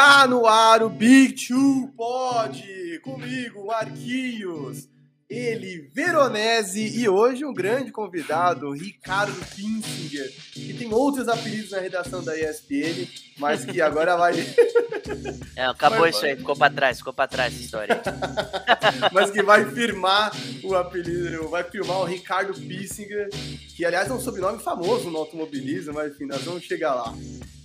Está no ar o Big Two Pod, comigo, Marquinhos, ele, Veronese, e hoje um grande convidado, Ricardo Pinsinger, que tem outros apelidos na redação da ESPN, mas que agora vai... É, acabou vai, isso aí, ficou pra trás, ficou pra trás essa história. mas que vai firmar o apelido, vai firmar o Ricardo Pinsinger, que aliás é um sobrenome famoso no automobilismo, mas enfim, nós vamos chegar lá.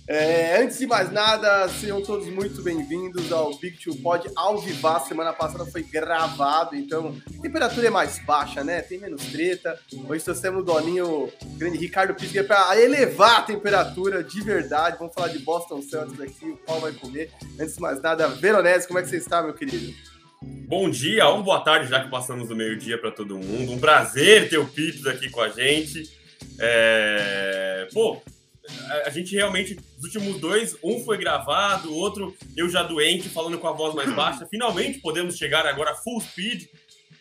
É, antes de mais nada, sejam todos muito bem-vindos ao Big Two Pod ao vivar. Semana passada foi gravado, então a temperatura é mais baixa, né? Tem menos treta. Hoje temos o Doninho, o grande Ricardo Pisger, para elevar a temperatura de verdade. Vamos falar de Boston Celtics aqui, o pau vai comer. Antes de mais nada, Veronese, como é que você está, meu querido? Bom dia, ou boa tarde, já que passamos do meio-dia para todo mundo. Um prazer ter o Pips aqui com a gente. É... Pô, a, gente realmente, os últimos dois, um foi gravado, o outro eu já doente, falando com a voz mais baixa. Finalmente podemos chegar agora full speed.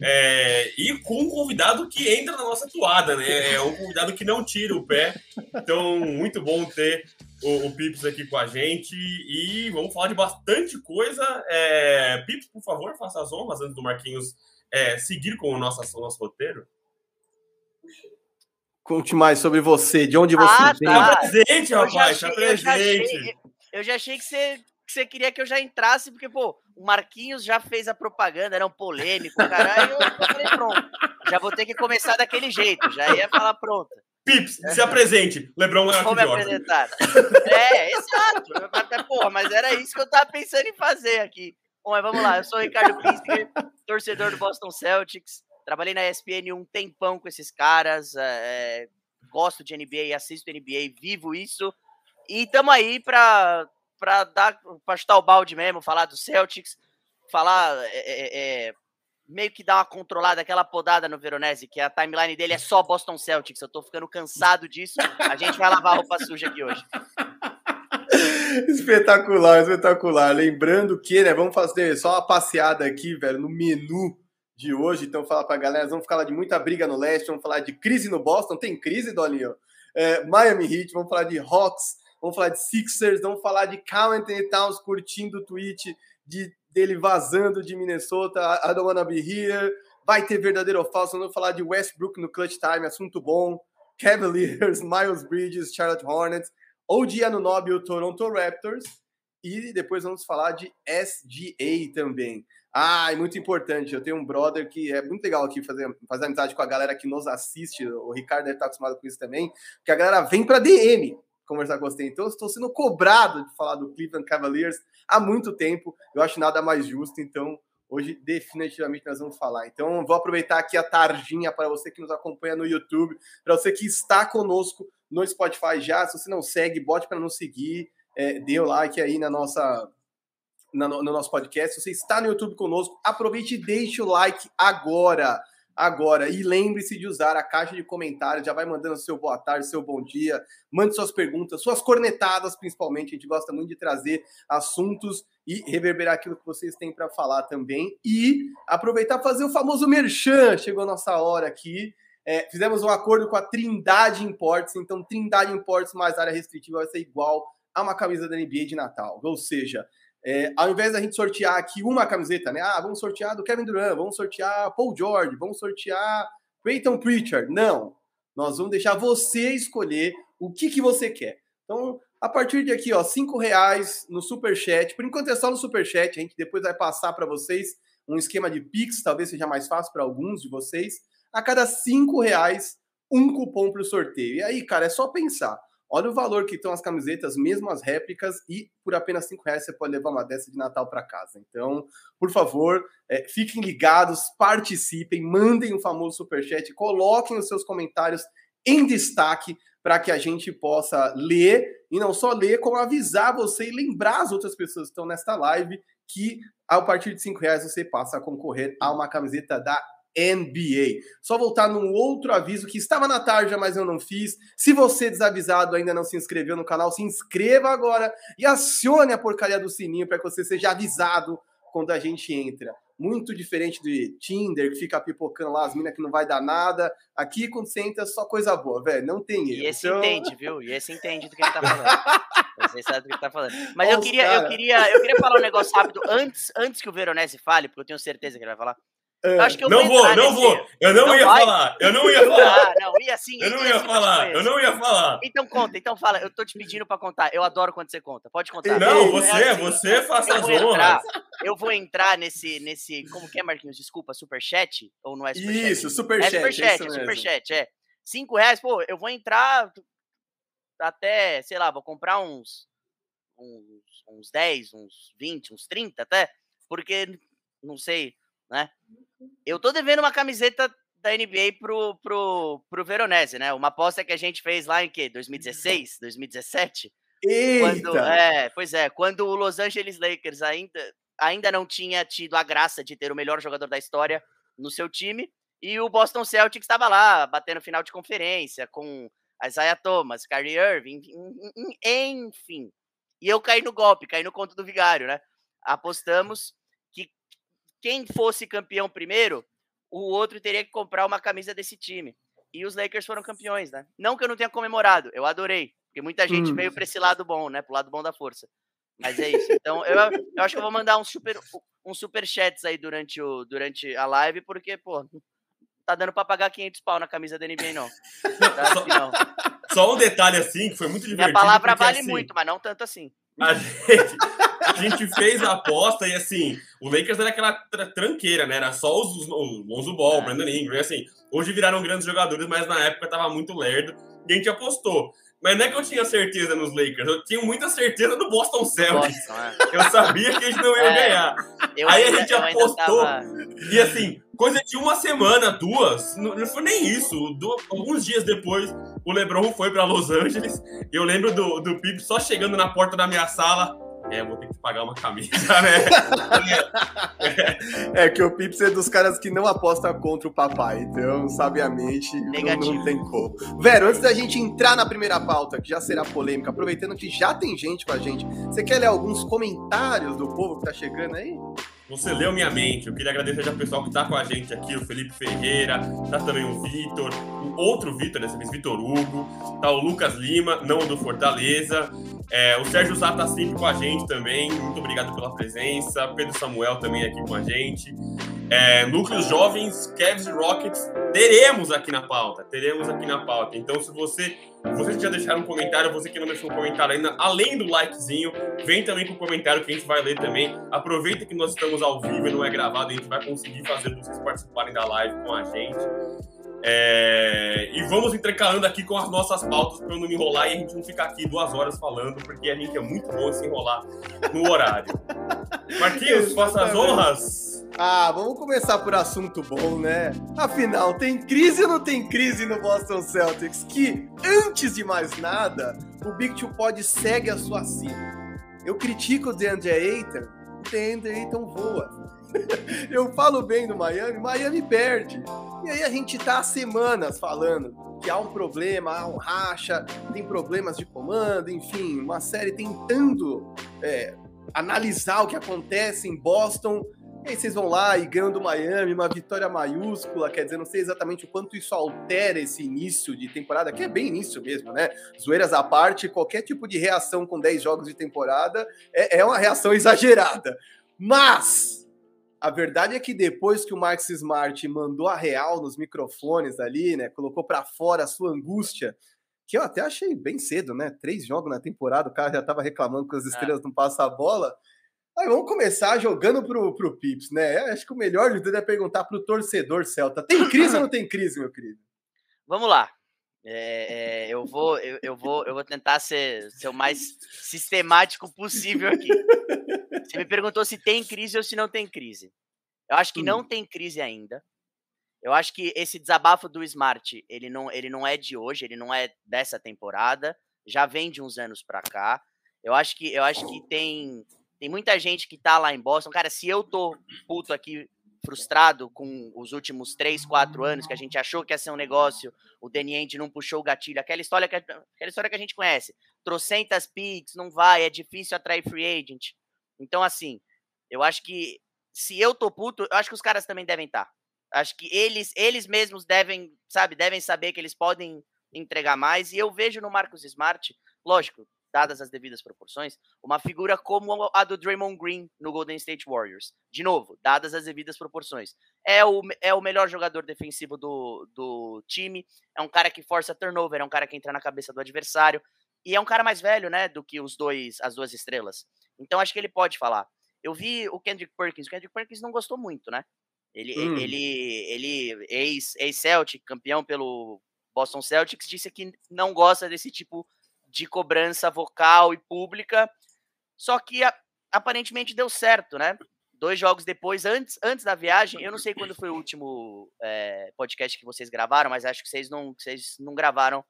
É, e com um convidado que entra na nossa toada, né? É um convidado que não tira o pé. Então, muito bom ter o, o Pips aqui com a gente. E vamos falar de bastante coisa. É, Pips, por favor, faça as honras antes do Marquinhos é, seguir com o nosso, nosso roteiro. Conte mais sobre você, de onde você ah, vem. Tá. presente, rapaz, tá presente. Eu já achei, eu já achei que, você, que você queria que eu já entrasse, porque, pô, o Marquinhos já fez a propaganda, era um polêmico, caralho. Eu falei, pronto, já vou ter que começar daquele jeito, já ia falar pronto. Pips, se apresente. Lebron é Vou me apresentar. É, exato. Porra, mas era isso que eu tava pensando em fazer aqui. Bom, mas vamos lá. Eu sou o Ricardo Pinsker, torcedor do Boston Celtics. Trabalhei na ESPN um tempão com esses caras, é, gosto de NBA, assisto NBA, vivo isso. E estamos aí para dar para chutar o balde mesmo, falar do Celtics, falar é, é, meio que dar uma controlada, aquela podada no Veronese, que a timeline dele é só Boston Celtics. Eu tô ficando cansado disso. A gente vai lavar a roupa suja aqui hoje. Espetacular, espetacular. Lembrando que, né, vamos fazer só uma passeada aqui, velho, no menu de hoje. Então, falar para a galera, vamos falar de muita briga no leste, vamos falar de crise no Boston. Tem crise, Dolinho? É, Miami Heat, vamos falar de Hawks, vamos falar de Sixers, vamos falar de Carl Anthony Towns curtindo o tweet de, dele vazando de Minnesota, I don't wanna be here. Vai ter verdadeiro ou falso, vamos falar de Westbrook no clutch time, assunto bom. Cavaliers, Miles Bridges, Charlotte Hornets, OG Anunoby, o Toronto Raptors. E depois vamos falar de SGA também. Ah, é muito importante. Eu tenho um brother que é muito legal aqui fazer, fazer amizade com a galera que nos assiste. O Ricardo deve estar acostumado com isso também. Que a galera vem para DM conversar com você. Então, eu estou sendo cobrado de falar do Cleveland Cavaliers há muito tempo. Eu acho nada mais justo. Então, hoje, definitivamente, nós vamos falar. Então, vou aproveitar aqui a tardinha para você que nos acompanha no YouTube, para você que está conosco no Spotify já. Se você não segue, bote para nos seguir. É, dê o like aí na nossa no, no nosso podcast. Se você está no YouTube conosco, aproveite e deixe o like agora agora. E lembre-se de usar a caixa de comentários, já vai mandando seu boa tarde, seu bom dia, mande suas perguntas, suas cornetadas, principalmente. A gente gosta muito de trazer assuntos e reverberar aquilo que vocês têm para falar também. E aproveitar para fazer o famoso merchan. Chegou a nossa hora aqui. É, fizemos um acordo com a Trindade Imports, então Trindade Imports mais área restritiva vai ser igual a uma camisa da NBA de Natal. Ou seja, é, ao invés da gente sortear aqui uma camiseta, né? Ah, vamos sortear do Kevin Durant, vamos sortear Paul George, vamos sortear Peyton Pritchard. Não. Nós vamos deixar você escolher o que, que você quer. Então, a partir de aqui, ó, cinco reais no Superchat. Por enquanto é só no Superchat. A gente depois vai passar para vocês um esquema de Pix, talvez seja mais fácil para alguns de vocês. A cada cinco reais, um cupom para o sorteio. E aí, cara, é só pensar. Olha o valor que estão as camisetas, mesmo as réplicas, e por apenas cinco reais você pode levar uma dessa de Natal para casa. Então, por favor, é, fiquem ligados, participem, mandem o um famoso superchat, coloquem os seus comentários em destaque para que a gente possa ler e não só ler, como avisar você e lembrar as outras pessoas que estão nesta live que a partir de cinco reais você passa a concorrer a uma camiseta da NBA. Só voltar num outro aviso que estava na tarde, mas eu não fiz. Se você desavisado ainda não se inscreveu no canal, se inscreva agora e acione a porcaria do sininho para que você seja avisado quando a gente entra. Muito diferente de Tinder, que fica pipocando lá as minas que não vai dar nada. Aqui, quando você entra, só coisa boa, velho. Não tem erro. E esse então... entende, viu? E esse entende do que ele tá falando. Você sabe do que tá falando. Mas eu queria, eu, queria, eu queria falar um negócio rápido antes, antes que o Veronese fale, porque eu tenho certeza que ele vai falar. Eu acho que eu não vou, vou não vou. Eu não, não ia vai. falar. Eu não ia falar. Ah, não, ia sim. Eu não ia, ia falar. Eu não ia falar. Então conta, então fala. Eu tô te pedindo pra contar. Eu adoro quando você conta. Pode contar. Não, você, é assim, você faça as honras. Eu vou entrar nesse, nesse. Como que é, Marquinhos? Desculpa, superchat? Ou não é superchat? Isso, superchat. É superchat, é superchat, é. Cinco reais, pô, eu vou entrar até, sei lá, vou comprar uns. Uns, uns 10, uns 20, uns 30 até. Porque, não sei, né? Eu tô devendo uma camiseta da NBA pro, pro, pro Veronese, né? Uma aposta que a gente fez lá em que? 2016, 2017? Eita! Quando, é, pois é, quando o Los Angeles Lakers ainda, ainda não tinha tido a graça de ter o melhor jogador da história no seu time, e o Boston Celtics estava lá, batendo final de conferência, com Isaiah Thomas, Kyrie Irving, enfim. E eu caí no golpe, caí no conto do vigário, né? Apostamos quem fosse campeão primeiro, o outro teria que comprar uma camisa desse time. E os Lakers foram campeões, né? Não que eu não tenha comemorado, eu adorei. Porque muita gente hum. veio para esse lado bom, né? Pro lado bom da força. Mas é isso. Então, eu, eu acho que eu vou mandar um super, um super chats aí durante, o, durante a live, porque, pô, tá dando pra pagar 500 pau na camisa da NBA, não. Tá, não. Só um detalhe assim, que foi muito divertido. Minha palavra vale assim, muito, mas não tanto assim. A gente, a gente fez a aposta e assim, o Lakers era aquela tranqueira, né? Era só os, os, o Lonzo Ball, o é. Brandon Ingram, e assim, hoje viraram grandes jogadores, mas na época tava muito lerdo e a gente apostou. Mas não é que eu tinha certeza nos Lakers, eu tinha muita certeza no Boston Celtics. Boston, é. Eu sabia que eles não iam é, ganhar. Aí ainda, a gente apostou. Tava... E assim, coisa de uma semana, duas, não, não foi nem isso. Do, alguns dias depois, o LeBron foi para Los Angeles. Eu lembro do, do Pip só chegando na porta da minha sala. É, vou ter que pagar uma camisa, né? é. é que o Pips é dos caras que não aposta contra o papai, então, sabiamente, não, não, tem como. Vero, antes da gente entrar na primeira pauta, que já será polêmica, aproveitando que já tem gente com a gente, você quer ler alguns comentários do povo que tá chegando aí? Você leu minha mente. Eu queria agradecer ao pessoal que está com a gente aqui, o Felipe Ferreira, tá também o Vitor, o outro Vitor, dessa vez Vitor Hugo, tá o Lucas Lima, não do Fortaleza, é, o Sérgio Zá tá sempre com a gente também, muito obrigado pela presença, Pedro Samuel também aqui com a gente. É, núcleos jovens, Cavs e Rockets, teremos aqui na pauta, teremos aqui na pauta. Então, se você, você já deixaram um comentário, você que não deixou um comentário ainda, além do likezinho, vem também com o comentário que a gente vai ler também. Aproveita que nós estamos ao vivo e não é gravado, a gente vai conseguir fazer vocês participarem da live com a gente. É... E vamos intercalando aqui com as nossas pautas para não me enrolar e a gente não ficar aqui duas horas falando, porque a gente é muito bom se enrolar no horário. Marquinhos, faça as honras. Ah, vamos começar por assunto bom, né? Afinal, tem crise ou não tem crise no Boston Celtics? Que, antes de mais nada, o Big Two Pod segue a sua cena. Eu critico o DeAndre Ayton, o DeAndre Ayton voa. Eu falo bem do Miami, Miami perde. E aí a gente tá há semanas falando que há um problema, há um racha, tem problemas de comando, enfim, uma série tentando é, analisar o que acontece em Boston e aí vocês vão lá e ganham do Miami, uma vitória maiúscula, quer dizer, não sei exatamente o quanto isso altera esse início de temporada, que é bem início mesmo, né? Zoeiras à parte, qualquer tipo de reação com 10 jogos de temporada é, é uma reação exagerada. Mas a verdade é que depois que o Max Smart mandou a real nos microfones ali, né? Colocou para fora a sua angústia, que eu até achei bem cedo, né? Três jogos na temporada, o cara já estava reclamando que as é. estrelas é. não passam a bola. Aí vamos começar jogando pro, pro Pips, né? Acho que o melhor de tudo é perguntar pro torcedor Celta. Tem crise ou não tem crise, meu querido? Vamos lá. É, é, eu, vou, eu, eu, vou, eu vou tentar ser, ser o mais sistemático possível aqui. Você me perguntou se tem crise ou se não tem crise. Eu acho que hum. não tem crise ainda. Eu acho que esse desabafo do Smart, ele não, ele não é de hoje, ele não é dessa temporada, já vem de uns anos para cá. Eu acho que eu acho que tem tem muita gente que tá lá em Boston. Cara, se eu tô puto aqui, frustrado com os últimos três, quatro anos, que a gente achou que ia ser um negócio, o Ainge não puxou o gatilho, aquela história que, aquela história que a gente conhece. Trocentas picks, não vai, é difícil atrair free agent. Então, assim, eu acho que se eu tô puto, eu acho que os caras também devem estar. Tá. Acho que eles, eles mesmos devem, sabe, devem saber que eles podem entregar mais. E eu vejo no Marcos Smart, lógico, dadas as devidas proporções, uma figura como a do Draymond Green no Golden State Warriors. De novo, dadas as devidas proporções. É o, é o melhor jogador defensivo do, do time, é um cara que força turnover, é um cara que entra na cabeça do adversário, e é um cara mais velho, né, do que os dois, as duas estrelas. Então acho que ele pode falar. Eu vi o Kendrick Perkins, o Kendrick Perkins não gostou muito, né? Ele, hum. ele, ele ex-Celtic, ex campeão pelo Boston Celtics, disse que não gosta desse tipo de cobrança vocal e pública. Só que a, aparentemente deu certo, né? Dois jogos depois, antes, antes da viagem, eu não sei quando foi o último é, podcast que vocês gravaram, mas acho que vocês não, vocês não gravaram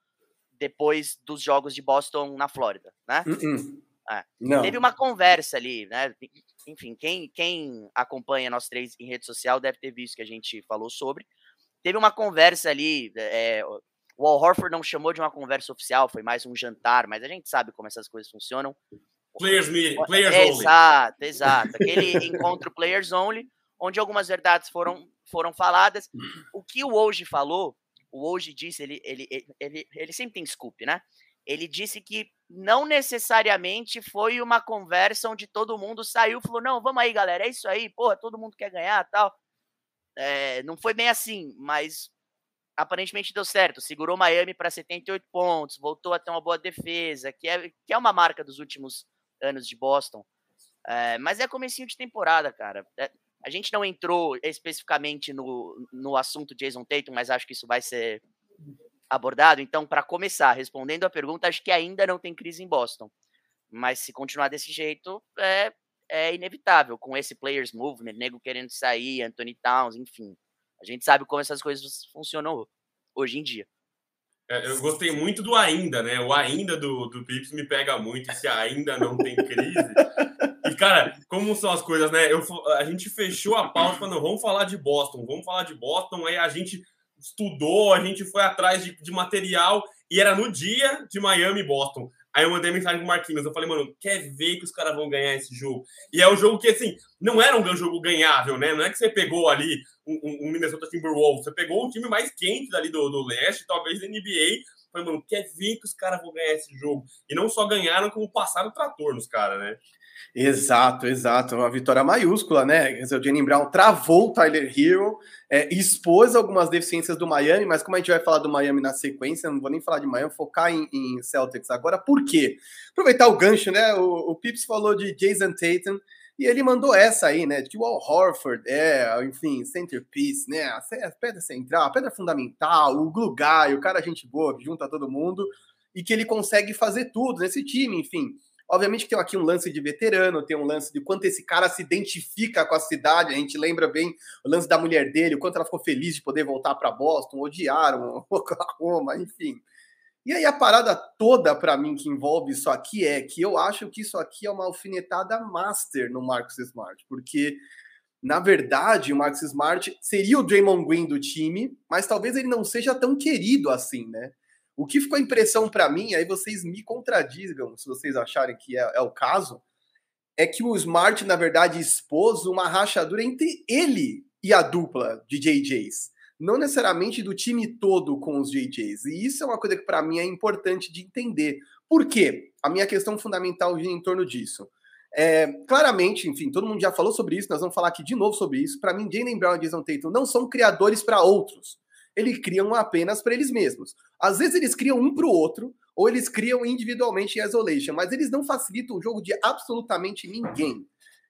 depois dos jogos de Boston na Flórida, né? Uh -uh. É. Teve uma conversa ali, né? Enfim, quem, quem acompanha nós três em rede social deve ter visto que a gente falou sobre. Teve uma conversa ali, é, o Al Horford não chamou de uma conversa oficial, foi mais um jantar, mas a gente sabe como essas coisas funcionam. Players meeting, players é, only. Exato, exato. Aquele encontro players only, onde algumas verdades foram, foram faladas. O que o Woj falou, o Woj disse, ele, ele, ele, ele, ele sempre tem scoop, né? Ele disse que não necessariamente foi uma conversa onde todo mundo saiu e falou: não, vamos aí, galera, é isso aí, porra, todo mundo quer ganhar tal. É, não foi bem assim, mas aparentemente deu certo. Segurou Miami para 78 pontos, voltou a ter uma boa defesa, que é, que é uma marca dos últimos anos de Boston. É, mas é comecinho de temporada, cara. É, a gente não entrou especificamente no, no assunto Jason Tatum, mas acho que isso vai ser abordado. Então, para começar, respondendo a pergunta, acho que ainda não tem crise em Boston. Mas se continuar desse jeito, é, é inevitável, com esse players movement, nego querendo sair, Anthony Towns, enfim. A gente sabe como essas coisas funcionam hoje em dia. É, eu gostei muito do ainda, né? O ainda do, do Pips me pega muito, se ainda não tem crise. E, cara, como são as coisas, né? Eu, a gente fechou a pauta falando, vamos falar de Boston, vamos falar de Boston, aí a gente estudou, a gente foi atrás de, de material e era no dia de Miami e Boston. Aí eu mandei mensagem pro Marquinhos, eu falei, mano, quer ver que os caras vão ganhar esse jogo? E é um jogo que, assim, não era um jogo ganhável, né? Não é que você pegou ali um, um Minnesota Timberwolves, você pegou o time mais quente ali do, do leste, talvez da NBA. Falei, mano, quer ver que os caras vão ganhar esse jogo? E não só ganharam, como passaram o trator nos caras, né? Exato, exato. Uma vitória maiúscula, né? O Jalen Brown travou o Tyler Hero, é, expôs algumas deficiências do Miami, mas como a gente vai falar do Miami na sequência, não vou nem falar de Miami, focar em, em Celtics agora. Por quê? Aproveitar o gancho, né? O, o Pips falou de Jason Tatum, e ele mandou essa aí, né? Que o Al Horford é, enfim, centerpiece, né? A pedra central, a pedra fundamental, o glue guy, o cara gente boa que junta todo mundo e que ele consegue fazer tudo nesse time, enfim. Obviamente tem aqui um lance de veterano, tem um lance de quanto esse cara se identifica com a cidade. A gente lembra bem o lance da mulher dele, o quanto ela ficou feliz de poder voltar para Boston, odiaram Oklahoma, enfim. E aí a parada toda para mim que envolve isso aqui é que eu acho que isso aqui é uma alfinetada master no Marcus Smart, porque na verdade o Marcus Smart seria o Draymond Green do time, mas talvez ele não seja tão querido assim, né? O que ficou impressão para mim, aí vocês me contradigam se vocês acharem que é, é, o caso, é que o Smart, na verdade, expôs uma rachadura entre ele e a dupla de JJs. Não necessariamente do time todo com os JJs. E isso é uma coisa que para mim é importante de entender. Por quê? A minha questão fundamental gira em torno disso. É, claramente, enfim, todo mundo já falou sobre isso, nós vamos falar aqui de novo sobre isso. Para mim, Jalen Brown e Jason Tatum não são criadores para outros eles criam apenas para eles mesmos. Às vezes eles criam um para o outro, ou eles criam individualmente em isolation, mas eles não facilitam o jogo de absolutamente ninguém.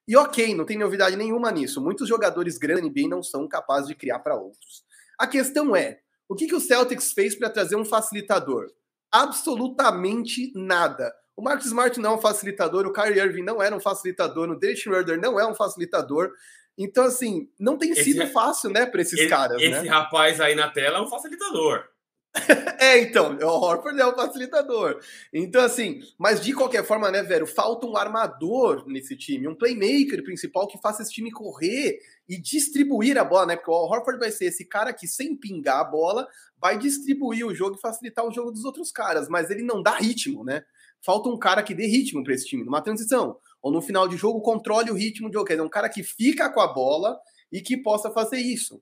E ok, não tem novidade nenhuma nisso. Muitos jogadores grandes NBA não são capazes de criar para outros. A questão é, o que, que o Celtics fez para trazer um facilitador? Absolutamente nada. O Marcus Smart não é um facilitador, o Kyrie Irving não era um facilitador, o Dennis Schroeder não é um facilitador. Então, assim, não tem esse, sido fácil, né, para esses esse, caras. Esse né? rapaz aí na tela é um facilitador. é, então, o Horford é um facilitador. Então, assim, mas de qualquer forma, né, velho, falta um armador nesse time, um playmaker principal que faça esse time correr e distribuir a bola, né? Porque o Horford vai ser esse cara que, sem pingar a bola, vai distribuir o jogo e facilitar o jogo dos outros caras, mas ele não dá ritmo, né? Falta um cara que dê ritmo para esse time, numa transição ou no final de jogo controle o ritmo de jogo. Quer dizer, um cara que fica com a bola e que possa fazer isso.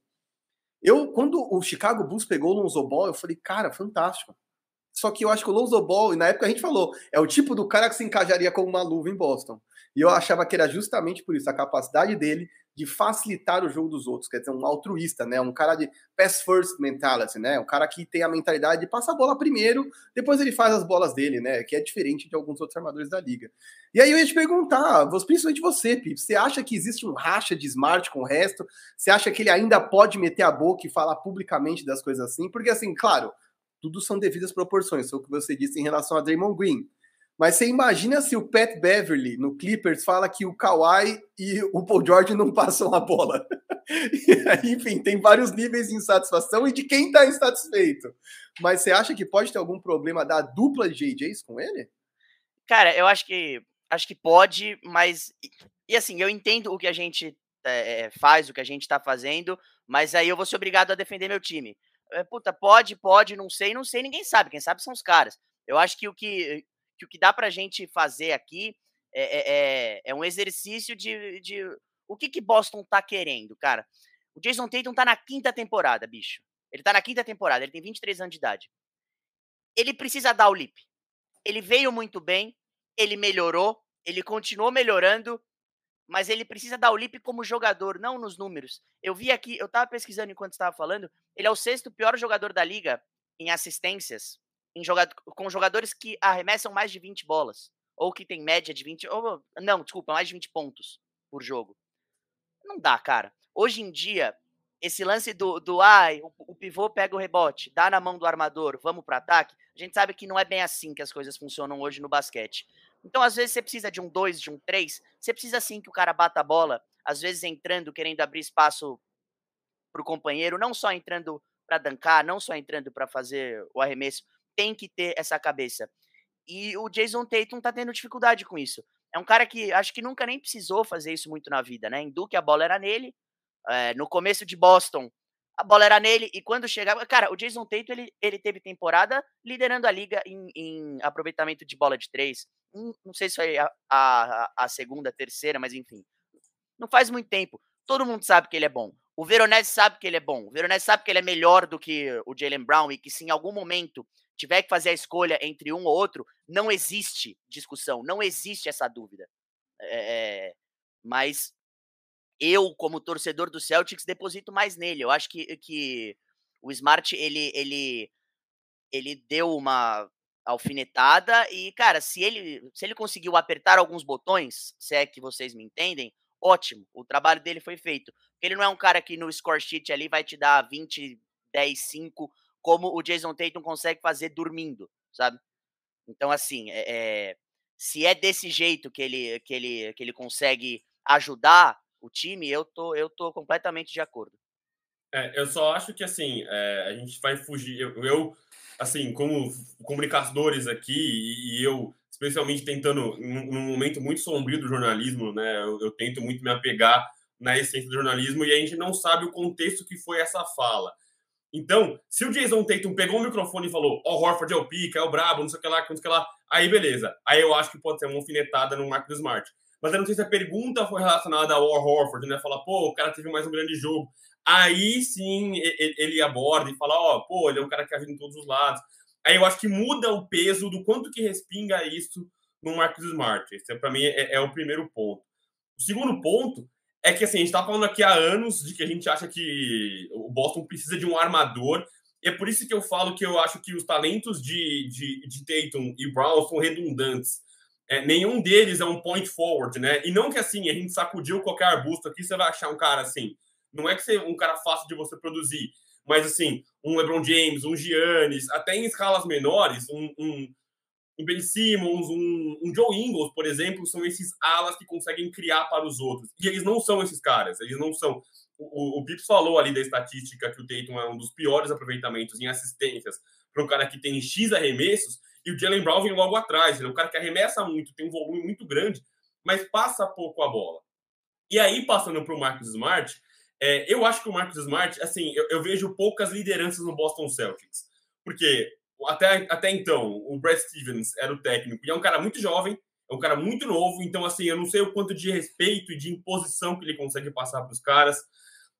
Eu, quando o Chicago Bulls pegou o Lonzo Ball, eu falei, cara, fantástico. Só que eu acho que o Lonzo Ball, e na época a gente falou, é o tipo do cara que se encajaria com uma luva em Boston. E eu achava que era justamente por isso, a capacidade dele de facilitar o jogo dos outros, quer dizer, um altruísta, né? Um cara de pass first mentality, né? Um cara que tem a mentalidade de passar a bola primeiro, depois ele faz as bolas dele, né? Que é diferente de alguns outros armadores da liga. E aí eu ia te perguntar, principalmente você, Pip, você acha que existe um racha de Smart com o resto? Você acha que ele ainda pode meter a boca e falar publicamente das coisas assim? Porque assim, claro, tudo são devidas proporções, foi o que você disse em relação a Draymond Green. Mas você imagina se o Pat Beverly no Clippers fala que o Kawhi e o Paul George não passam a bola. Enfim, tem vários níveis de insatisfação e de quem está insatisfeito. Mas você acha que pode ter algum problema da dupla de JJs com ele? Cara, eu acho que acho que pode, mas e assim, eu entendo o que a gente é, faz, o que a gente está fazendo, mas aí eu vou ser obrigado a defender meu time. É, puta, pode, pode, não sei, não sei, ninguém sabe. Quem sabe são os caras. Eu acho que o que, que, o que dá pra gente fazer aqui é, é, é, é um exercício de, de o que, que Boston tá querendo, cara. O Jason Tatum tá na quinta temporada, bicho. Ele tá na quinta temporada, ele tem 23 anos de idade. Ele precisa dar o lip. Ele veio muito bem, ele melhorou, ele continuou melhorando, mas ele precisa dar o lip como jogador, não nos números. Eu vi aqui, eu tava pesquisando enquanto estava falando, ele é o sexto pior jogador da liga em assistências, jogador, com jogadores que arremessam mais de 20 bolas, ou que tem média de 20, ou, não, desculpa, mais de 20 pontos por jogo. Não dá, cara. Hoje em dia, esse lance do, do ai, o, o pivô pega o rebote, dá na mão do armador, vamos para ataque, a gente sabe que não é bem assim que as coisas funcionam hoje no basquete. Então, às vezes, você precisa de um 2, de um 3. Você precisa sim que o cara bata a bola, às vezes entrando, querendo abrir espaço para o companheiro, não só entrando para dancar, não só entrando para fazer o arremesso. Tem que ter essa cabeça. E o Jason Tatum tá tendo dificuldade com isso. É um cara que acho que nunca nem precisou fazer isso muito na vida, né? Em Duke a bola era nele. É, no começo de Boston, a bola era nele. E quando chegava. Cara, o Jason Tatum ele, ele teve temporada liderando a liga em, em aproveitamento de bola de três não sei se foi a, a, a segunda, a terceira, mas enfim. Não faz muito tempo. Todo mundo sabe que ele é bom. O Veronese sabe que ele é bom. O Veronese sabe que ele é melhor do que o Jalen Brown e que se em algum momento tiver que fazer a escolha entre um ou outro, não existe discussão, não existe essa dúvida. É, mas eu, como torcedor do Celtics, deposito mais nele. Eu acho que, que o Smart ele, ele, ele deu uma alfinetada e, cara, se ele, se ele conseguiu apertar alguns botões, se é que vocês me entendem, ótimo, o trabalho dele foi feito. Ele não é um cara que no score sheet ali vai te dar 20, 10, 5, como o Jason Tatum consegue fazer dormindo, sabe? Então, assim, é, é, se é desse jeito que ele, que ele, que ele consegue ajudar o time, eu tô, eu tô completamente de acordo. É, eu só acho que, assim, é, a gente vai fugir. Eu, eu assim, como comunicadores aqui, e, e eu, especialmente tentando, num, momento muito sombrio do jornalismo, né, eu, eu, tento muito me apegar na essência do jornalismo, e a gente não sabe o contexto que foi essa fala. Então, se o Jason Tatum pegou o microfone e falou, ó, oh, Horford é o pica, é o brabo, não sei o que lá, não sei o que lá, aí beleza. Aí eu acho que pode ser uma alfinetada no Marcos Smart. Mas eu não sei se a pergunta foi relacionada ao Horford, né? Falar, pô, o cara teve mais um grande jogo. Aí sim ele aborda e fala, ó, oh, pô, ele é um cara que ajuda em todos os lados. Aí eu acho que muda o peso do quanto que respinga isso no Marcus Smart. Esse, para mim, é, é, o primeiro ponto. O segundo ponto é que, assim, a gente está falando aqui há anos de que a gente acha que o Boston precisa de um armador. E é por isso que eu falo que eu acho que os talentos de, de, de Tatum e Brown são redundantes. É, nenhum deles é um point forward, né? E não que, assim, a gente sacudiu qualquer arbusto aqui, você vai achar um cara assim não é que ser um cara fácil de você produzir, mas assim, um LeBron James, um Giannis, até em escalas menores, um, um, um Ben Simmons, um, um, Joe Ingles, por exemplo, são esses alas que conseguem criar para os outros. E eles não são esses caras, eles não são. O, o Pips falou ali da estatística que o Tatum é um dos piores aproveitamentos em assistências para um cara que tem X arremessos, e o Jalen Brown vem logo atrás. Ele é um cara que arremessa muito, tem um volume muito grande, mas passa pouco a bola. E aí, passando para o Marcus Smart, é, eu acho que o Marcus Smart, assim, eu, eu, vejo poucas lideranças no Boston Celtics. Porque até, até então, o Brad Stevens era o técnico e é um cara muito jovem, é um cara muito novo, então, assim, eu não sei o quanto de respeito e de imposição que ele consegue passar para os caras.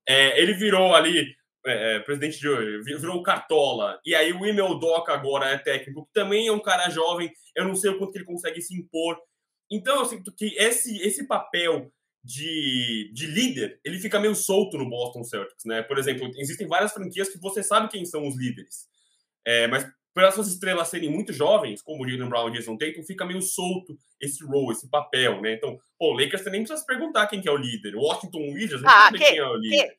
É, ele virou ali é, presidente de virou cartola, e aí o Emil Doca agora é técnico, que também é um cara jovem, eu não sei o quanto que ele consegue se impor. Então eu sinto que esse, esse papel de, de líder, ele fica meio solto no Boston Celtics, né? Por exemplo, existem várias franquias que você sabe quem são os líderes, é, mas pelas suas estrelas serem muito jovens, como o Jalen Brown e Jason Tatum, fica meio solto esse role, esse papel, né? Então, pô, o Lakers você nem precisa se perguntar quem que é o líder. O Washington Wizards, não ah, que, quem é o líder.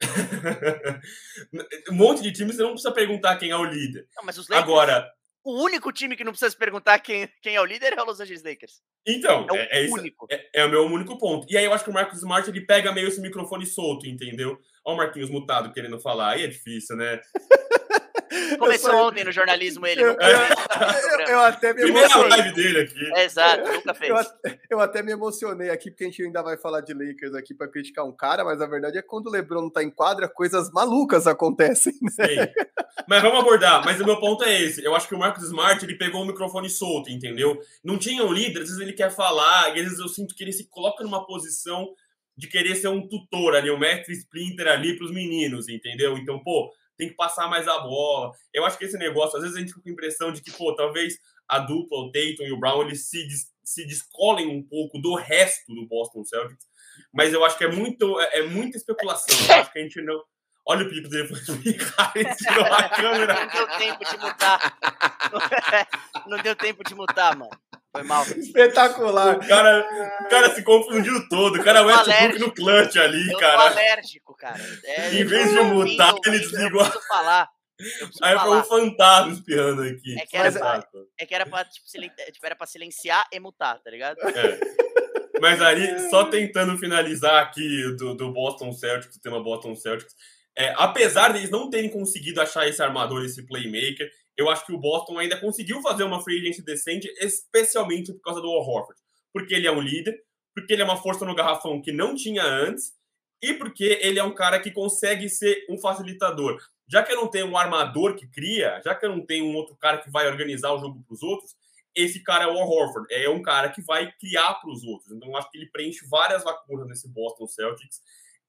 um monte de times você não precisa perguntar quem é o líder. Não, mas os Lakers, Agora, o único time que não precisa se perguntar quem, quem é o líder é o Los Angeles Lakers. Então, é, é, é, único. é, é, o meu único ponto. E aí eu acho que o Marcos Smart ele pega meio esse microfone solto, entendeu? Olha o Marquinhos mutado querendo falar. Aí é difícil, né? Começou só... ontem no jornalismo ele. Eu, eu, eu, eu até me emocionei. live dele aqui. É, exato, nunca fez. Eu, até me emocionei aqui, porque a gente ainda vai falar de Lakers aqui para criticar um cara, mas a verdade é que quando o LeBron não tá em quadra, coisas malucas acontecem. Né? Sim. Mas vamos abordar. Mas o meu ponto é esse. Eu acho que o Marcos Smart ele pegou o microfone solto, entendeu? Não tinha um líder, às vezes ele quer falar, e às vezes eu sinto que ele se coloca numa posição de querer ser um tutor ali, um mestre Splinter ali para os meninos, entendeu? Então, pô, tem que passar mais a bola. Eu acho que esse negócio, às vezes a gente fica com a impressão de que, pô, talvez a dupla, o Tatum e o Brown, eles se, se descolem um pouco do resto do Boston Celtics, mas eu acho que é muito é, é muita especulação. Eu acho que a gente não. Olha o pico dele, ele tirou a câmera. Não deu tempo de mutar. Não deu tempo de mutar, mano. Foi mal. Espetacular. O cara, o cara se confundiu todo. O cara é o Westbrook no clutch ali, eu cara. Eu alérgico, cara. É, em vez de mutar, ele desligou. Eu preciso falar. Aí foi um fantasma espiando aqui. É que era, pra, é que era pra, tipo, tipo, era pra silenciar e mutar, tá ligado? É. Mas aí, só tentando finalizar aqui do, do Boston Celtics, o tema Boston Celtics, é, apesar deles não terem conseguido achar esse armador, esse playmaker, eu acho que o Boston ainda conseguiu fazer uma free decente, especialmente por causa do Al Horford. Porque ele é um líder, porque ele é uma força no garrafão que não tinha antes, e porque ele é um cara que consegue ser um facilitador. Já que eu não tenho um armador que cria, já que eu não tenho um outro cara que vai organizar o jogo para os outros, esse cara é o Al Horford. É um cara que vai criar para os outros. Então, eu acho que ele preenche várias lacunas nesse Boston Celtics.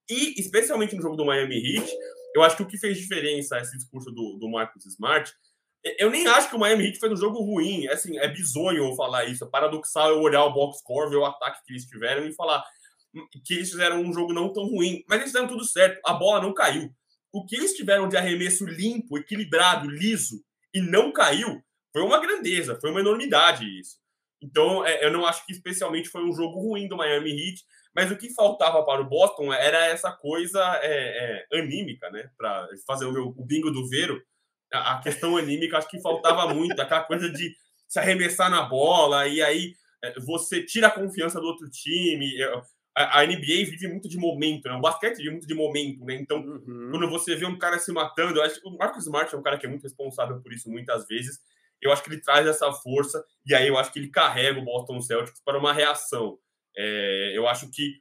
E, especialmente no jogo do Miami Heat, eu acho que o que fez diferença esse discurso do, do Marcus Smart eu nem acho que o Miami Heat fez um jogo ruim. É, assim, é bizonho eu falar isso. É paradoxal eu olhar o box score, ver o ataque que eles tiveram e falar que eles fizeram um jogo não tão ruim. Mas eles fizeram tudo certo. A bola não caiu. O que eles tiveram de arremesso limpo, equilibrado, liso e não caiu foi uma grandeza, foi uma enormidade isso. Então, é, eu não acho que especialmente foi um jogo ruim do Miami Heat, mas o que faltava para o Boston era essa coisa é, é, anímica, né? Para fazer o, meu, o bingo do Vero a questão anímica acho que faltava muito, aquela coisa de se arremessar na bola e aí é, você tira a confiança do outro time. A, NBA vive muito de momento, né? O basquete vive muito de momento, né? Então, uhum. quando você vê um cara se matando, acho que o Marcos Smart é um cara que é muito responsável por isso muitas vezes. Eu acho que ele traz essa força e aí eu acho que ele carrega o Boston Celtics para uma reação. É, eu acho que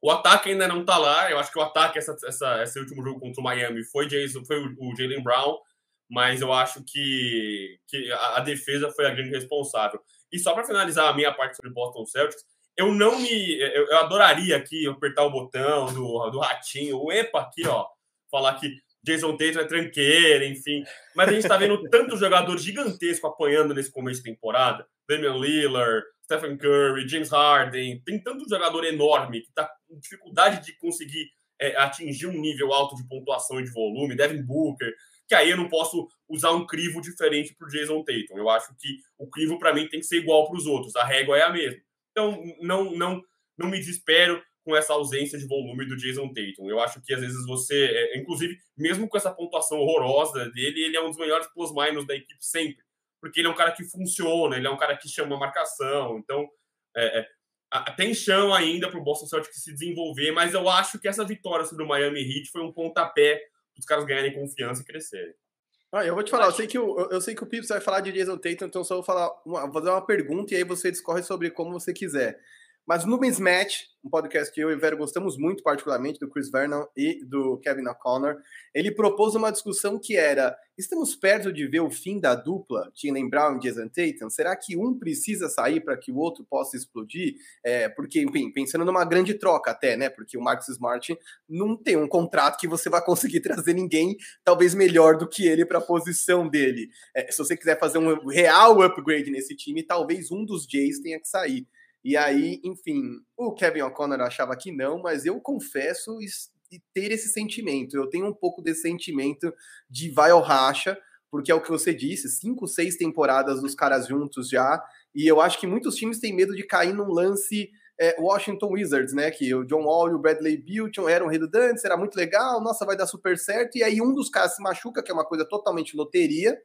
o ataque ainda não tá lá. Eu acho que o ataque, essa, essa, esse último jogo contra o Miami, foi, Jason, foi o, o Jalen Brown mas eu acho que, que a, defesa foi a grande responsável. E só para finalizar a minha parte sobre Boston Celtics, eu não me. Eu, eu, adoraria aqui apertar o botão do, do ratinho, o EPA aqui, ó, falar que Jason Tatum é tranqueira, enfim. Mas a gente está vendo tanto jogador gigantesco apanhando nesse começo de temporada. Damian Lillard, Stephen Curry, James Harden. Tem tanto jogador enorme que está com dificuldade de conseguir é, atingir um nível alto de pontuação e de volume. Devin Booker que aí eu não posso usar um crivo diferente para o Jason Tatum. Eu acho que o crivo, para mim, tem que ser igual para os outros. A régua é a mesma. Então, não, não, não me desespero com essa ausência de volume do Jason Tatum. Eu acho que às vezes você, é, inclusive, mesmo com essa pontuação horrorosa dele, ele é um dos melhores plus-minus da equipe sempre. Porque ele é um cara que funciona, ele é um cara que chama a marcação. Então, é, é, tem chão ainda para o Boston Celtics se desenvolver, mas eu acho que essa vitória sobre o Miami Heat foi um pontapé os caras ganharem confiança e crescerem. Ah, eu vou te falar, eu sei que o, eu sei que o Pips vai falar de Jason Tatum, então só vou falar uma, vou fazer uma pergunta e aí você discorre sobre como você quiser. Mas no Mismatch, um podcast que eu e o Vero gostamos muito, particularmente, do Chris Vernon e do Kevin O'Connor, ele propôs uma discussão que era: estamos perto de ver o fim da dupla, Jalen Brown e Jason Tatum? Será que um precisa sair para que o outro possa explodir? É, porque, enfim, pensando numa grande troca até, né? Porque o Marcus Smart não tem um contrato que você vai conseguir trazer ninguém, talvez melhor do que ele para a posição dele. É, se você quiser fazer um real upgrade nesse time, talvez um dos Jays tenha que sair. E aí, enfim, o Kevin O'Connor achava que não, mas eu confesso ter esse sentimento. Eu tenho um pouco desse sentimento de vai ao racha, porque é o que você disse, cinco, seis temporadas dos caras juntos já, e eu acho que muitos times têm medo de cair num lance é, Washington Wizards, né? Que o John Wall e o Bradley Beal eram redundantes, era muito legal, nossa, vai dar super certo, e aí um dos caras se machuca, que é uma coisa totalmente loteria,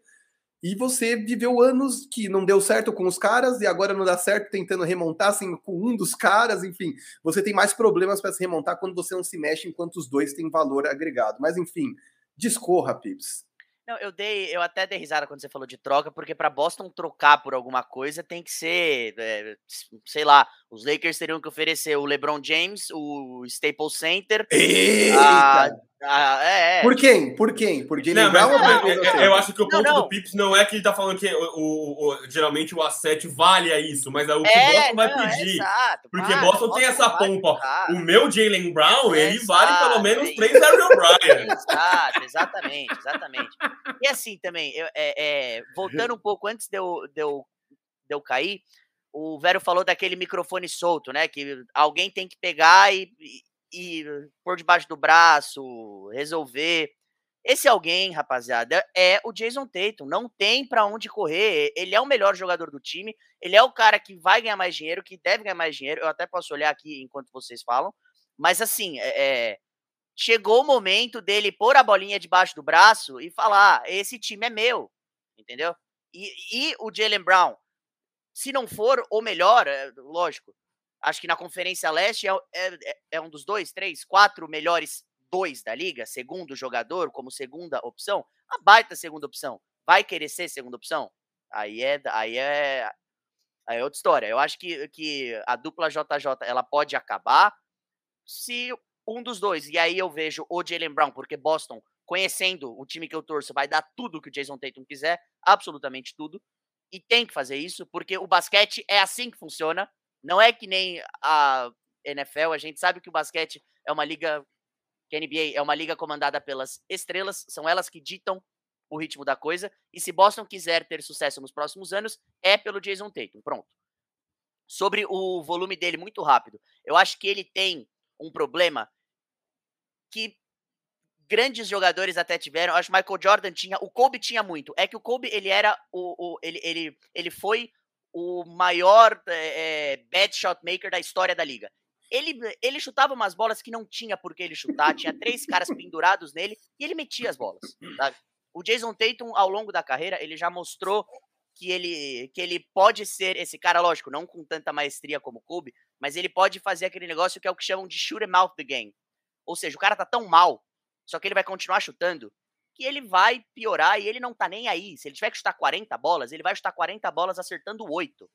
e você viveu anos que não deu certo com os caras e agora não dá certo tentando remontar assim, com um dos caras, enfim. Você tem mais problemas para se remontar quando você não se mexe enquanto os dois têm valor agregado. Mas enfim, discorra, Pips. Não, eu dei, eu até dei risada quando você falou de troca, porque para Boston trocar por alguma coisa tem que ser, é, sei lá, os Lakers teriam que oferecer o LeBron James, o Staples Center, a, ah, é, é. Por quem? Por quem? Por Jalen não, Brown? Não, eu, eu, acho que o ponto não, não. do Pips não é que ele tá falando que o, o, o geralmente o asset vale a isso, mas é o que é, Boston vai pedir. Exato, porque Boston, Boston tem essa pompa. o meu Jalen Brown, ele exato, vale pelo menos três Ariel Bryan. Exato, exatamente, exatamente. E assim também, eu, é, voltando um pouco antes de eu, de eu, de eu cair, o Vero falou daquele microfone solto, né? Que alguém tem que pegar e, e pôr debaixo do braço, resolver. Esse alguém, rapaziada, é o Jason Tatum. Não tem para onde correr. Ele é o melhor jogador do time. Ele é o cara que vai ganhar mais dinheiro, que deve ganhar mais dinheiro. Eu até posso olhar aqui enquanto vocês falam. Mas assim, é, é chegou o momento dele pôr a bolinha debaixo do braço e falar: esse time é meu. Entendeu? E, e o Jalen Brown, se não for o melhor, é, lógico, acho que na Conferência Leste é, é, é, um dos dois, três, quatro melhores dois da liga, segundo jogador, como segunda opção, a baita segunda opção. Vai querer ser segunda opção? Aí é, aí é, aí é outra história. Eu acho que, que a dupla JJ ela pode acabar se um dos dois, e aí eu vejo o Jalen Brown, porque Boston, conhecendo o time que eu torço, vai dar tudo que o Jason Tatum quiser, absolutamente tudo, e tem que fazer isso, porque o basquete é assim que funciona, não é que nem a NFL, a gente sabe que o basquete é uma liga, que a NBA é uma liga comandada pelas estrelas, são elas que ditam o ritmo da coisa, e se Boston quiser ter sucesso nos próximos anos, é pelo Jason Tatum, pronto. Sobre o volume dele, muito rápido, eu acho que ele tem um problema que grandes jogadores até tiveram. Acho que Michael Jordan tinha, o Kobe tinha muito. É que o Kobe ele era o, o ele, ele, ele foi o maior é, bad shot maker da história da liga. Ele, ele chutava umas bolas que não tinha por que ele chutar, tinha três caras pendurados nele e ele metia as bolas. Sabe? O Jason Tatum, ao longo da carreira, ele já mostrou que ele, que ele pode ser esse cara, lógico, não com tanta maestria como o Kobe, mas ele pode fazer aquele negócio que é o que chamam de shoot him out the game. Ou seja, o cara tá tão mal, só que ele vai continuar chutando, que ele vai piorar e ele não tá nem aí. Se ele tiver que chutar 40 bolas, ele vai chutar 40 bolas acertando 8.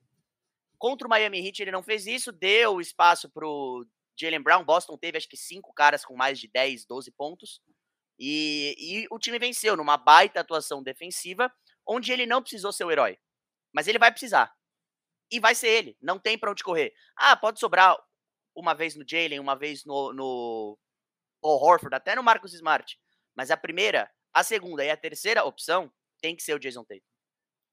Contra o Miami Heat ele não fez isso, deu espaço pro Jalen Brown. Boston teve acho que cinco caras com mais de 10, 12 pontos. E, e o time venceu numa baita atuação defensiva, onde ele não precisou ser o herói. Mas ele vai precisar. E vai ser ele. Não tem pra onde correr. Ah, pode sobrar uma vez no Jalen, uma vez no, no Horford, até no Marcus Smart. Mas a primeira a segunda e a terceira opção tem que ser o Jason Tatum.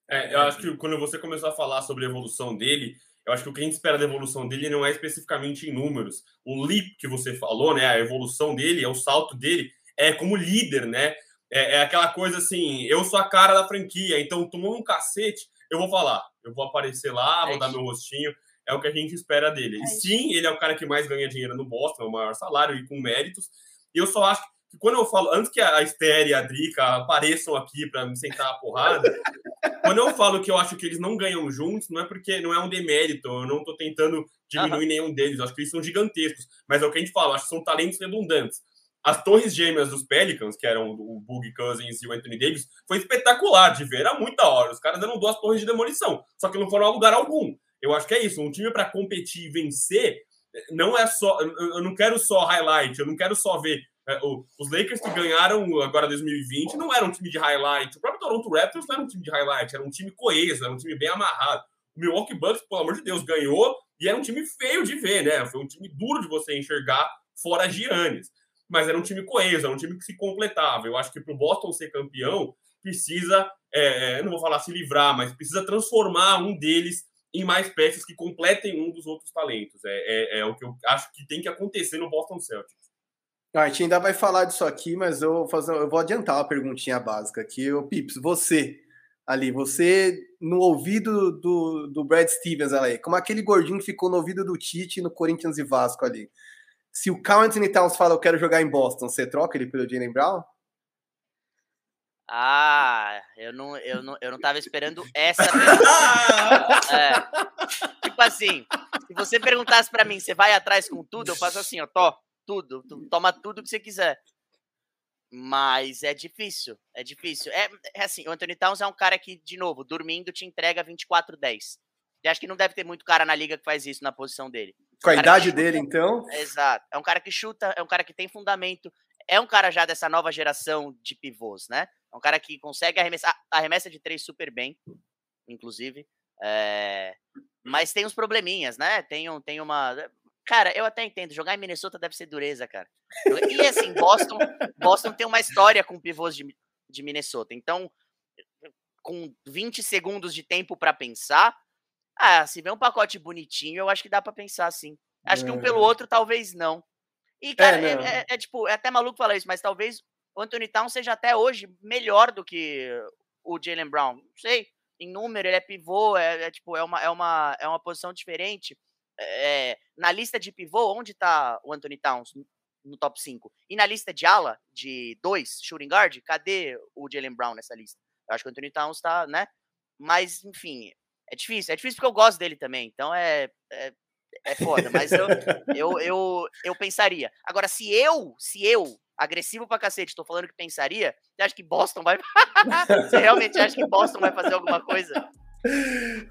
É, eu acho que quando você começou a falar sobre a evolução dele, eu acho que o que a gente espera da evolução dele não é especificamente em números. O leap que você falou, né, a evolução dele, é o salto dele, é como líder, né? É, é aquela coisa assim, eu sou a cara da franquia, então tomou um cacete, eu vou falar, eu vou aparecer lá, vou é dar meu rostinho, é o que a gente espera dele. É e sim, ele é o cara que mais ganha dinheiro no Boston, é o maior salário e com méritos. E eu só acho que que quando eu falo, antes que a Esther e a Drica apareçam aqui para me sentar a porrada, quando eu falo que eu acho que eles não ganham juntos, não é porque não é um demérito, eu não estou tentando diminuir uhum. nenhum deles, acho que eles são gigantesccos, mas é o que a gente fala, acho que são talentos redundantes. As torres gêmeas dos Pelicans, que eram o Boogie Cousins e o Anthony Davis, foi espetacular de ver, era muito da hora. Os caras eram duas torres de demolição, só que não foram a lugar algum. Eu acho que é isso. Um time para competir e vencer não é só. Eu não quero só highlight, eu não quero só ver. É, os Lakers que ganharam agora 2020 não era um time de highlight. O próprio Toronto Raptors não era um time de highlight, era um time coeso, era um time bem amarrado. O Milwaukee Bucks, pelo amor de Deus, ganhou e era um time feio de ver, né? Foi um time duro de você enxergar fora Giannis. Mas era um time coeso, era um time que se completava. Eu acho que para o Boston ser campeão, precisa, é, é, não vou falar se livrar, mas precisa transformar um deles em mais peças que completem um dos outros talentos. É, é, é, o que eu acho que tem que acontecer no Boston Celtics. A gente ainda vai falar disso aqui, mas eu vou, fazer, eu vou adiantar uma perguntinha básica aqui. O Pips, você ali, você no ouvido do, do Brad Stevens ali, como aquele gordinho que ficou no ouvido do Tite no Corinthians e Vasco ali. Se o Carl Anthony Towns fala eu quero jogar em Boston, você troca ele pelo Jalen Brown? Ah, eu não, eu não, eu não tava esperando essa pergunta. é. Tipo assim, se você perguntasse para mim, você vai atrás com tudo, eu faço assim, ó, to, tudo, toma tudo que você quiser. Mas é difícil, é difícil. É, é assim, o Anthony Towns é um cara que, de novo, dormindo te entrega 24-10. E acho que não deve ter muito cara na liga que faz isso na posição dele. Com a idade dele, então? Exato. É um cara que chuta, é um cara que tem fundamento, é um cara já dessa nova geração de pivôs, né? É um cara que consegue arremessar, arremessa de três super bem, inclusive. É, mas tem uns probleminhas, né? Tem, um, tem uma. Cara, eu até entendo, jogar em Minnesota deve ser dureza, cara. E assim, Boston, Boston tem uma história com pivôs de, de Minnesota. Então, com 20 segundos de tempo para pensar, ah, se vê um pacote bonitinho, eu acho que dá para pensar sim. Acho é. que um pelo é. outro, talvez não. E, cara, é, é, é, é, tipo, é até maluco falar isso, mas talvez o Anthony Town seja até hoje melhor do que o Jalen Brown. Não sei, em número, ele é pivô, é, é tipo, é uma, é, uma, é uma posição diferente. É, na lista de pivô, onde tá o Anthony Towns? No top 5. E na lista de ala, de 2, shooting guard, cadê o Jalen Brown nessa lista? Eu acho que o Anthony Towns tá, né? Mas, enfim, é difícil. É difícil porque eu gosto dele também. Então é, é, é foda. Mas eu, eu, eu, eu pensaria. Agora, se eu, se eu agressivo pra cacete, tô falando que pensaria, você acha que Boston vai. você realmente acha que Boston vai fazer alguma coisa?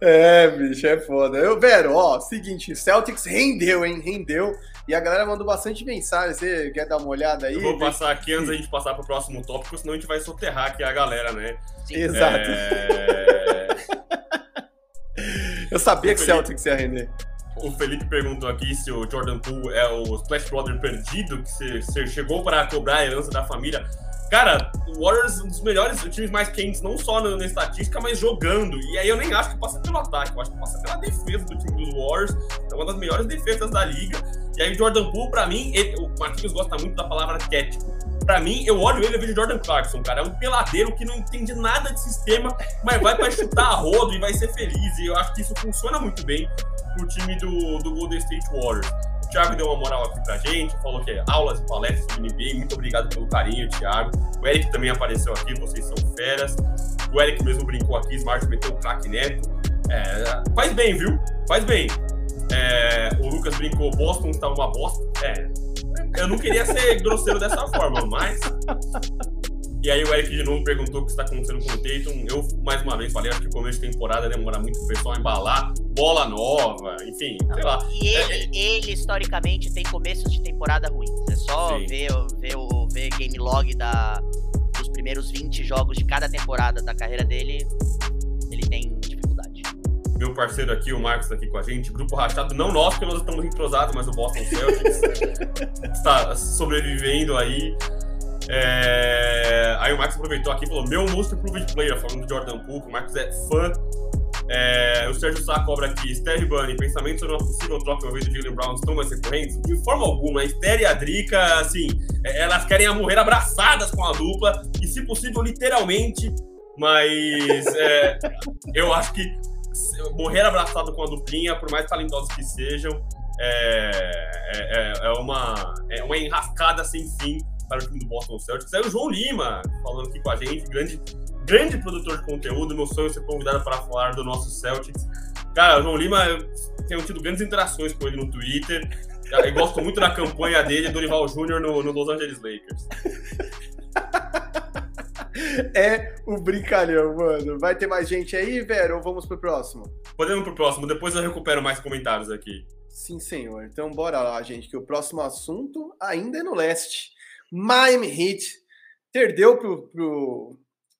É, bicho, é foda. Eu, Vero, ó, seguinte, Celtics rendeu, hein? Rendeu. E a galera mandou bastante mensagem. Você quer dar uma olhada aí? Eu vou passar aqui antes da gente passar pro próximo tópico, senão a gente vai soterrar aqui a galera, né? Sim. Exato. É... Eu sabia que Celtics ia render. O Felipe perguntou aqui se o Jordan Poole é o Splash Brother perdido, que você chegou para cobrar a herança da família. Cara, o Warriors é um dos melhores times mais quentes, não só na, na, estatística, mas jogando. E aí eu nem acho que passa pelo ataque, eu acho que passa pela defesa do time dos Warriors. É uma das melhores defesas da liga. E aí o Jordan Poole, pra mim, ele, o Marquinhos gosta muito da palavra quético. Pra mim, eu olho ele e vejo Jordan Clarkson, cara. É um peladeiro que não entende nada de sistema, mas vai para chutar a rodo e vai ser feliz. E eu acho que isso funciona muito bem pro time do, do Golden State Warriors. O Thiago deu uma moral aqui pra gente, falou que é aulas e palestras sobre NBA. Muito obrigado pelo carinho, Thiago. O Eric também apareceu aqui, vocês são feras. O Eric mesmo brincou aqui, Smart meteu o craque neto. É, faz bem, viu? Faz bem. É, o Lucas brincou, Boston tá uma bosta. É, eu não queria ser grosseiro dessa forma, mas. E aí o Eric de novo perguntou o que está acontecendo com o Tatum. Eu, mais uma vez, falei, acho que o começo de temporada demora muito pro pessoal embalar. Bola nova, enfim, sei lá. E ele, é, é... ele historicamente, tem começos de temporada ruins. É só ver, ver, o ver game log da, dos primeiros 20 jogos de cada temporada da carreira dele. Ele tem meu parceiro aqui, o Marcos, tá aqui com a gente. Grupo rachado, não nós, porque nós estamos entrosados, mas o Boston Celtics está sobrevivendo aí. É... Aí o Marcos aproveitou aqui e falou: Meu most improved player, falando do Jordan Poole, o Marcos é fã. É... O Sérgio Sá cobra aqui: Esther Bunny, pensamentos sobre uma possível troca ao invés do Jalen Brown estão mais recorrentes? De forma alguma, a e a Drica, assim, é, elas querem morrer abraçadas com a dupla e, se possível, literalmente. Mas é, eu acho que morrer abraçado com a duplinha, por mais talentosos que sejam, é, é, é, uma, é uma enrascada sem fim para o time do Boston Celtics. Aí o João Lima falando aqui com a gente, grande, grande produtor de conteúdo. Meu sonho é ser convidado para falar do nosso Celtics. Cara, o João Lima, eu tenho tido grandes interações com ele no Twitter. Eu gosto muito da campanha dele, do Rival Júnior no, no Los Angeles Lakers. é o brincalhão, mano. Vai ter mais gente aí, Vero, ou vamos pro próximo? Podemos pro próximo, depois eu recupero mais comentários aqui. Sim, senhor. Então bora lá, gente, que o próximo assunto ainda é no leste. Miami Heat perdeu pro, pro,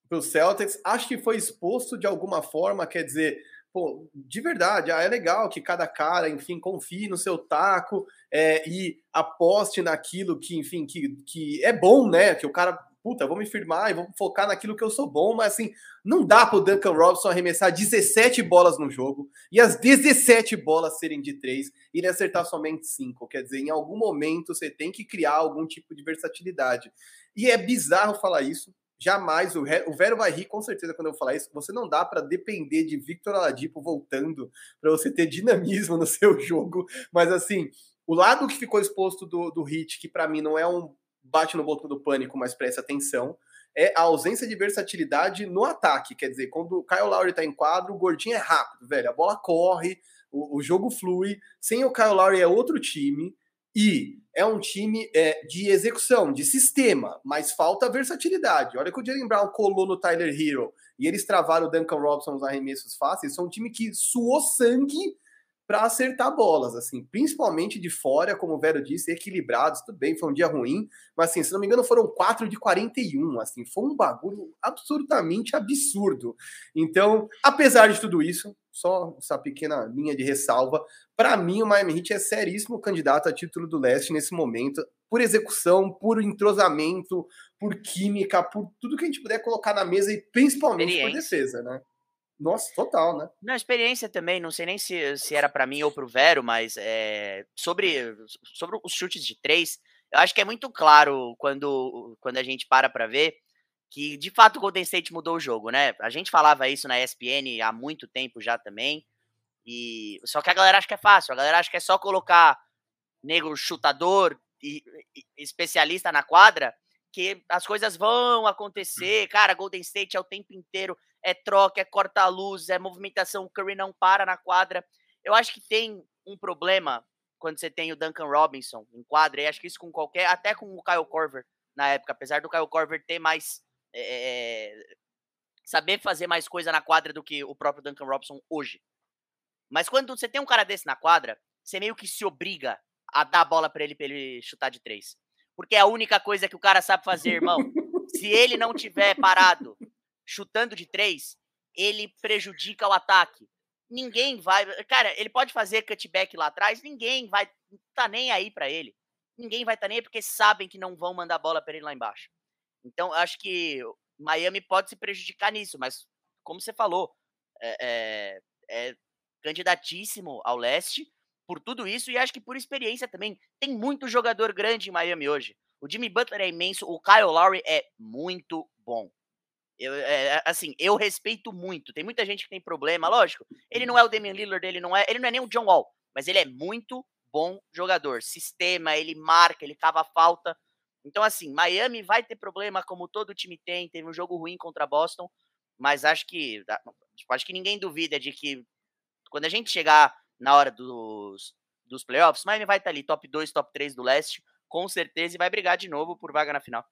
pro Celtics, acho que foi exposto de alguma forma, quer dizer, pô, de verdade, ah, é legal que cada cara, enfim, confie no seu taco é, e aposte naquilo que, enfim, que, que é bom, né? Que o cara puta, vou me firmar e vou focar naquilo que eu sou bom, mas assim, não dá pro Duncan Robinson arremessar 17 bolas no jogo e as 17 bolas serem de três e ele acertar somente cinco. Quer dizer, em algum momento você tem que criar algum tipo de versatilidade. E é bizarro falar isso. Jamais, o, o Vero vai rir com certeza quando eu falar isso. Você não dá para depender de Victor Aladipo voltando para você ter dinamismo no seu jogo. Mas assim, o lado que ficou exposto do, do Hit, que para mim não é um bate no botão do pânico, mas preste atenção, é a ausência de versatilidade no ataque. Quer dizer, quando o Kyle Lowry tá em quadro, o gordinho é rápido, velho. A bola corre, o, o jogo flui. Sem o Kyle Lowry é outro time. E é um time é, de execução, de sistema, mas falta versatilidade. Olha que o Jalen Brown colou no Tyler Hero e eles travaram o Duncan Robinson nos arremessos fáceis. São um time que suou sangue para acertar bolas, assim, principalmente de fora, como o Vero disse, equilibrados, tudo bem, foi um dia ruim, mas assim, se não me engano, foram 4 de 41, assim, foi um bagulho absolutamente absurdo. Então, apesar de tudo isso, só essa pequena linha de ressalva, para mim o Miami Heat é seríssimo candidato a título do leste nesse momento, por execução, por entrosamento, por química, por tudo que a gente puder colocar na mesa e principalmente por defesa, né? Nossa, total, né? Na experiência também, não sei nem se, se era para mim ou para o Vero, mas é, sobre, sobre os chutes de três, eu acho que é muito claro quando, quando a gente para para ver que de fato o Golden State mudou o jogo, né? A gente falava isso na ESPN há muito tempo já também. E só que a galera acha que é fácil, a galera acha que é só colocar negro chutador e, e especialista na quadra que as coisas vão acontecer. Cara, Golden State é o tempo inteiro é troca, é corta-luz, é movimentação, o Curry não para na quadra. Eu acho que tem um problema quando você tem o Duncan Robinson em quadra, e acho que isso com qualquer, até com o Kyle Korver na época, apesar do Kyle Korver ter mais. É, saber fazer mais coisa na quadra do que o próprio Duncan Robinson hoje. Mas quando você tem um cara desse na quadra, você meio que se obriga a dar a bola para ele para ele chutar de três. Porque é a única coisa que o cara sabe fazer, irmão. Se ele não tiver parado chutando de três, ele prejudica o ataque. Ninguém vai. Cara, ele pode fazer cutback lá atrás, ninguém vai tá nem aí para ele. Ninguém vai tá nem aí porque sabem que não vão mandar bola para ele lá embaixo. Então, acho que Miami pode se prejudicar nisso, mas como você falou, é, é, é candidatíssimo ao leste por tudo isso e acho que por experiência também. Tem muito jogador grande em Miami hoje. O Jimmy Butler é imenso, o Kyle Lowry é muito bom. Eu, é, assim, eu respeito muito. Tem muita gente que tem problema, lógico. Ele não é o Damian Lillard, ele não é, ele não é nem o John Wall, mas ele é muito bom jogador. Sistema, ele marca, ele cava falta. Então, assim, Miami vai ter problema, como todo time tem. Teve um jogo ruim contra Boston, mas acho que tipo, acho que ninguém duvida de que quando a gente chegar na hora dos, dos playoffs, Miami vai estar ali top 2, top 3 do leste, com certeza, e vai brigar de novo por vaga na final.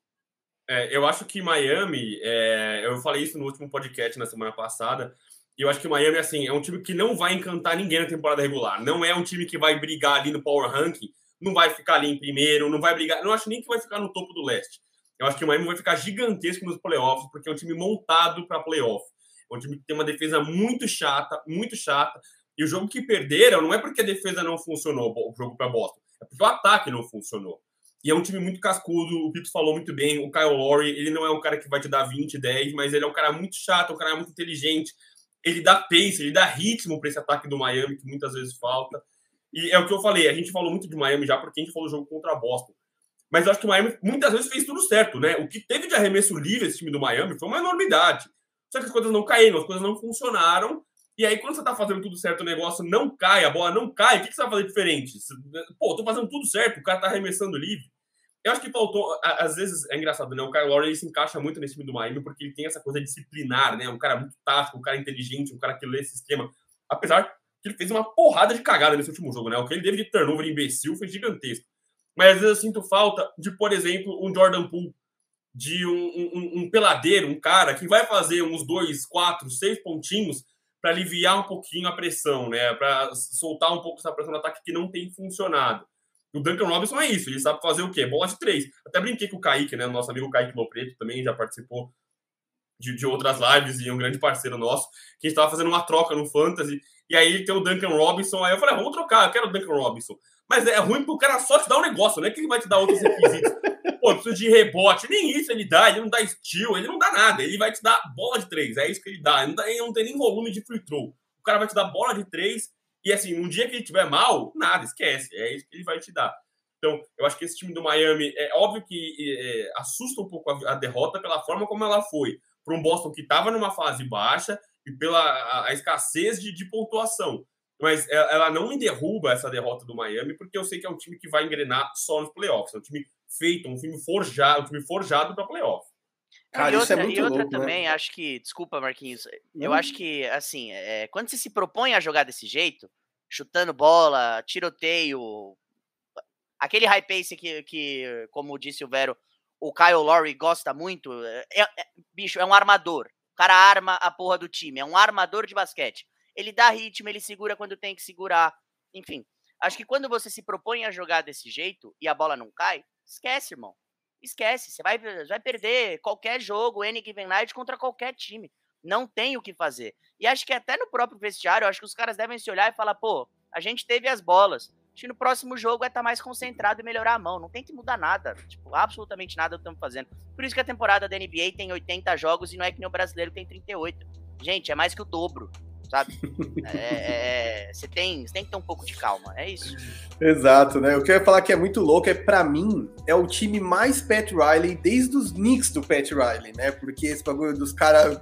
É, eu acho que Miami, é, eu falei isso no último podcast na semana passada, e eu acho que Miami assim, é um time que não vai encantar ninguém na temporada regular. Não é um time que vai brigar ali no Power Ranking, não vai ficar ali em primeiro, não vai brigar. Não acho nem que vai ficar no topo do leste. Eu acho que o Miami vai ficar gigantesco nos playoffs, porque é um time montado para playoff. É um time que tem uma defesa muito chata, muito chata. E o jogo que perderam não é porque a defesa não funcionou, o jogo para Boston, é porque o ataque não funcionou. E é um time muito cascudo, o Pito falou muito bem, o Kyle Lowry, ele não é um cara que vai te dar 20, 10, mas ele é um cara muito chato, um cara muito inteligente, ele dá pace, ele dá ritmo para esse ataque do Miami, que muitas vezes falta. E é o que eu falei, a gente falou muito de Miami já porque a gente falou do jogo contra a Boston. Mas eu acho que o Miami muitas vezes fez tudo certo, né? O que teve de arremesso livre esse time do Miami foi uma enormidade. Só que as coisas não caíram, as coisas não funcionaram. E aí, quando você tá fazendo tudo certo, o negócio não cai, a bola não cai, o que, que você vai fazer diferente? Pô, tô fazendo tudo certo, o cara tá arremessando livre. Eu acho que faltou, às vezes é engraçado, né? O Kyle Lowry se encaixa muito nesse time do Miami porque ele tem essa coisa disciplinar, né? Um cara muito tático, um cara inteligente, um cara que lê sistema. Apesar que ele fez uma porrada de cagada nesse último jogo, né? O que ele teve de turnover imbecil foi gigantesco. Mas às vezes eu sinto falta de, por exemplo, um Jordan Poole de um, um, um, peladeiro, um cara que vai fazer uns dois, quatro, seis pontinhos para aliviar um pouquinho a pressão, né? Para soltar um pouco essa pressão no ataque que não tem funcionado. O Duncan Robinson é isso, ele sabe fazer o quê? Bola de três. Até brinquei com o Kaique, né? O nosso amigo Kaique Lopreto também já participou de, de outras lives e um grande parceiro nosso, que a gente estava fazendo uma troca no Fantasy, e aí tem o Duncan Robinson, aí eu falei, ah, vamos trocar, eu quero o Duncan Robinson. Mas é ruim porque o cara só te dá um negócio, não é que ele vai te dar outros requisitos. Pô, precisa de rebote, nem isso ele dá, ele não dá steal, ele não dá nada, ele vai te dar bola de três, é isso que ele dá, ele não, dá, ele não tem nem volume de free throw. O cara vai te dar bola de três, e assim, um dia que ele tiver mal, nada, esquece, é isso que ele vai te dar. Então, eu acho que esse time do Miami, é óbvio que é, assusta um pouco a, a derrota pela forma como ela foi para um Boston que estava numa fase baixa e pela a, a escassez de, de, pontuação. Mas ela não me derruba essa derrota do Miami, porque eu sei que é um time que vai engrenar só nos playoffs. É um time feito, um time forjado, um time forjado para playoff. Cara, e outra, é e outra louco, né? também, né? acho que, desculpa, Marquinhos, eu acho que, assim, é, quando você se propõe a jogar desse jeito, chutando bola, tiroteio, aquele high pace que, que como disse o Vero, o Kyle Lowry gosta muito. É, é, bicho, é um armador. O cara arma a porra do time. É um armador de basquete. Ele dá ritmo, ele segura quando tem que segurar. Enfim, acho que quando você se propõe a jogar desse jeito e a bola não cai, esquece, irmão. Esquece. Você vai, vai perder qualquer jogo, N Given Night, contra qualquer time. Não tem o que fazer. E acho que até no próprio vestiário, acho que os caras devem se olhar e falar, pô, a gente teve as bolas. Acho que no próximo jogo é estar tá mais concentrado e melhorar a mão. Não tem que mudar nada. Tipo, absolutamente nada estamos fazendo. Por isso que a temporada da NBA tem 80 jogos e não é que nem o brasileiro tem 38. Gente, é mais que o dobro, sabe? É, é, é, você, tem, você tem que ter um pouco de calma, é isso. Exato, né? O que eu ia falar que é muito louco é, para mim, é o time mais Pat Riley desde os Knicks do Pat Riley, né? Porque esse bagulho dos caras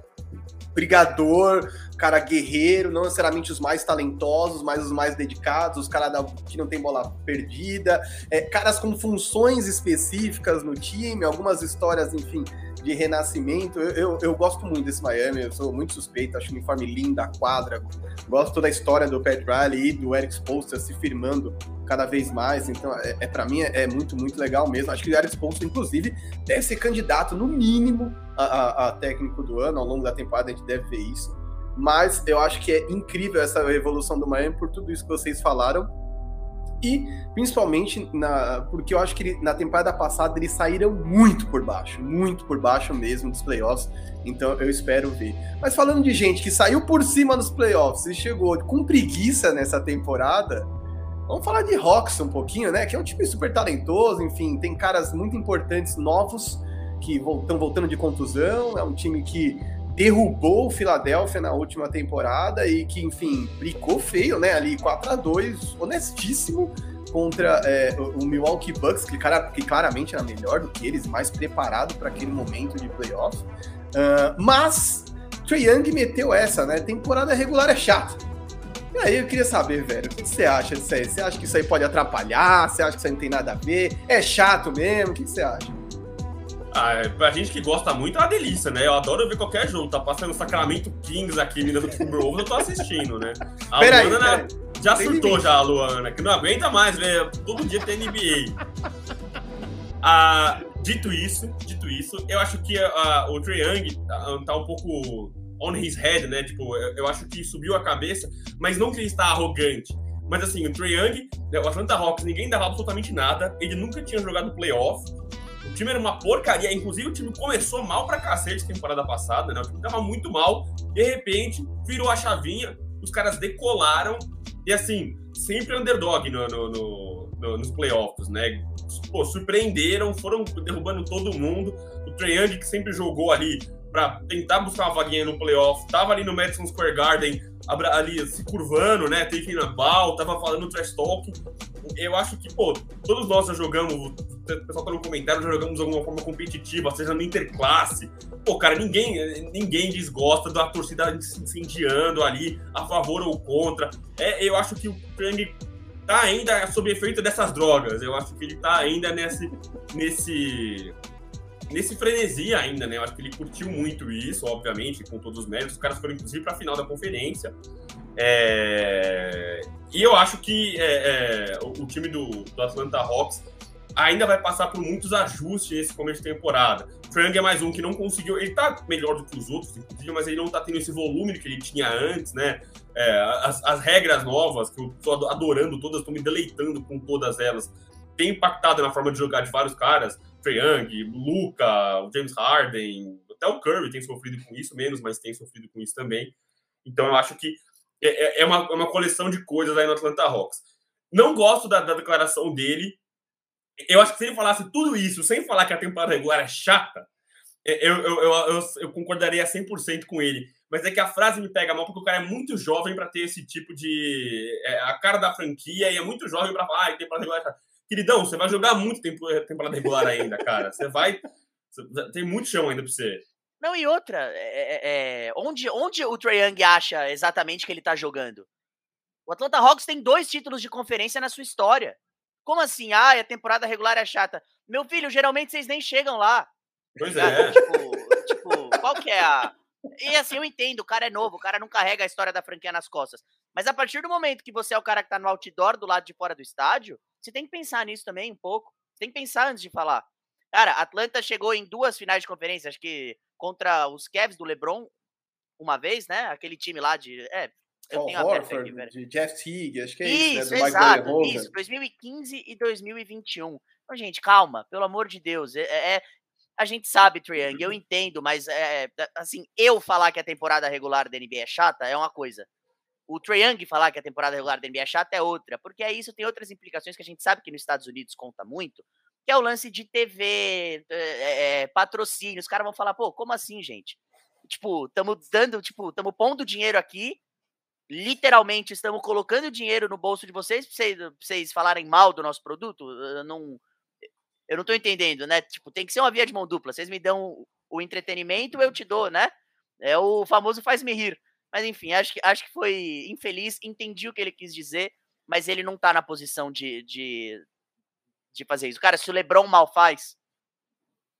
brigador, cara guerreiro, não necessariamente os mais talentosos, mas os mais dedicados, os caras que não tem bola perdida, é, caras com funções específicas no time, algumas histórias, enfim, de renascimento. Eu, eu, eu, gosto muito desse Miami, eu sou muito suspeito, acho o uniforme lindo, a quadra. Gosto da história do Pat Riley e do Eric Spoelstra se firmando cada vez mais. Então, é, é para mim é, é, muito, muito legal mesmo. Acho que o Eric Spoelstra, inclusive, deve ser candidato, no mínimo, a, a, a técnico do ano. Ao longo da temporada, a gente deve ver isso. Mas eu acho que é incrível essa evolução do Miami por tudo isso que vocês falaram e principalmente na, porque eu acho que ele, na temporada passada eles saíram muito por baixo, muito por baixo mesmo dos playoffs. Então eu espero ver. Mas falando de gente que saiu por cima dos playoffs e chegou com preguiça nessa temporada, vamos falar de Hawks um pouquinho, né? Que é um time super talentoso, enfim, tem caras muito importantes novos que estão voltando de contusão. É um time que derrubou o Philadelphia na última temporada e que, enfim, bricou feio, né? Ali 4 a 2 honestíssimo contra é, o Milwaukee Bucks, que, cara, que claramente era melhor do que eles, mais preparado para aquele momento de playoff. Uh, mas Trae Young meteu essa, né? Temporada regular é chata. E aí eu queria saber, velho, o que você acha disso aí? Você acha que isso aí pode atrapalhar? Você acha que isso aí não tem nada a ver? É chato mesmo? O que você acha? Ah, é, pra gente que gosta muito é uma delícia, né? Eu adoro ver qualquer jogo. Tá passando Sacramento Kings aqui, Minnesota Timberwolves, eu tô assistindo, né? A peraí, Luana peraí. já tem surtou já, a Luana, que não aguenta mais ver todo dia tem NBA. Ah, dito isso, dito isso, eu acho que uh, o Trae Young tá, tá, um pouco on his head, né? Tipo, eu, eu, acho que subiu a cabeça, mas não que ele está arrogante. Mas assim, o Trae Young, né, o Atlanta Hawks, ninguém dava absolutamente nada. Ele nunca tinha jogado playoff. O time era uma porcaria, inclusive o time começou mal pra cacete temporada passada, né? O time tava muito mal, de repente virou a chavinha, os caras decolaram e assim, sempre underdog no, no, no, no nos playoffs, né? Pô, surpreenderam, foram derrubando todo mundo. O Trae que sempre jogou ali para tentar buscar uma vaguinha no playoff, tava ali no Madison Square Garden ali se curvando, né? Taking a ball, tava falando trash talk. Eu acho que, pô, todos nós já jogamos, o pessoal tá no comentário, já jogamos de alguma forma competitiva, seja no interclasse. Pô, cara, ninguém, ninguém desgosta da torcida se incendiando ali, a favor ou contra. É, eu acho que o Krang tá ainda sob efeito dessas drogas. Eu acho que ele tá ainda nesse, nesse nesse frenesi ainda, né? Eu acho que ele curtiu muito isso, obviamente, com todos os méritos. Os caras foram, inclusive, para a final da conferência. É... E eu acho que é, é, o, time do, do, Atlanta Hawks ainda vai passar por muitos ajustes nesse começo de temporada. Frank é mais um que não conseguiu. Ele tá melhor do que os outros, mas ele não tá tendo esse volume que ele tinha antes, né? É, as, as, regras novas, que eu tô adorando todas, tô me deleitando com todas elas, tem impactado na forma de jogar de vários caras. Trae Young, Luca, o James Harden, até o Curry tem sofrido com isso, menos, mas tem sofrido com isso também. Então eu acho que é, é, é uma, é uma coleção de coisas aí no Atlanta Hawks. Não gosto da, da declaração dele, eu acho que se ele falasse tudo isso sem falar que a temporada regular é chata, é, eu, eu, eu, eu, concordaria 100% com ele. Mas é que a frase me pega mal porque o cara é muito jovem para ter esse tipo de. É, a cara da franquia e é muito jovem para falar, ah, temporada regular é. Queridão, você vai jogar muito tempo, temporada regular ainda, cara. Você vai. Tem muito chão ainda para você. Não, e outra, é, é, onde, onde o Trae Young acha exatamente que ele tá jogando? O Atlanta Hawks tem dois títulos de conferência na sua história. Como assim? Ah, a temporada regular é chata. Meu filho, geralmente vocês nem chegam lá. Pois é. Tipo, tipo, qual que é a. E assim, eu entendo, o cara é novo, o cara não carrega a história da franquia nas costas. Mas a partir do momento que você é o cara que tá no outdoor do lado de fora do estádio, você tem que pensar nisso também um pouco. Você tem que pensar antes de falar. Cara, Atlanta chegou em duas finais de conferência, acho que contra os Cavs do LeBron, uma vez, né? Aquele time lá de. É, eu oh, tenho Horford, aqui, velho. De Jeff Teague, acho que é isso, isso né? Do exato, isso, 2015 e 2021. Então, gente, calma, pelo amor de Deus. É, é, é a gente sabe, Triang, eu entendo, mas é, assim, eu falar que a temporada regular da NBA é chata é uma coisa. O Trae Young falar que a temporada regular da NBA é chata é outra, porque aí isso tem outras implicações que a gente sabe que nos Estados Unidos conta muito, que é o lance de TV, é, é, patrocínio. Os caras vão falar, pô, como assim, gente? Tipo, estamos dando, tipo, estamos pondo dinheiro aqui literalmente estamos colocando dinheiro no bolso de vocês para vocês, vocês, falarem mal do nosso produto? Eu não, eu não tô entendendo, né? Tipo, tem que ser uma via de mão dupla. Vocês me dão o entretenimento, eu te dou, né? É o famoso faz-me rir. Mas enfim, acho que, acho que foi infeliz, entendi o que ele quis dizer, mas ele não tá na posição de, de, de fazer isso. Cara, se o Lebron mal faz,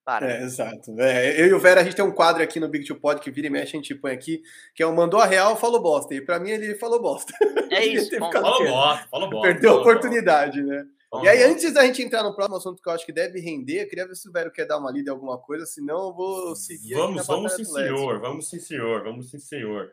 para. É, exato. É, eu e o Vera, a gente tem um quadro aqui no Big Two Pod que vira e mexe, a gente põe aqui, que é o mandou a real, falou bosta. E pra mim ele falou bosta. É isso. falou bosta, falou bosta. Perdeu a oportunidade, bosta. né? e aí, antes da gente entrar no próximo assunto que eu acho que deve render, eu queria ver se o Vero quer dar uma lida em alguma coisa, senão eu vou seguir. Vamos, vamos sim, senhor. Vamos sim, senhor. Vamos sim, senhor.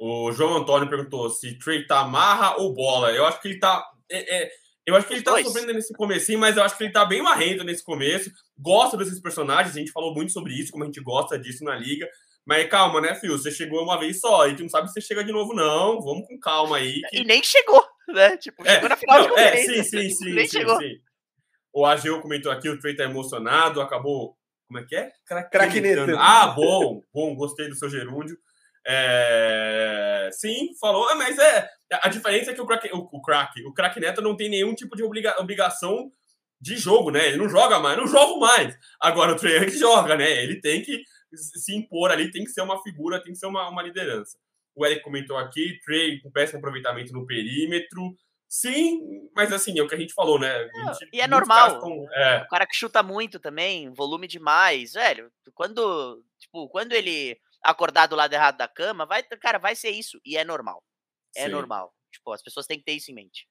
O João Antônio perguntou se Trey tá marra ou bola. Eu acho que ele tá. É, é eu acho que ele tá dois. sofrendo nesse comecinho, mas eu acho que ele tá bem marrento nesse começo. Gosta desses personagens, a gente falou muito sobre isso, como a gente gosta disso na liga. Mas calma, né, Fio? Você chegou uma vez só e tu não sabe se você chega de novo, não. Vamos com calma aí. Que... E nem chegou, né? Tipo, é, chegou na final não, de É, sim, sim, sim. nem sim, chegou. Sim. O Ageu comentou aqui, o Trey tá emocionado, acabou. Como é que é? Craquinetando. Ah, bom, bom, gostei do seu gerúndio. É... Sim, falou, ah, mas é. A diferença é que o crack, o, o crack, o crack Neto não tem nenhum tipo de obriga, obrigação de jogo, né? Ele não joga mais, não jogo mais. Agora o Trey joga, né? Ele tem que se impor ali, tem que ser uma figura, tem que ser uma, uma liderança. O Eric comentou aqui, Trey com péssimo aproveitamento no perímetro. Sim, mas assim, é o que a gente falou, né? Gente, e é normal. é. O cara que chuta muito também, volume demais, velho. Quando, tipo, quando ele acordar do lado errado da cama, vai, cara, vai ser isso. E é normal. É Sim. normal. Tipo, as pessoas têm que ter isso em mente.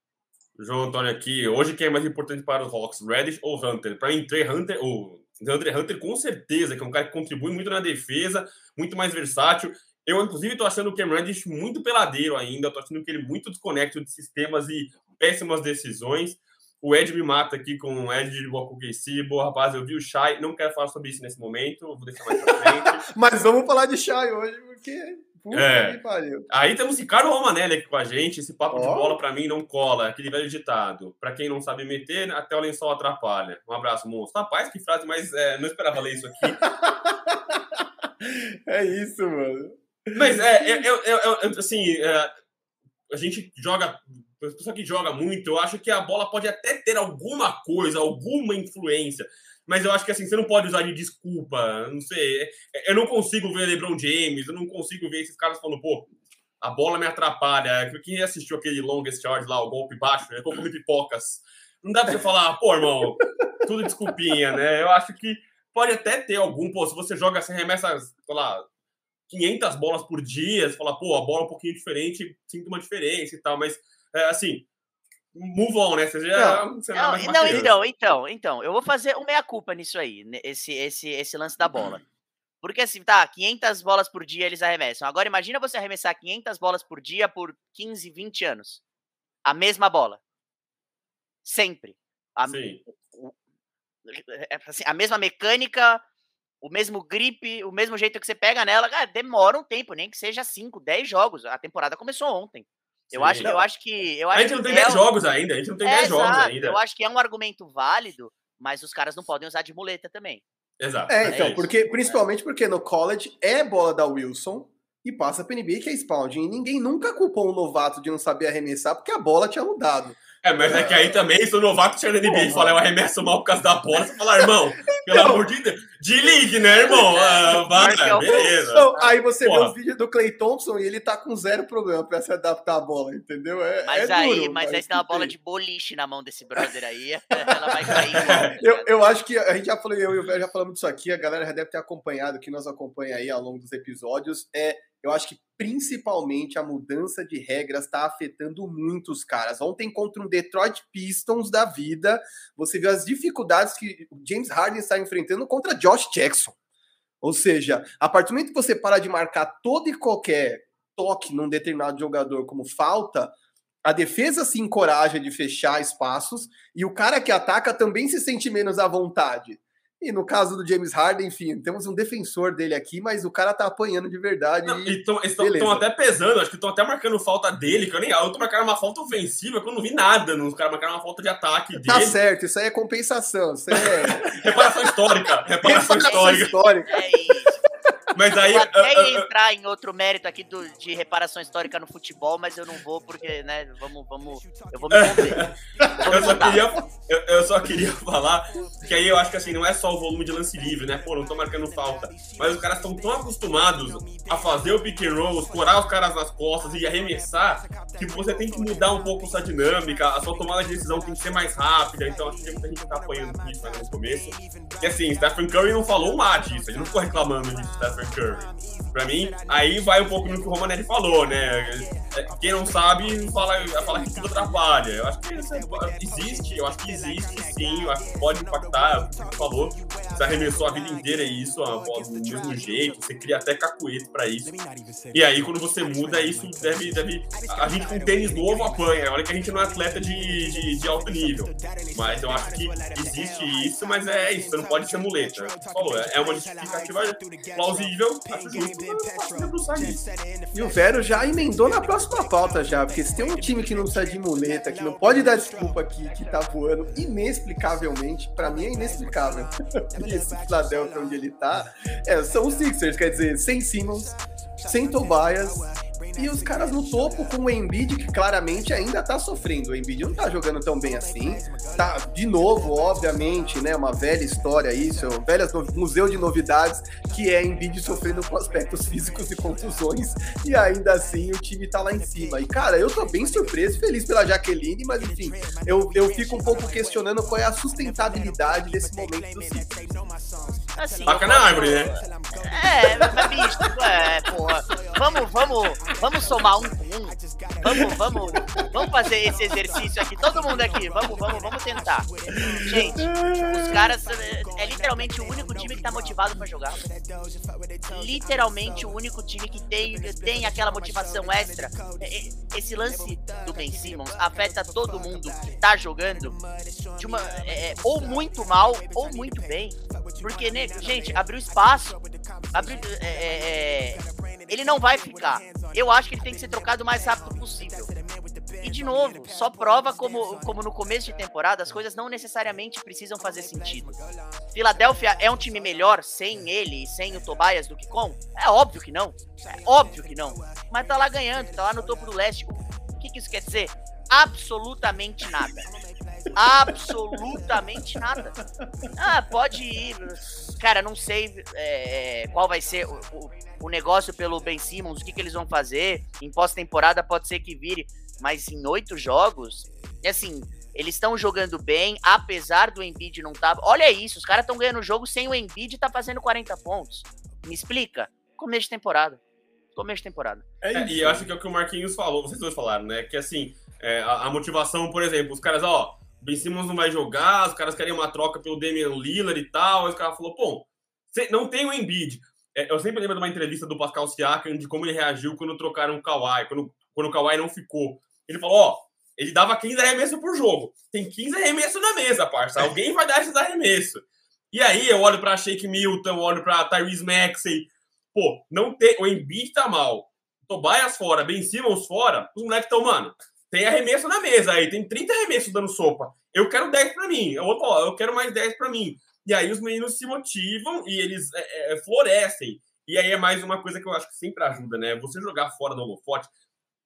João Antônio aqui, hoje quem é mais importante para os Hawks, Reddish ou Hunter? Para mim, Trey Hunter, ou Hunter Hunter com certeza, que é um cara que contribui muito na defesa, muito mais versátil. Eu, inclusive, estou achando o Cam Reddish muito peladeiro ainda, estou achando que ele muito desconecto de sistemas e péssimas decisões. O Ed me mata aqui com o Ed de Boku KC. Boa, rapaz, eu vi o Shai. Não quero falar sobre isso nesse momento, vou deixar mais pra frente. Mas vamos falar de Shai hoje, porque. Puta é. Aí temos Ricardo Romanelli aqui com a gente. Esse papo oh. de bola para mim não cola. Aquele velho ditado. Para quem não sabe meter, até o lençol atrapalha. Um abraço, monstro. Rapaz, que frase, mas é, não esperava ler isso aqui. é isso, mano. Mas é, eu, eu, eu, assim, é, a gente joga pessoa que joga muito, eu acho que a bola pode até ter alguma coisa, alguma influência. Mas eu acho que assim, você não pode usar de desculpa. Não sei. Eu não consigo ver LeBron James, eu não consigo ver esses caras falando, pô, a bola me atrapalha. Quem assistiu aquele longest charge lá, o golpe baixo, né? Como pipocas. Não dá pra você falar, pô, irmão, tudo desculpinha, né? Eu acho que pode até ter algum, pô, se você joga, você remessa, sei lá, 500 bolas por dia, você fala, pô, a bola é um pouquinho diferente, sinto uma diferença e tal, mas é, assim, move on, né? Você já não, não, mais não então, então, então, eu vou fazer uma meia-culpa nisso aí, esse, esse, esse lance da bola. Porque assim, tá, 500 bolas por dia eles arremessam. Agora imagina você arremessar 500 bolas por dia por 15, 20 anos. A mesma bola. Sempre. A, Sim. É, assim, a mesma mecânica, o mesmo grip, o mesmo jeito que você pega nela, cara, demora um tempo, nem que seja 5, 10 jogos. A temporada começou ontem. Eu acho, eu acho que. Eu acho a gente não tem 10 é jogos ainda, a gente não tem 10 é, jogos ainda. Eu acho que é um argumento válido, mas os caras não podem usar de muleta também. Exato. É, então, é porque, principalmente porque no college é bola da Wilson e passa pra NBA que é spawn. E ninguém nunca culpou um novato de não saber arremessar porque a bola tinha mudado. É, mas é que aí também, se o novato chega na NBA e fala, eu arremesso mal por causa da bola, você fala, irmão, pelo então, amor de Deus, de ligue, né, irmão? Ah, vai, beleza. Então, aí você Porra. vê os vídeos do Clay Thompson e ele tá com zero problema pra se adaptar à bola, entendeu? É, mas é aí, duro, mas aí tem uma bola de boliche na mão desse brother aí, ela vai cair. Igual, eu, eu acho que a gente já falou, eu e o Velho já falamos disso aqui, a galera já deve ter acompanhado, que nos acompanha aí ao longo dos episódios, é eu acho que principalmente a mudança de regras está afetando muitos caras. Ontem, contra um Detroit Pistons da vida, você viu as dificuldades que o James Harden está enfrentando contra Josh Jackson. Ou seja, a partir do momento que você para de marcar todo e qualquer toque num determinado jogador como falta, a defesa se encoraja de fechar espaços e o cara que ataca também se sente menos à vontade. E no caso do James Harden, enfim, temos um defensor dele aqui, mas o cara tá apanhando de verdade. Não, e estão até pesando, acho que estão até marcando falta dele, que eu nem. Eu tô marcando uma falta ofensiva, que eu não vi nada. Os caras marcaram uma falta de ataque tá dele. Tá certo, isso aí é compensação. Isso é... reparação histórica. Reparação, histórica. histórica. É isso. Mas aí. Eu até ia uh, uh, entrar em outro mérito aqui do, de reparação histórica no futebol, mas eu não vou, porque, né, vamos. vamos eu vou me conter. eu, só queria, eu, eu, só queria falar que aí eu acho que assim, não é só o volume de lance livre, né? Pô, não tô marcando falta. Mas os caras estão tão acostumados a fazer o pick and roll, escorar os caras nas costas e arremessar, que você tem que mudar um pouco essa dinâmica, a sua tomada de decisão tem que ser mais rápida. Então acho que muita gente tá apanhando isso no começo. E assim, Stephen Curry não falou um má disso, ele não ficou reclamando disso, Stephen Curry. Pra mim, aí vai um pouco no que o Romanelli falou, né? É, quem não sabe fala, fala que tudo atrapalha. Eu acho que existe, eu acho que existe sim, eu acho que pode impactar, o que você falou. Você arremessou a vida inteira isso, bola do mesmo jeito, você cria até cacuete pra isso. E aí, quando você muda, isso deve. deve a gente com tênis novo apanha. Olha que a gente não é atleta de, de, de alto nível. Mas eu acho que existe isso, mas é isso, você não pode ser muleta. Você falou, é uma justificativa plausível e o Vero já emendou na próxima pauta já, porque se tem um time que não sai de muleta, que não pode dar desculpa aqui, que tá voando inexplicavelmente, para mim é inexplicável. Esse Philadelphia onde ele tá, é, são os Sixers, quer dizer, sem Simmons, sem Tobias, e os caras no topo com o Embiid, que claramente ainda tá sofrendo. O Embiid não tá jogando tão bem assim. Tá, de novo, obviamente, né? Uma velha história isso, um velho museu de novidades, que é Embiid sofrendo com aspectos físicos e contusões. E ainda assim o time tá lá em cima. E, cara, eu tô bem surpreso, feliz pela Jaqueline, mas enfim, eu, eu fico um pouco questionando qual é a sustentabilidade desse momento do City. Assim, Bacana na árvore, né? É, mas bicho, é, porra. Vamos, vamos, vamos somar um com um. Vamos, vamos, vamos fazer esse exercício aqui. Todo mundo aqui, vamos, vamos, vamos tentar. Gente, os caras é, é literalmente o único time que tá motivado para jogar. Literalmente o único time que tem, tem aquela motivação extra. É, é, esse lance do Ben Simmons afeta todo mundo que tá jogando de uma, é, ou muito mal ou muito bem. Porque, né, gente, abriu espaço. Abriu, é, é, ele não vai ficar. Eu acho que ele tem que ser trocado o mais rápido possível. E de novo, só prova como, como no começo de temporada as coisas não necessariamente precisam fazer sentido. Filadélfia é um time melhor sem ele e sem o Tobias do que com? É óbvio que não. É óbvio que não. Mas tá lá ganhando, tá lá no topo do leste. O que, que isso quer dizer? Absolutamente nada. Absolutamente nada. Ah, pode ir. Cara, não sei é, qual vai ser o, o, o, negócio pelo Ben Simmons, o que, que eles vão fazer. Em pós-temporada pode ser que vire, mas em oito jogos, é assim, eles estão jogando bem, apesar do Embiid não estar. Tá... Olha isso, os caras estão ganhando o jogo sem o Embiid tá fazendo 40 pontos. Me explica? Começo de temporada. Começo de temporada. É, e eu acho que é o que o Marquinhos falou, vocês dois falaram, né? Que assim, É, a, a, motivação, por exemplo, os caras, ó, Ben Simmons não vai jogar, os caras querem uma troca pelo Damian Lillard e tal. Aí os caras falaram, pô, não tem o Embiid. É, eu sempre lembro de uma entrevista do Pascal Siakam de como ele reagiu quando trocaram o Kawhi, quando, quando o Kawhi não ficou. Ele falou, ó, ele dava 15 arremessos por jogo. Tem 15 arremessos na mesa, parça. Alguém vai dar esses arremessos. E aí eu olho para Shake Milton, olho para Tyrese Maxey. Pô, não tem. O Embiid tá mal. Tobias fora, Ben Simmons fora. Os moleques estão, mano, tem arremesso na mesa aí. Tem 30 arremessos dando sopa. Eu quero 10 para mim. Eu, opa, eu quero mais 10 para mim. E aí os meninos se motivam e eles é, é, florescem. E aí é mais uma coisa que eu acho que sempre ajuda, né? Você jogar fora do holofote.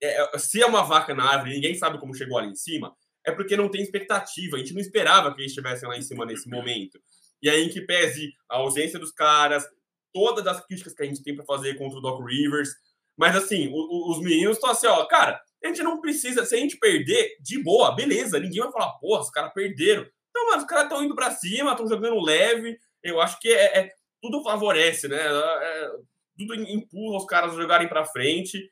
É, se é uma vaca na árvore ninguém sabe como chegou ali em cima, é porque não tem expectativa. A gente não esperava que eles estivessem lá em cima nesse momento. E aí, em que pese a ausência dos caras, todas as críticas que a gente tem para fazer contra o Doc Rivers. Mas, assim, o, o, os meninos estão assim, ó, cara, a gente não precisa, se a gente perder, de boa, beleza, ninguém vai falar, porra, os caras perderam. Então, mano, os caras estão indo para cima, estão jogando leve. Eu acho que é, é tudo favorece, né? É, tudo empurra os caras a jogarem para frente.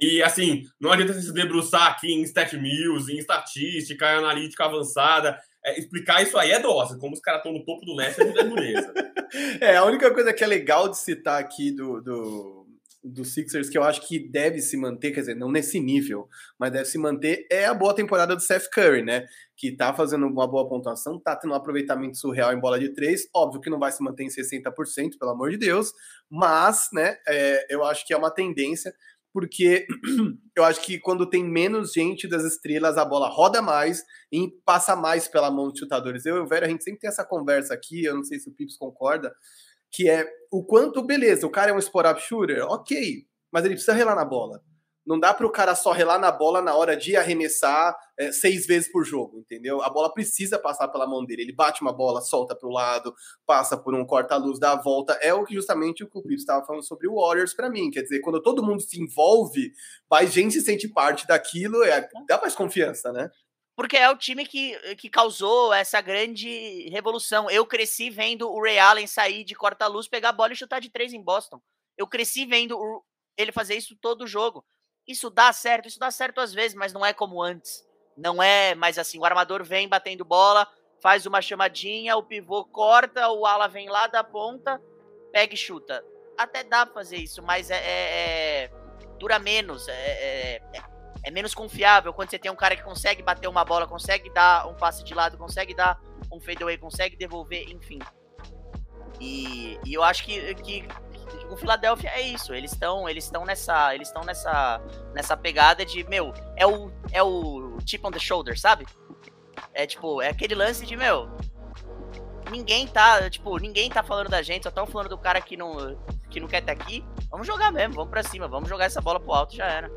E assim, não adianta se debruçar aqui em stat mills, em estatística, em analítica avançada. É, explicar isso aí é dose. Como os caras estão no topo do leste, é dureza. é, a única coisa que é legal de citar aqui do, do do Sixers que eu acho que deve se manter, quer dizer, não nesse nível, mas deve se manter, é a boa temporada do Seth Curry, né? Que tá fazendo uma boa pontuação, tá tendo um aproveitamento surreal em bola de três. Óbvio que não vai se manter em 60%, pelo amor de Deus, mas, né, é, eu acho que é uma tendência, porque eu acho que quando tem menos gente das estrelas, a bola roda mais e passa mais pela mão dos chutadores. Eu e o Velho, a gente sempre tem essa conversa aqui, eu não sei se o Pips concorda, que é o quanto, beleza, o cara é um spot-up shooter, ok, mas ele precisa relar na bola. Não dá para o cara só relar na bola na hora de arremessar é, seis vezes por jogo, entendeu? A bola precisa passar pela mão dele. Ele bate uma bola, solta para o lado, passa por um corta-luz, dá a volta. É o que justamente o que o Pito estava falando sobre o Warriors para mim. Quer dizer, quando todo mundo se envolve, mais gente se sente parte daquilo, é, dá mais confiança, né? Porque é o time que, que causou essa grande revolução. Eu cresci vendo o Ray Allen sair de corta-luz, pegar a bola e chutar de três em Boston. Eu cresci vendo o, ele fazer isso todo jogo. Isso dá certo, isso dá certo às vezes, mas não é como antes. Não é mais assim, o armador vem batendo bola, faz uma chamadinha, o pivô corta, o ala vem lá da ponta, pega e chuta. Até dá pra fazer isso, mas é, é, é dura menos. É, é, é menos confiável quando você tem um cara que consegue bater uma bola, consegue dar um passe de lado, consegue dar um fadeaway, consegue devolver, enfim. E, e eu acho que, que, o Philadelphia é isso. Eles estão eles estão nessa eles estão nessa nessa pegada de meu é o é o chip on the shoulder, sabe? É tipo é aquele lance de meu ninguém tá tipo ninguém tá falando da gente, só estão falando do cara que não que não quer estar aqui. Vamos jogar mesmo, vamos para cima, vamos jogar essa bola pro alto já era.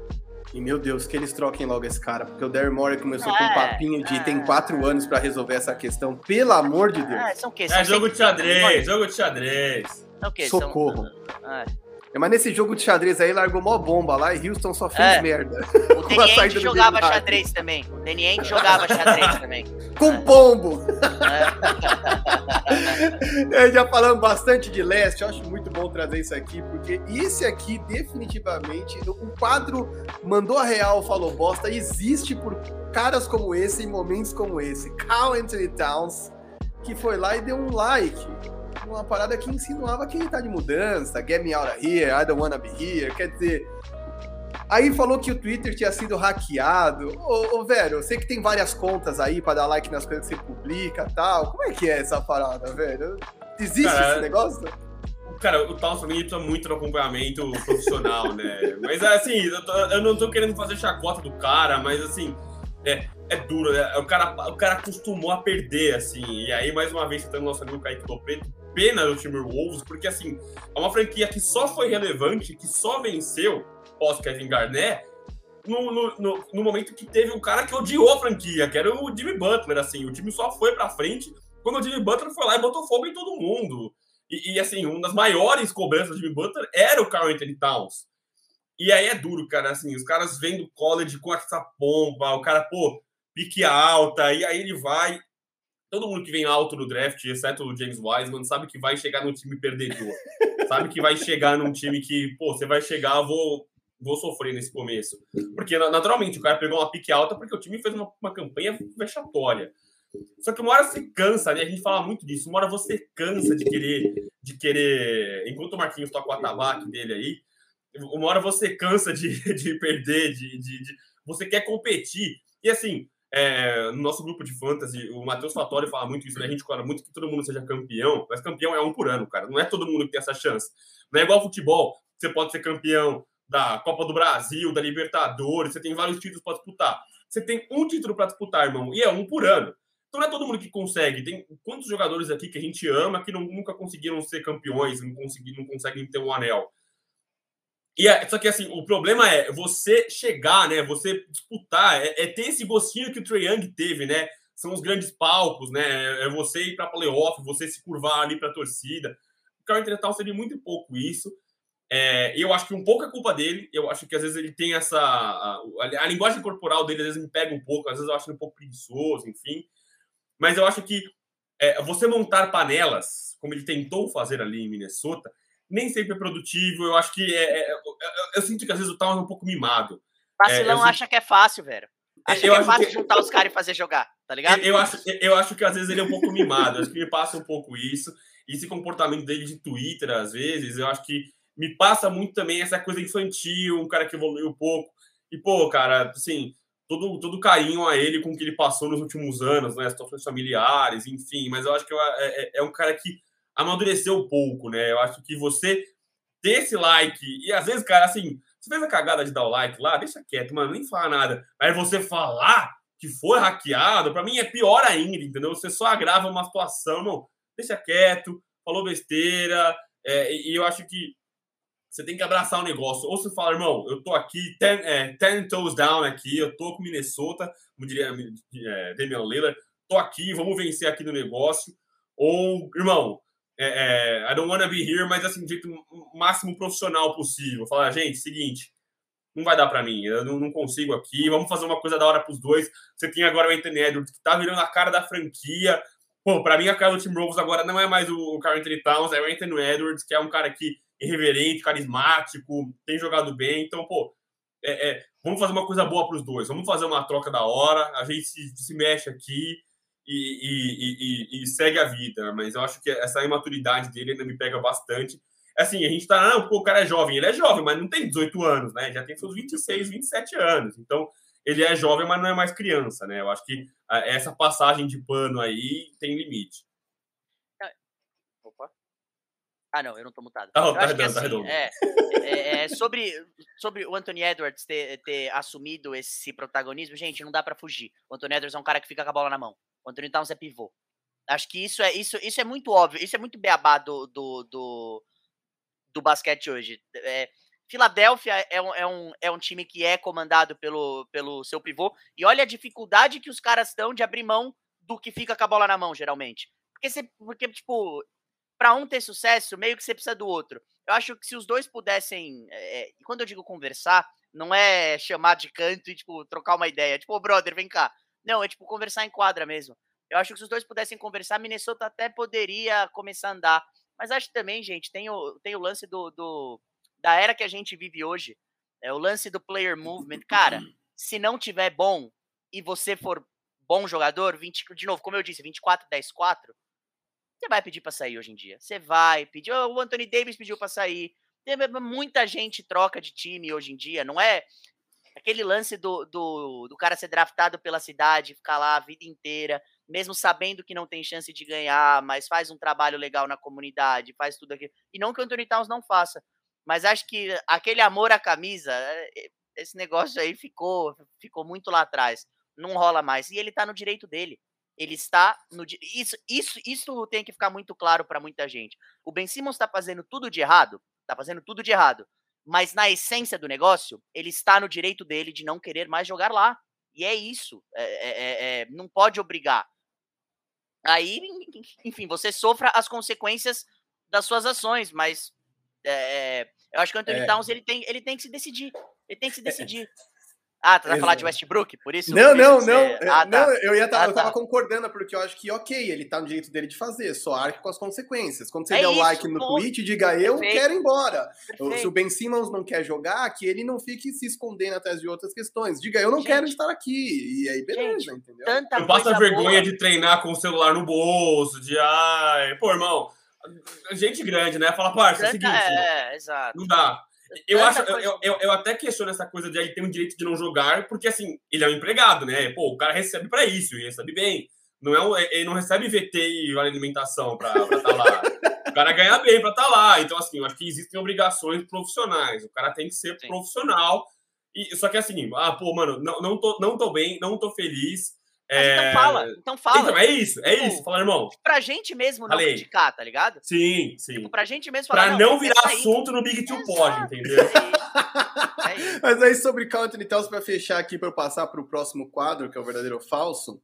E meu Deus, que eles troquem logo esse cara, porque o Darren Moore começou é, com um é, papinho de é. tem quatro anos para resolver essa questão, pelo amor de Deus. É, são que, são é jogo de xadrez, jogo de xadrez. Socorro. São... É. Mas nesse jogo de xadrez aí, largou mó bomba lá e Houston só fez é. merda. O Danny jogava xadrez também. O Danny jogava xadrez também. Com é. pombo! É. já falamos bastante de leste, eu acho muito bom trazer isso aqui, porque esse aqui, definitivamente, o quadro mandou a real, falou bosta, existe por caras como esse, em momentos como esse. Cal Anthony Towns, que foi lá e deu um like uma parada que insinuava que ele tá de mudança, get me out of here, I don't wanna be here, quer dizer... Aí falou que o Twitter tinha sido hackeado. Ô, ô velho, eu sei que tem várias contas aí para dar like nas coisas que você publica tal. Como é que é essa parada, velho? Existe cara, esse negócio? Cara, o tal também precisa muito do acompanhamento profissional, né? Mas assim, eu, tô, eu, não tô querendo fazer chacota do cara, mas assim, é, é duro, né? O cara, o cara acostumou a perder, assim. E aí, mais uma vez, citando nosso amigo Kaique do Preto, pena do Timberwolves, porque assim, é uma franquia que só foi relevante, que só venceu pós Kevin Garnett, no, no, no, no, momento que teve um cara que odiou a franquia, que era o Jimmy Butler, assim, o time só foi pra frente quando o Jimmy Butler foi lá e botou fogo em todo mundo. E, e assim, uma das maiores cobranças do Jimmy Butler era o Carl Anthony Towns. E aí é duro, cara, assim, os caras vêm do college com essa pompa, o cara, pô, pique alta, e aí ele vai todo mundo que vem alto no draft, exceto o James Wiseman, sabe que vai chegar num time perdedor. sabe que vai chegar num time que, pô, você vai chegar, eu vou vou sofrer nesse começo. Porque, naturalmente, o cara pegou uma pique alta porque o time fez uma, uma campanha vexatória. Só que uma hora você cansa, né? A gente fala muito disso. Uma hora você cansa de querer, de querer. Enquanto o Marquinhos toca o atabaque dele aí, uma hora você cansa de, de perder, de, de, de, você quer competir. E assim, é, no nosso grupo de fantasy, o Matheus Fattori fala muito isso, né? A gente fala muito que todo mundo seja campeão, mas campeão é um por ano, cara. Não é todo mundo que tem essa chance. Não é igual futebol, você pode ser campeão da Copa do Brasil, da Libertadores, você tem vários títulos para disputar. Você tem um título para disputar, irmão, e é um por ano. Então não é todo mundo que consegue. Tem quantos jogadores aqui que a gente ama que não, nunca conseguiram ser campeões, não, consegui, não conseguem ter um anel. E é, só que assim, o problema é você chegar, né? Você disputar, é, é ter esse gostinho que o Trae Young teve, né? São os grandes palcos, né? É, é você ir para playoff, você se curvar ali para a torcida. O Carl Anthony seria muito pouco isso. É, eu acho que um pouco é culpa dele. Eu acho que às vezes ele tem essa. A, a, a, linguagem corporal dele às vezes me pega um pouco, às vezes eu acho ele um pouco preguiçoso, enfim. Mas eu acho que é, você montar panelas, como ele tentou fazer ali em Minnesota, nem sempre é produtivo. Eu acho que é, é, eu, eu, sinto que às vezes o Towns é um pouco mimado. Vacilão é, acha que é fácil, velho. Acha eu que é fácil que... juntar os caras e fazer jogar, tá ligado? Eu acho, eu acho que às vezes ele é um pouco mimado. acho que me passa um pouco isso. Esse comportamento dele de Twitter, às vezes, eu acho que me passa muito também essa coisa infantil, um cara que evoluiu um pouco. E, pô, cara, assim, todo, todo carinho a ele com o que ele passou nos últimos anos, né? Situações familiares, enfim. Mas eu acho que é, é, é um cara que amadureceu um pouco, né? Eu acho que você ter esse like, e às vezes, cara, assim, você fez a cagada de dar o like lá, deixa quieto, mano, nem fala nada. Aí você falar que foi hackeado, para mim é pior ainda, entendeu? Você só agrava uma situação, não, deixa quieto, falou besteira, é, e eu acho que você tem que abraçar o negócio. Ou você fala, irmão, eu tô aqui, ten, é, ten toes down aqui, eu tô com Minnesota, como diria é, Damian Lillard, tô aqui, vamos vencer aqui no negócio. Ou, irmão, é, é, I don't wanna be here, mas assim, do jeito máximo profissional possível. Falar, gente, seguinte, não vai dar para mim, eu não, não, consigo aqui, vamos fazer uma coisa da hora pros dois. Você tem agora o Anthony Edwards, que tá virando a cara da franquia. Pô, pra mim a cara do Tim Rose agora não é mais o Carl Anthony Towns, é o Anthony Edwards, que é um cara que irreverente, carismático, tem jogado bem. Então, pô, é, é, vamos fazer uma coisa boa para os dois. Vamos fazer uma troca da hora. A gente se, se mexe aqui e, e, e, e, segue a vida. Mas eu acho que essa imaturidade dele ainda me pega bastante. Assim, a gente tá, não, pô, o cara é jovem. Ele é jovem, mas não tem 18 anos, né? Já tem seus 26, 27 anos. Então, ele é jovem, mas não é mais criança, né? Eu acho que essa passagem de pano aí tem limite. Ah, não, eu não tô mutado. Ah, tá redondo, tá assim, É, é, é, sobre, sobre o Anthony Edwards ter, ter assumido esse protagonismo, gente, não dá para fugir. O Anthony Edwards é um cara que fica com a bola na mão. O Anthony Towns é pivô. Acho que isso é, isso, isso é muito óbvio, isso é muito beabá do, do, do, do basquete hoje. É, Filadélfia é um, é, um, é um time que é comandado pelo, pelo seu pivô, e olha a dificuldade que os caras estão de abrir mão do que fica com a bola na mão, geralmente. Porque, você, porque tipo, para um ter sucesso, meio que você precisa do outro. Eu acho que se os dois pudessem. É, e quando eu digo conversar, não é chamar de canto e, tipo, trocar uma ideia. Tipo, oh, brother, vem cá. Não, é tipo conversar em quadra mesmo. Eu acho que se os dois pudessem conversar, Minnesota até poderia começar a andar. Mas acho também, gente, tem o, tem o lance do, do da era que a gente vive hoje. É o lance do player movement. Cara, se não tiver bom e você for bom jogador, 20, de novo, como eu disse, 24, 10, 4, você vai pedir para sair hoje em dia. Você vai pedir. O Anthony Davis pediu para sair. Muita gente troca de time hoje em dia. Não é aquele lance do, do, do cara ser draftado pela cidade, ficar lá a vida inteira, mesmo sabendo que não tem chance de ganhar, mas faz um trabalho legal na comunidade, faz tudo aquilo. E não que o Anthony Towns não faça. Mas acho que aquele amor à camisa, eh, esse negócio aí ficou, ficou muito lá atrás. Não rola mais. E ele tá no direito dele. Ele está no isso isso isso tem que ficar muito claro para muita gente. O Ben Simmons está fazendo tudo de errado, está fazendo tudo de errado, mas na essência do negócio ele está no direito dele de não querer mais jogar lá. E é isso. É, é, é, é não pode obrigar. Aí, enfim, você sofra as consequências das suas ações, mas é, é, eu acho que o Anthony Towns ele tem, ele tem que se decidir. Ele tem que se decidir. Ah, tu vai falar de Westbrook? Por isso? Não, por não, isso não. você- é, Ah, tá. não eu, ia tá, Ah, eu tava tá. concordando, porque eu acho que, ok, ele tá no direito dele de fazer, só arque com as consequências. Quando você É der o isso, like no ponto. tweet, diga eu Perfeito. quero ir embora. Se o. Ben Simmons não quer jogar, que ele não fique se escondendo atrás de outras questões. Diga eu não Gente. quero estar aqui. E aí, beleza, entendeu? Tanta Não passa coisa vergonha boa. de treinar com o celular no bolso, de ai, pô, irmão, gente grande, né? Fala, parça, é o seguinte, É, exato. não dá. Eu, acho, eu, eu, eu- até questiono essa coisa de ele ter um direito de não jogar, porque assim, ele é um empregado, né? Pô, o cara recebe pra isso, e recebe bem. Não é um- ele não recebe VT e alimentação pra estar lá. O cara ganha bem pra estar lá. Então, assim, eu acho que existem obrigações profissionais. O cara tem que ser Sim. profissional. E, só que assim, ah, pô, mano, não, não, tô, não tô bem, não tô feliz. Mas É... Então fala, então fala. Então, é isso, é Tipo, isso. Fala, irmão. Pra gente mesmo não Falei. criticar, tá ligado? Sim, sim. Tipo, pra gente mesmo falar. Pra não mas virar aí- assunto no Big Two. Pod, entendeu? É isso. É isso. Mas aí sobre Anthony Towns, para fechar aqui, para eu passar para o próximo quadro, que é o verdadeiro ou falso.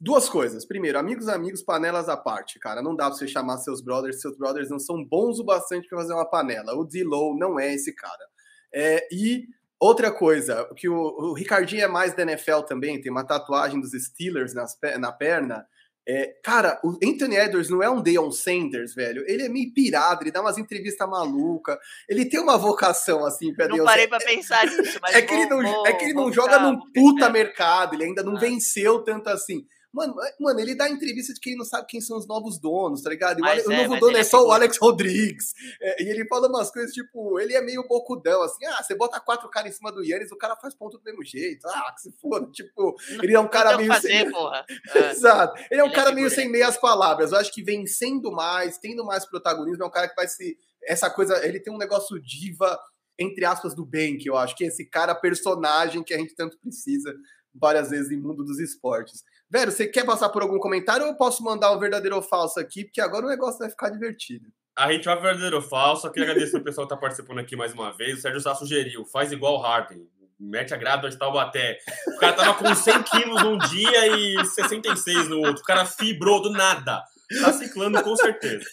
Duas coisas. Primeiro, amigos, amigos, panelas à parte, cara. Não dá pra você chamar seus brothers, seus brothers não são bons o bastante para fazer uma panela. O D-Low não é esse cara. É, e outra coisa, que o, o Ricardinho é mais da NFL também, tem uma tatuagem dos Steelers nas, na perna. É, cara, o Anthony Edwards não é um Deion Sanders, velho. Ele é meio pirado, ele dá umas entrevistas malucas. Ele tem uma vocação assim pra Não Deion parei pra pensar nisso, mas. é que ele não, vou- é que ele não joga num puta mercado, ele ainda não Ah. venceu tanto assim. Mano, é- mano, ele dá entrevista de que ele não sabe quem são os novos donos, tá ligado? E o, Mas o é, novo dono é é só o figura. Alex Rodrigues. É, e ele fala umas coisas tipo, ele é meio bocudão, assim, ah, você bota quatro caras em cima do Yannis, o cara faz ponto do mesmo jeito. Ah, que se foda. Tipo, ele é um cara o meio fazer, sem... porra. É. Exato. Ele é um Ele é cara meio sem meias palavras. Eu acho que vencendo mais, tendo mais protagonismo, é um cara que vai se. Essa coisa. Ele tem um negócio diva, entre aspas, do bem, que eu acho que é esse cara personagem que a gente tanto precisa várias vezes em mundo dos esportes. Velho, você quer passar por algum comentário ou eu posso mandar o verdadeiro ou falso aqui? Porque agora o negócio vai ficar divertido. A gente vai verdadeiro ou falso. Queria agradecer o pessoal que tá participando aqui mais uma vez. O Sérgio Sá sugeriu, faz igual o Harden. Mete a grada de Taubaté. O cara tava com 100 quilos num dia e 66 no outro. O cara fibrou do nada. Tá ciclando com certeza.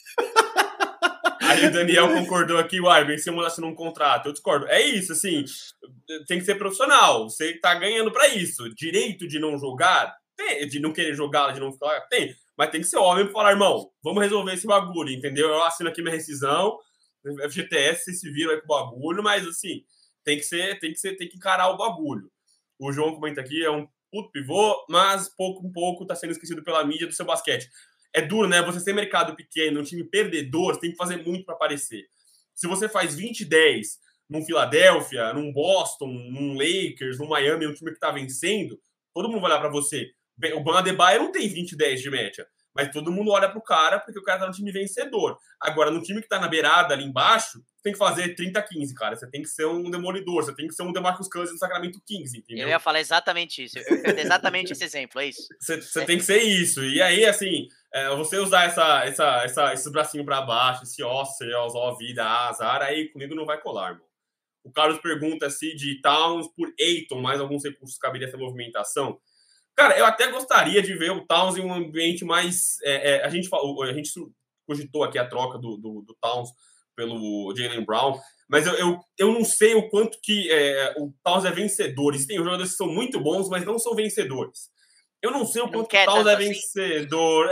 Aí o Daniel concordou aqui, uai, bem se mandasse num contrato. Eu discordo. É isso, assim, tem que ser profissional. Você tá ganhando pra isso. Direito de não jogar, tem. De não querer jogar, de não ficar, tem. Mas tem que ser homem pra falar, irmão, vamos resolver esse bagulho, entendeu? Eu assino aqui minha rescisão, FGTS, vocês se viram aí com o bagulho, mas assim, tem que ser, tem que ser, tem que encarar o bagulho. O João comenta aqui, é um puto pivô, mas pouco em pouco tá sendo esquecido pela mídia do seu basquete. É duro, né? Você ser mercado pequeno, um time perdedor, você tem que fazer muito para aparecer. Se você faz 20 10 num Philadelphia, num Boston, num Lakers, num Miami, um time que tá vencendo, todo mundo vai olhar para você. O Ban Adebayo não tem 20 10 de média, mas todo mundo olha pro cara porque o cara tá no time vencedor. Agora, no time que tá na beirada ali embaixo, tem que fazer 30 15, cara. Você tem que ser um demolidor, você tem que ser um DeMarcus Cousins do Sacramento Kings, entendeu? Eu ia falar exatamente isso. Exatamente esse exemplo, é isso. Você você tem que ser isso. E aí, assim, é, você usar essa, essa, essa, esse bracinho pra baixo, esse ó, céus, ó, vida, azar, aí comigo não vai colar, irmão. O Carlos pergunta se de Towns por Eiton, mais alguns recursos caberia essa movimentação. Cara, eu até gostaria de ver o Towns em um ambiente mais. é, é, a, gente falou, a gente cogitou aqui a troca do, do, do Towns pelo Jalen Brown, mas eu, eu, eu não sei o quanto que é, o Towns é vencedor. Existem jogadores que são muito bons, mas não são vencedores. Eu não sei o quanto o Towns é assim? vencedor.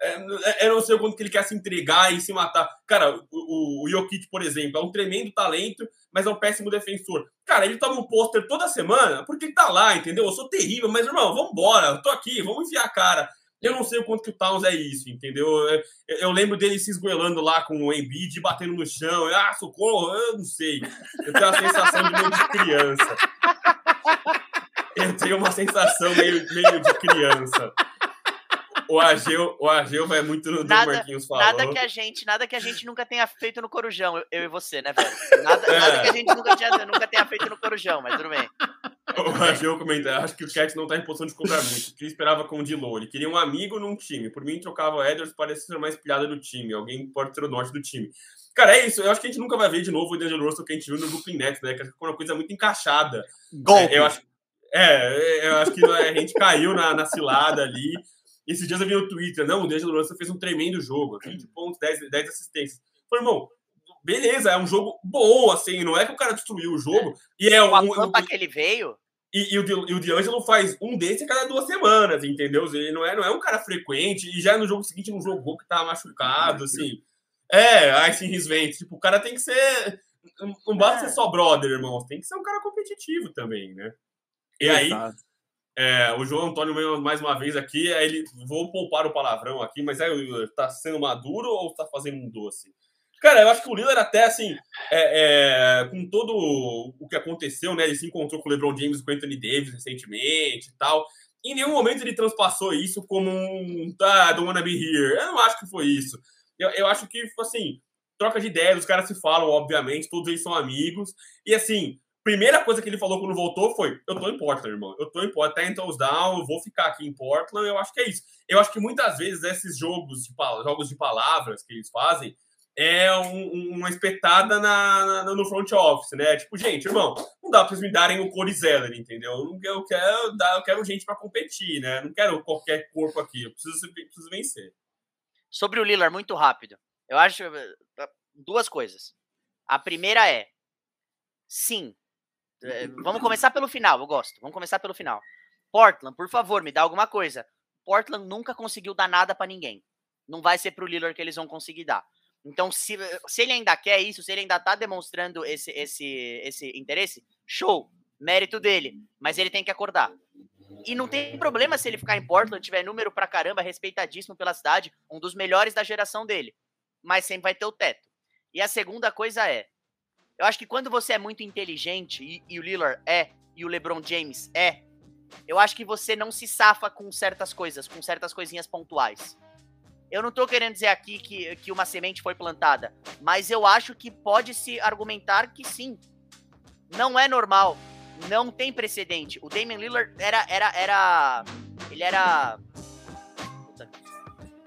É, é, eu não sei o quanto que ele quer se entregar e se matar. Cara, o, o, Jokic, por exemplo, é um tremendo talento, mas é um péssimo defensor. Cara, ele toma um pôster toda semana porque ele tá lá, entendeu? Eu sou terrível, mas, irmão, vambora, eu tô aqui, vamos enfiar a cara. Eu não sei o quanto que o Towns é isso, entendeu? Eu, eu lembro dele se esgoelando lá com o Embiid, batendo no chão. Ah, socorro, eu não sei. Eu tenho a sensação de meio de criança. Eu tenho uma sensação meio, meio de criança. O Ageu, o Ageu vai muito no Nada- Marquinhos falou. Nada que a gente, nada que a gente nunca tenha feito no Corujão, eu, eu e você, né, velho? Nada, É. nada que a gente nunca, tinha, nunca tenha feito no Corujão, mas tudo bem. O Ageu comenta, acho que o Cat não tá em posição de cobrar muito. O que ele esperava com o Dilow? Ele queria um amigo num time. Por mim, trocava o Edwards, parece ser mais pilhada do time. Alguém pode ser o norte do time. Cara, é isso. Eu acho que a gente nunca vai ver de novo o D'Angelo Russell que a gente viu no Brooklyn Nets, né? Que foi uma coisa muito encaixada. Golpe. É, eu acho, é, eu acho que a gente caiu na, na cilada ali. Esses dias eu vi no Twitter, não, o D'Angelo Russell fez um tremendo jogo, 20 pontos, 10, 10 assistências. Falei, irmão, beleza, é um jogo bom, assim, não é que o cara destruiu o jogo, e é Com a um... pampa que ele veio, E, e, o, e o D'Angelo faz um desse a cada duas semanas, entendeu? Ele não é, não é um cara frequente e já no jogo seguinte não jogou que tá machucado, assim. É, aí sim, Risvent. Tipo, o cara tem que ser. Não basta é. ser só brother, irmão. Tem que ser um cara competitivo também, né? E aí, é, o João Antônio mais uma vez aqui, ele vou poupar o palavrão aqui, mas é, tá sendo maduro ou tá fazendo um doce? Cara, eu acho que o Lillard até, assim, é, é, com todo o que aconteceu, né? Ele se encontrou com o LeBron James e com o Anthony Davis recentemente e tal. Em nenhum momento ele transpassou isso como um, tá, don't wanna be here. Eu não acho que foi isso. Eu, eu acho que, assim, troca de ideias, os caras se falam, obviamente, todos eles são amigos. E, assim, primeira coisa que ele falou quando voltou foi: Eu tô em Portland, irmão. Eu tô em Portland, tá em down, eu vou ficar aqui em Portland. Eu acho que é isso. Eu acho que muitas vezes esses jogos de, jogos de palavras que eles fazem é um, uma espetada na, na, no front office, né? Tipo, gente, irmão, não dá pra vocês me darem o Corey Zeller, entendeu? Eu, eu quero, eu quero gente para competir, né? Não quero qualquer corpo aqui, eu preciso, preciso vencer. Sobre o Lillard, muito rápido. Eu acho eh, duas coisas. A primeira é, sim, vamos começar pelo final, eu gosto. Vamos começar pelo final. Portland, por favor, me dá alguma coisa. Portland nunca conseguiu dar nada para ninguém. Não vai ser pro Lillard que eles vão conseguir dar. Então, se, se ele ainda quer isso, se ele ainda tá demonstrando esse, esse, esse interesse, show, mérito dele. Mas ele tem que acordar. E não tem problema se ele ficar em Portland, tiver número pra caramba, respeitadíssimo pela cidade, um dos melhores da geração dele. Mas sempre vai ter o teto. E a segunda coisa é, eu acho que quando você é muito inteligente, e, e o Lillard é, e o LeBron James é, eu acho que você não se safa com certas coisas, com certas coisinhas pontuais. Eu não tô querendo dizer aqui que, que uma semente foi plantada, mas eu acho que pode se argumentar que sim. Não é normal. Não tem precedente. O Damian Lillard era. era, era ele era.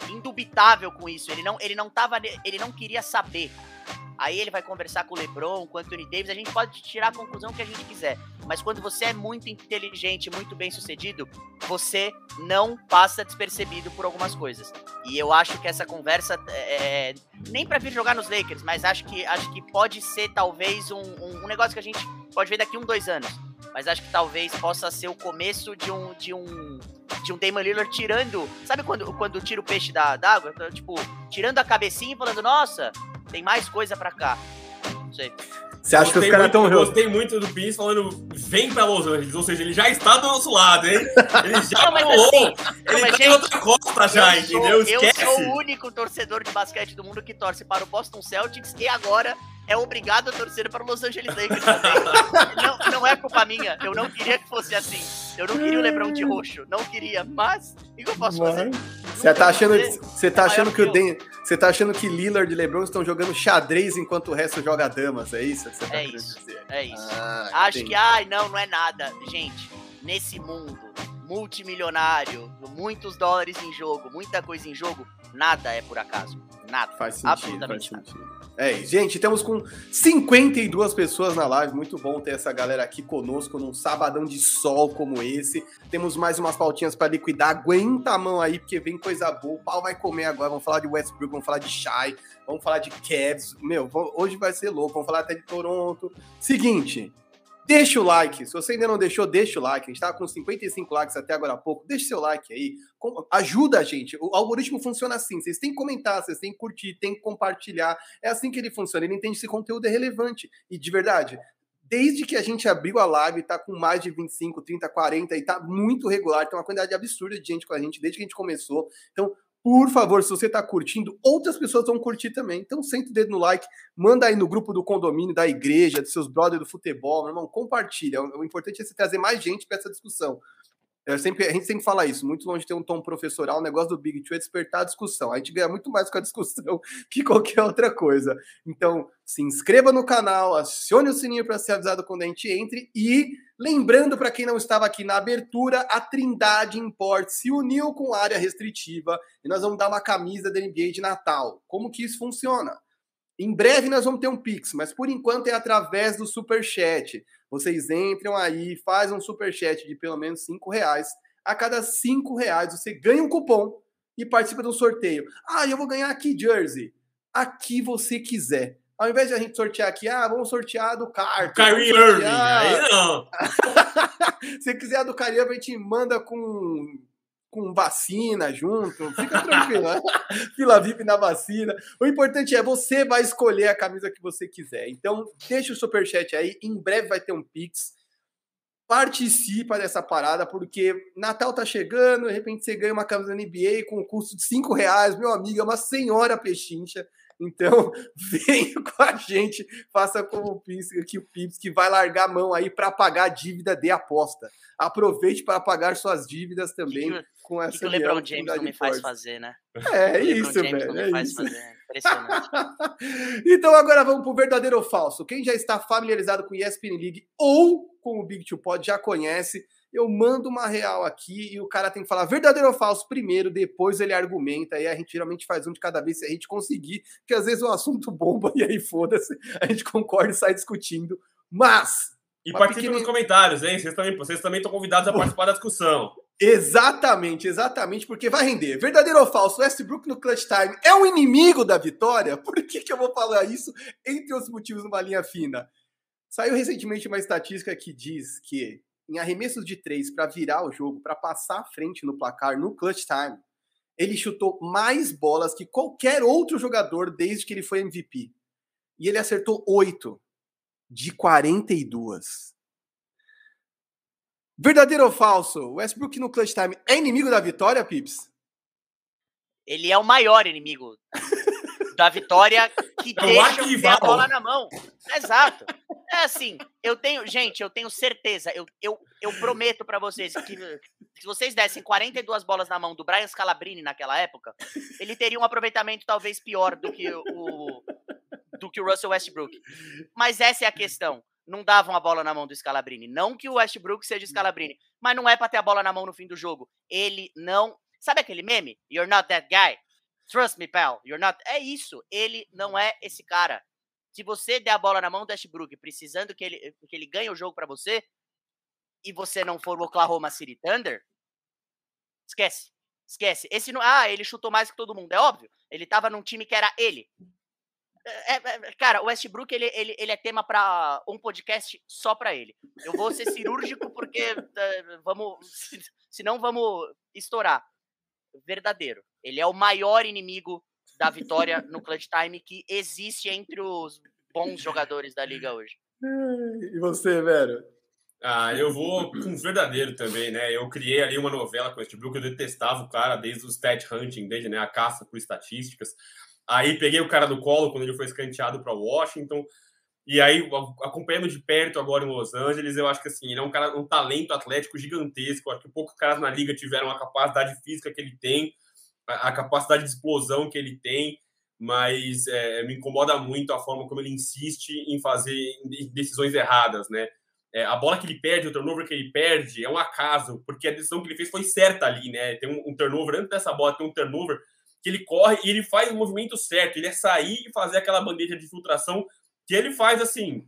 Indubitável com isso. Ele não, ele não tava. Ele não queria saber. Aí ele vai conversar com o LeBron, com o Anthony Davis. A gente pode tirar a conclusão que a gente quiser. Mas quando você é muito inteligente, muito bem sucedido, você não passa despercebido por algumas coisas. E eu acho que essa conversa é, é nem para vir jogar nos Lakers, mas acho que acho que pode ser talvez um, um, um negócio que a gente pode ver daqui um dois anos. Mas acho que talvez possa ser o começo de um de um de um Damon Lillard tirando, sabe quando quando tira o peixe da água, tipo tirando a cabecinha e falando nossa tem mais coisa pra cá. Não sei. Você acha que os caras estão. Eu gostei muito do Pins falando, vem pra Los Angeles. Ou seja, ele já está do nosso lado, hein? Ele já não, pulou. Assim, ele não, tá em outra costa já, eu entendeu? Sou, eu sou o único torcedor de basquete do mundo que torce para o Boston Celtics e agora é obrigado a torcer para o Los Angeles Lakers também. não, não é culpa minha. Eu não queria que fosse assim. Eu não queria o LeBron de roxo. Não queria. Mas, o que eu posso fazer? Você tá achando, você tá achando que o Den, você tá achando que Lillard e LeBron estão jogando xadrez enquanto o resto joga damas, é isso que você tá é isso, dizer? É isso. Ah, Acho entendi. que, ai, não, não é nada. Gente, nesse mundo multimilionário, muitos dólares em jogo, muita coisa em jogo, nada é por acaso. Nada. Faz sentido, Absolutamente faz sentido. É, gente, estamos com 52 pessoas na live. Muito bom ter essa galera aqui conosco num sabadão de sol como esse. Temos mais umas pautinhas para liquidar. Aguenta a mão aí, porque vem coisa boa. O pau vai comer agora. Vamos falar de Westbrook, vamos falar de Shai, vamos falar de Cavs. Meu, hoje vai ser louco. Vamos falar até de Toronto. Seguinte, Deixa o like. Se você ainda não deixou, deixa o like. A gente tá com 55 likes até agora há pouco. Deixa seu like aí. Ajuda a gente. O algoritmo funciona assim. Vocês têm que comentar, vocês têm que curtir, têm que compartilhar. É assim que ele funciona. Ele entende se conteúdo é relevante. E de verdade, desde que a gente abriu a live, tá com mais de 25, 30, 40 e tá muito regular. Tem uma quantidade absurda de gente com a gente desde que a gente começou. Então, por favor, se você está curtindo, outras pessoas vão curtir também. Então, senta o dedo no like, manda aí no grupo do condomínio, da igreja, dos seus brothers do futebol, meu irmão, compartilha. O importante é você trazer mais gente para essa discussão. Eu sempre, a gente sempre fala isso, muito longe de ter um tom professoral, o negócio do Big Two é despertar a discussão. A gente ganha muito mais com a discussão que qualquer outra coisa. Então, se inscreva no canal, acione o sininho para ser avisado quando a gente entre e lembrando para quem não estava aqui na abertura, a Trindade Import se uniu com a área restritiva e nós vamos dar uma camisa da NBA de Natal. Como que isso funciona? Em breve nós vamos ter um Pix, mas por enquanto é através do Super Chat. Vocês entram aí, fazem um Super Chat de pelo menos cinco reais. A cada cinco reais você ganha um cupom e participa um sorteio. Ah, eu vou ganhar aqui jersey. Aqui você quiser. ao invés de a gente sortear aqui, ah, vamos sortear do Carter. Kyrie Irving, aí não. Se quiser a do Kyrie Irving, a gente manda com com vacina junto, fica tranquilo. Né? Fila VIP na vacina. O importante é você vai escolher a camisa que você quiser. Então, deixa o superchat aí. Em breve vai ter um Pix. Participa dessa parada, porque Natal tá chegando, de repente você ganha uma camisa NBA com o custo de 5 reais. Meu amigo, é uma senhora pechincha. Então, venha com a gente, faça como o Pips, que o Pips que vai largar a mão aí para pagar a dívida de aposta. Aproveite para pagar suas dívidas também que, com essa que, que o LeBron James não me faz fazer, né? É, é isso, James velho. É faz isso. fazer. Impressionante. então agora vamos para o verdadeiro ou falso. Quem já está familiarizado com o ESPN League ou com o Big Two Pod já conhece eu mando uma real aqui e o cara tem que falar verdadeiro ou falso primeiro, depois ele argumenta, aí a gente geralmente faz um de cada vez se a gente conseguir, que às vezes o assunto bomba e aí foda-se, a gente concorda e sai discutindo. Mas. E participe pequena... nos comentários, hein? Vocês também, vocês também estão convidados a participar da discussão. Exatamente, exatamente, porque vai render. Verdadeiro ou falso, Westbrook no clutch time é um inimigo da vitória? Por que, que eu vou falar isso? Entre os motivos, numa linha fina. Saiu recentemente uma estatística que diz que em arremessos de três para virar o jogo, para passar à frente no placar no clutch time, ele chutou mais bolas que qualquer outro jogador desde que ele foi MVP. E ele acertou oito de 42. Verdadeiro ou falso? Westbrook no clutch time é inimigo da vitória, Pips? Ele é o maior inimigo da vitória que é deixa a bola na mão. Exato. É assim, eu tenho, gente, eu tenho certeza, eu, eu, eu prometo para vocês que se vocês dessem 42 bolas na mão do Brian Scalabrini naquela época, ele teria um aproveitamento talvez pior do que o do que o Russell Westbrook. Mas essa é a questão. Não davam a bola na mão do Scalabrini. Não que o Westbrook seja Scalabrini, mas não é para ter a bola na mão no fim do jogo. Ele não. Sabe aquele meme? You're not that guy. Trust me, pal. You're not. É isso. Ele não é esse cara. Se você der a bola na mão do Westbrook, precisando que ele, que ele ganhe o jogo para você, e você não for o Oklahoma City Thunder, esquece. Esquece. Esse não, ah, ele chutou mais que todo mundo. É óbvio. Ele tava num time que era ele. É, é, é cara, o Westbrook ele, ele, ele é tema para um podcast só para ele. Eu vou ser cirúrgico porque uh, vamos, senão vamos estourar. Verdadeiro. Ele é o maior inimigo da vitória no clutch time que existe entre os bons jogadores da liga hoje. E você, velho? Ah, eu vou com verdadeiro também, né? Eu criei ali uma novela com o Westbrook, eu detestava o cara desde o stat hunting dele, né? A caça por estatísticas. Aí peguei o cara do colo quando ele foi escanteado para Washington. E aí, acompanhando de perto agora em Los Angeles, eu acho que assim, ele é um cara, um talento atlético gigantesco. Eu acho que poucos caras na liga tiveram a capacidade física que ele tem a, capacidade de explosão que ele tem, mas é, me incomoda muito a forma como ele insiste em fazer decisões erradas, né? É, a bola que ele perde, o turnover que ele perde, é um acaso, porque a decisão que ele fez foi certa ali, né? Tem um, um turnover, antes dessa bola tem um turnover que ele corre e ele faz o movimento certo, ele é sair e fazer aquela bandeja de filtração que ele faz assim,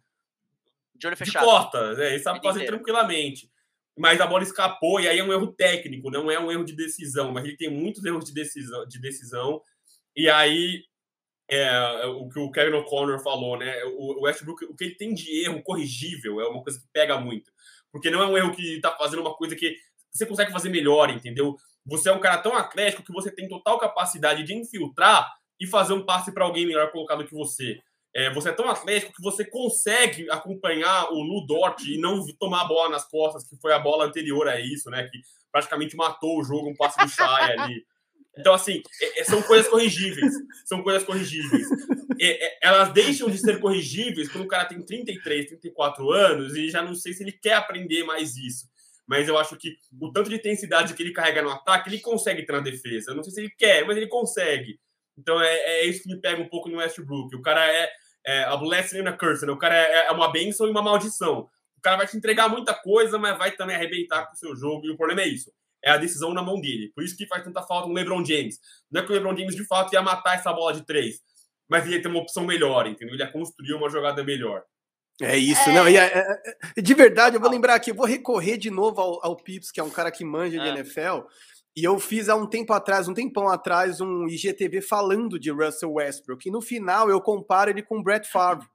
de olho fechado. De porta, né? ele sabe fazer inteiro. tranquilamente mas a bola escapou, e aí é um erro técnico, não é um erro de decisão, mas ele tem muitos erros de decisão, de decisão e aí é, o que o Kevin O'Connor falou, né? O Westbrook, o que ele tem de erro corrigível é uma coisa que pega muito, porque não é um erro que tá fazendo uma coisa que você consegue fazer melhor, entendeu? Você é um cara tão atlético que você tem total capacidade de infiltrar e fazer um passe para alguém melhor colocado que você. É, você é tão atlético que você consegue acompanhar o Lu Dort e não tomar a bola nas costas, que foi a bola anterior a isso, né? Que praticamente matou o jogo, um passe do Shai ali. Então, assim, é, é, são coisas corrigíveis. São coisas corrigíveis. É, elas deixam de ser corrigíveis quando o cara tem 33, 34 anos e já não sei se ele quer aprender mais isso. Mas eu acho que o tanto de intensidade que ele carrega no ataque, ele consegue ter na defesa. Eu não sei se ele quer, mas ele consegue. Então é, é isso que me pega um pouco no Westbrook. O cara é é, a blessing and a curse, né? O cara é, é uma benção e uma maldição. O cara vai te entregar muita coisa, mas vai também arrebentar com o seu jogo. E o problema é isso. É a decisão na mão dele. Por isso que faz tanta falta no LeBron James. Não é que o LeBron James, de fato, ia matar essa bola de três. Mas ia ter uma opção melhor, entendeu? Ele ia construir uma jogada melhor. É isso, é... não. E é, é, de verdade, eu vou lembrar aqui, eu vou recorrer de novo ao, ao Pips, que é um cara que manja de NFL. E eu fiz há um tempo atrás, um tempão atrás, um IGTV falando de Russell Westbrook. E no final eu comparo ele com o Brett Favre,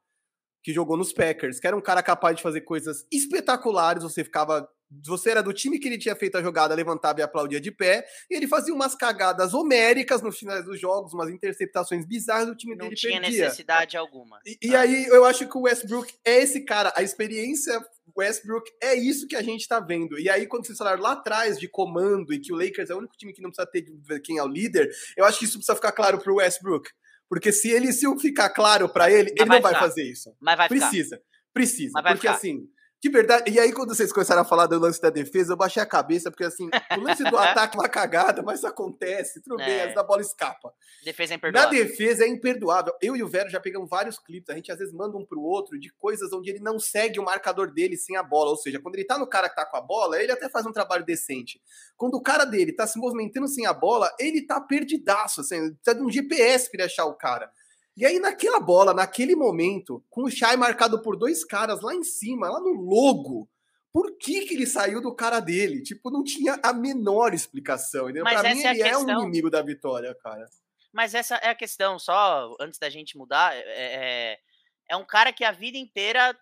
que jogou nos Packers, que era um cara capaz de fazer coisas espetaculares. Você ficava você era do time que ele tinha feito a jogada, levantava e aplaudia de pé, e ele fazia umas cagadas homéricas no final dos jogos, umas interceptações bizarras, o time Não dele tinha perdia. necessidade alguma. E, e aí eu acho que o Westbrook é esse cara, a experiência Westbrook é isso que a gente tá vendo. E aí, quando vocês falaram lá atrás de comando e que o Lakers é o único time que não precisa ter quem é o líder, eu acho que isso precisa ficar claro pro Westbrook. Porque se ele se ficar claro para ele, Mas ele vai não vai ficar. fazer isso. Mas vai ficar. Precisa, precisa. Mas vai Porque ficar. assim, de verdade. E aí, quando vocês começaram a falar do lance da defesa, eu baixei a cabeça, porque assim, o lance do ataque é uma cagada, mas acontece, tudo bem, É. a bola escapa. Defesa é Na imperdoável. defesa é imperdoável. Eu e o Vero já pegamos vários clipes, a gente às vezes manda um pro outro de coisas onde ele não segue o marcador dele sem a bola. Ou seja, quando ele tá no cara que tá com a bola, ele até faz um trabalho decente. Quando o cara dele tá se movimentando sem a bola, ele tá perdidaço, assim, precisa de um GPS pra ele achar o cara. E aí, naquela bola, naquele momento, com o Shai marcado por dois caras lá em cima, lá no logo, por que, que ele saiu do cara dele? Tipo, não tinha a menor explicação. Entendeu? Mas Pra mim, é ele é um questão. inimigo da vitória, cara. Mas essa é a questão, só antes da gente mudar, é, é, é um cara que a vida inteira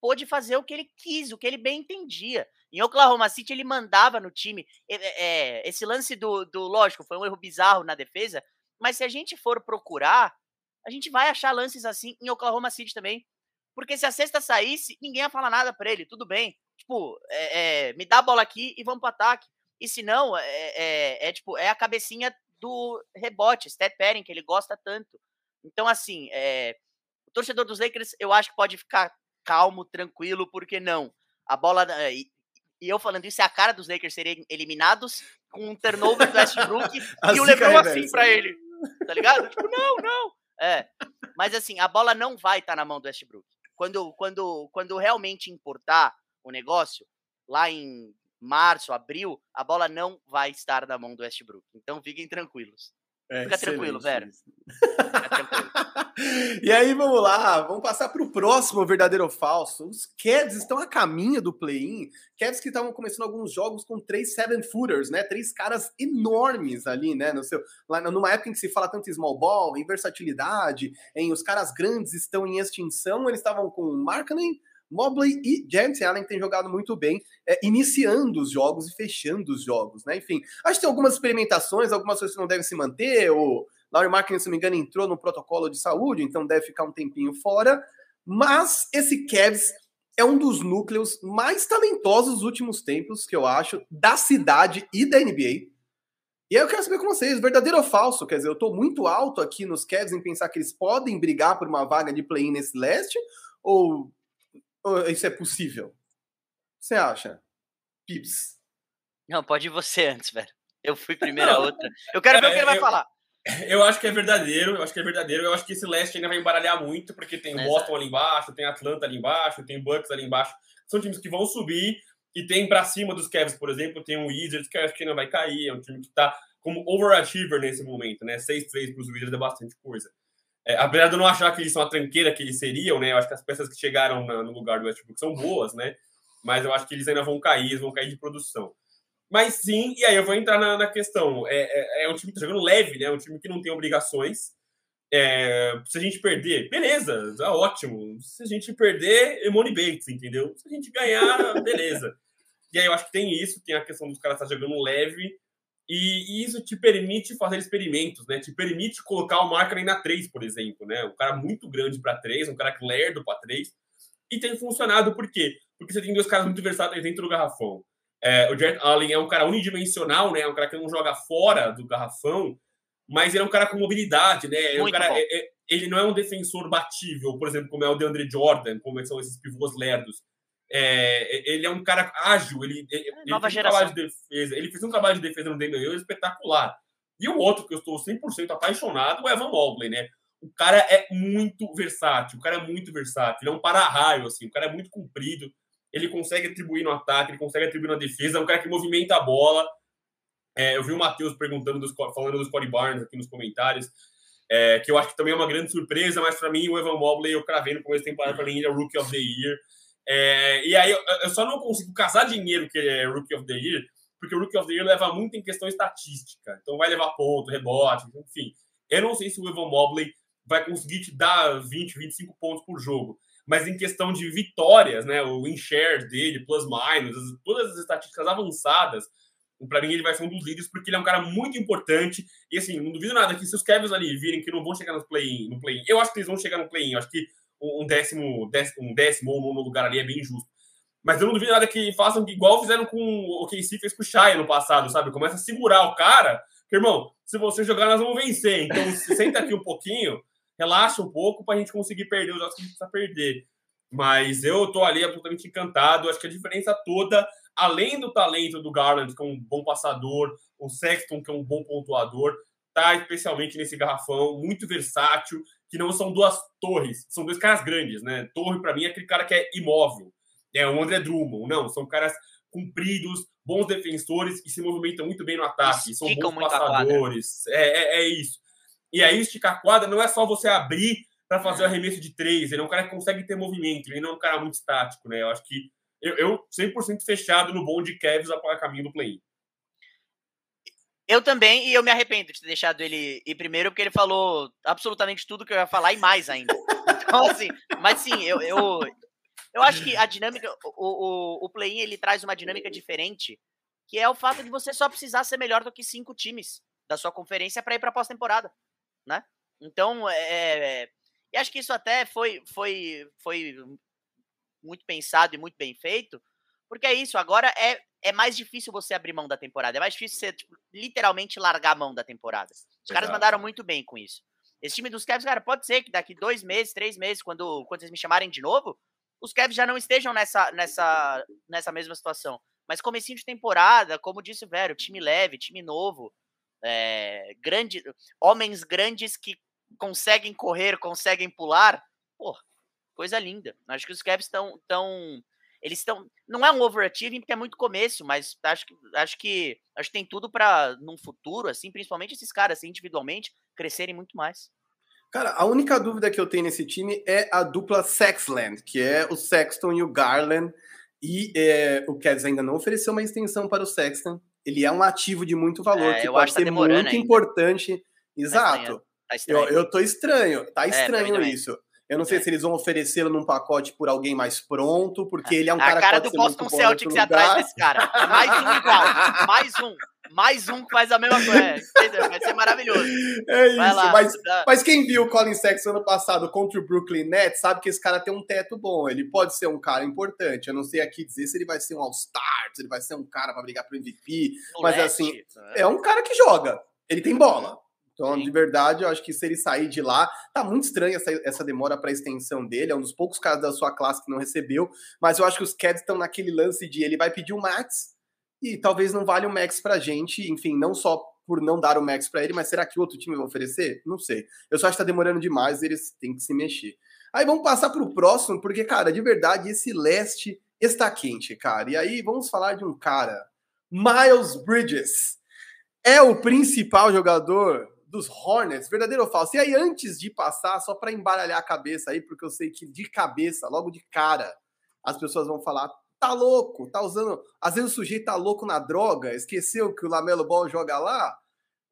pôde fazer o que ele quis, o que ele bem entendia. Em Oklahoma City ele mandava no time. É, é, é, esse lance do, do, lógico, foi um erro bizarro na defesa, mas se a gente for procurar, a gente vai achar lances assim em Oklahoma City também. Porque se a cesta saísse, ninguém ia falar nada pra ele, tudo bem. Tipo, é, é, me dá a bola aqui e vamos pro ataque. E se não, é, é, é, tipo, é a cabecinha do rebote, step pairing, que ele gosta tanto. Então, assim, é, o torcedor dos Lakers, eu acho que pode ficar calmo, tranquilo, porque não. A bola. E, e eu falando isso, é a cara dos Lakers serem eliminados com um turnover do Westbrook A e o LeBron assim reversa. pra ele. Tá ligado? Tipo, não, não. É. Mas assim, a bola não vai estar na mão do Westbrook. Quando, quando, quando realmente importar o negócio, lá em março, abril, a bola não vai estar na mão do Westbrook. Então fiquem tranquilos. É, Fica tranquilo, excelente isso. Fica tranquilo. E aí, vamos lá, vamos passar para o próximo verdadeiro ou falso. Os Cavs estão a caminho do play-in. Cavs que estavam começando alguns jogos com três seven-footers, né? Três caras enormes ali, né? No seu, lá numa época em que se fala tanto em small ball, em versatilidade, em os caras grandes estão em extinção, eles estavam com Markkanen, Mobley e James Allen tem jogado muito bem, é, iniciando os jogos e fechando os jogos, né? Enfim, acho que tem algumas experimentações, algumas coisas que não devem se manter, o Laurie Markkinen, se não me engano, entrou no protocolo de saúde, então deve ficar um tempinho fora. Mas esse Cavs é um dos núcleos mais talentosos dos últimos tempos, que eu acho, da cidade e da NBA. E aí eu quero saber com vocês, verdadeiro ou falso? Quer dizer, eu tô muito alto aqui nos Cavs em pensar que eles podem brigar por uma vaga de play-in nesse leste? Ou, ou isso é possível? O que você acha? Pips. Não, pode ir você antes, velho. Eu fui primeiro a outra. Eu quero ver o que ele vai eu- falar. Eu acho que é verdadeiro, eu acho que é verdadeiro. Eu acho que esse leste ainda vai embaralhar muito, porque tem o Exato. Boston ali embaixo, tem Atlanta ali embaixo, tem Bucks ali embaixo. São times que vão subir e tem pra cima dos Cavs, por exemplo, tem o Wizards, que eu acho que ainda vai cair. É um time que tá como overachiever nesse momento, né? 6-3 pros Wizards é bastante coisa. É, apesar de eu não achar que eles são a tranqueira que eles seriam, né? Eu acho que as peças que chegaram na- no lugar do Westbrook são boas, né? Mas eu acho que eles ainda vão cair, eles vão cair de produção. Mas sim, e aí eu vou entrar na, na questão. É, é, é um time que tá jogando leve, né? É um time que não tem obrigações. É, se a gente perder, beleza, tá ótimo. Se a gente perder, é money Bates, entendeu? Se a gente ganhar, beleza. E aí eu acho que tem isso, tem a questão dos caras estar jogando leve. E, e isso te permite fazer experimentos, né? Te permite colocar o Markkinen na 3, por exemplo, né? Um cara muito grande para 3, um cara que lerdo para 3. E tem funcionado, por quê? Porque você tem dois caras muito versáteis dentro do garrafão. É, o Jarrett Allen é um cara unidimensional, né? É um cara que não joga fora do garrafão, mas ele é um cara com mobilidade, né? É um cara, é- é- ele não é um defensor batível, por exemplo, como é o DeAndre Jordan, como são esses pivôs lerdos. É, ele é um cara ágil, ele, ele, ele nova fez um trabalho geração. de defesa, ele fez um trabalho de defesa no Damian Lillard espetacular. E o outro que eu estou 100% apaixonado é o Evan Mobley, né? O cara é muito versátil, o cara é muito versátil, ele é um para-raio, assim, o cara é muito comprido, ele consegue atribuir no ataque, ele consegue atribuir na defesa, é um cara que movimenta a bola. É, eu vi o Matheus perguntando, dos, falando dos Scottie Barnes aqui nos comentários, é, que eu acho que também é uma grande surpresa, mas para mim o Evan Mobley eu cravei no começo da temporada para mim ele é Rookie of the Year. É, e aí eu, eu só não consigo casar dinheiro que ele é Rookie of the Year, porque o Rookie of the Year leva muito em questão estatística. Então vai levar ponto, rebote, enfim. Eu não sei se o Evan Mobley vai conseguir te dar 20, 25 pontos por jogo. Mas em questão de vitórias, né, o in share dele, plus minus, todas as estatísticas avançadas, para mim ele vai ser um dos líderes porque ele é um cara muito importante. E assim, não duvido nada que se os Cavs ali virem que não vão chegar no play-in, no play eu acho que eles vão chegar no play-in. Acho que um décimo, décimo, um décimo ou nono lugar ali é bem justo. Mas eu não duvido nada que façam igual fizeram com o KC fez com o Shai no passado, sabe? Começa a segurar o cara. Porque, irmão, se você jogar, nós vamos vencer. Então, senta aqui um pouquinho, relaxa um pouco para a gente conseguir perder os jogos que a gente precisa perder. Mas eu tô ali absolutamente encantado. Acho que a diferença toda, além do talento do Garland, que é um bom passador, o Sexton, que é um bom pontuador, tá especialmente nesse garrafão, muito versátil, que não são duas torres, são dois caras grandes, né? Torre, para mim, é aquele cara que é imóvel. É o André Drummond, não, são caras compridos, bons defensores e se movimentam muito bem no ataque, são bons passadores. É, é, é isso. E aí, esticar a quadra não é só você abrir para fazer o arremesso de três. Ele é um cara que consegue ter movimento, ele não é um cara muito estático, né? Eu acho que eu, eu 100% fechado no bom de Kevs a caminho do play-in. Eu também, e eu me arrependo de ter deixado ele ir primeiro, porque ele falou absolutamente tudo que eu ia falar e mais ainda. Então, assim, mas sim, eu, eu, eu acho que a dinâmica, o, o, o play-in, ele traz uma dinâmica diferente, que é o fato de você só precisar ser melhor do que cinco times da sua conferência para ir para pós-temporada, né? Então, é, é e acho que isso até foi, foi, foi muito pensado e muito bem feito, porque é isso, agora é, é mais difícil você abrir mão da temporada, é mais difícil você, tipo, literalmente largar a mão da temporada. Os Exato. caras mandaram muito bem com isso. Esse time dos Cavs, cara, pode ser que daqui dois meses, três meses, quando, quando vocês me chamarem de novo, os Cavs já não estejam nessa, nessa, nessa mesma situação. Mas comecinho de temporada, como disse o Vero, time leve, time novo, é, grande, homens grandes que conseguem correr, conseguem pular, pô, coisa linda. Acho que os Cavs estão tão eles estão não é um overachieving porque é muito começo, mas acho que acho que acho que tem tudo para num futuro assim, principalmente esses caras assim, individualmente crescerem muito mais. Cara, a única dúvida que eu tenho nesse time é a dupla Sexland, que é o Sexton e o Garland. E é, o Cavs ainda não ofereceu uma extensão para o Sexton. Ele é um ativo de muito valor, é, que pode tá ser muito ainda. importante. Tá Exato. Tá eu, eu tô estranho, tá é, estranho isso. Eu não sei é. se eles vão oferecê-lo num pacote por alguém mais pronto, porque ele é um cara, a cara que pode do Boston Celtics é atrás desse cara. É mais um igual. Mais um. Mais um que faz a mesma coisa. Vai ser maravilhoso. É isso. Lá, mas, mas, quem viu o Colin Sexton ano passado contra o Brooklyn Nets sabe que esse cara tem um teto bom. Ele pode ser um cara importante. Eu não sei aqui dizer se ele vai ser um All-Star, se ele vai ser um cara para brigar pro MVP. Mas assim, né? é um cara que joga. Ele tem bola. Então, Sim. de verdade, eu acho que se ele sair de lá, tá muito estranha essa, essa demora para extensão dele. É um dos poucos casos da sua classe que não recebeu. Mas eu acho que os Cavs estão naquele lance de ele vai pedir o Max e talvez não valha o Max pra gente. Enfim, não só por não dar o Max para ele, mas será que outro time vai oferecer? Não sei. Eu só acho que tá demorando demais, eles têm que se mexer. Aí vamos passar para o próximo, porque, cara, de verdade, esse leste está quente, cara. E aí vamos falar de um cara, Miles Bridges. É o principal jogador dos Hornets, verdadeiro ou falso? E aí, antes de passar, só para embaralhar a cabeça aí, porque eu sei que de cabeça, logo de cara, as pessoas vão falar: tá louco, tá usando. Às vezes o sujeito tá louco na droga, esqueceu que o Lamelo Ball joga lá.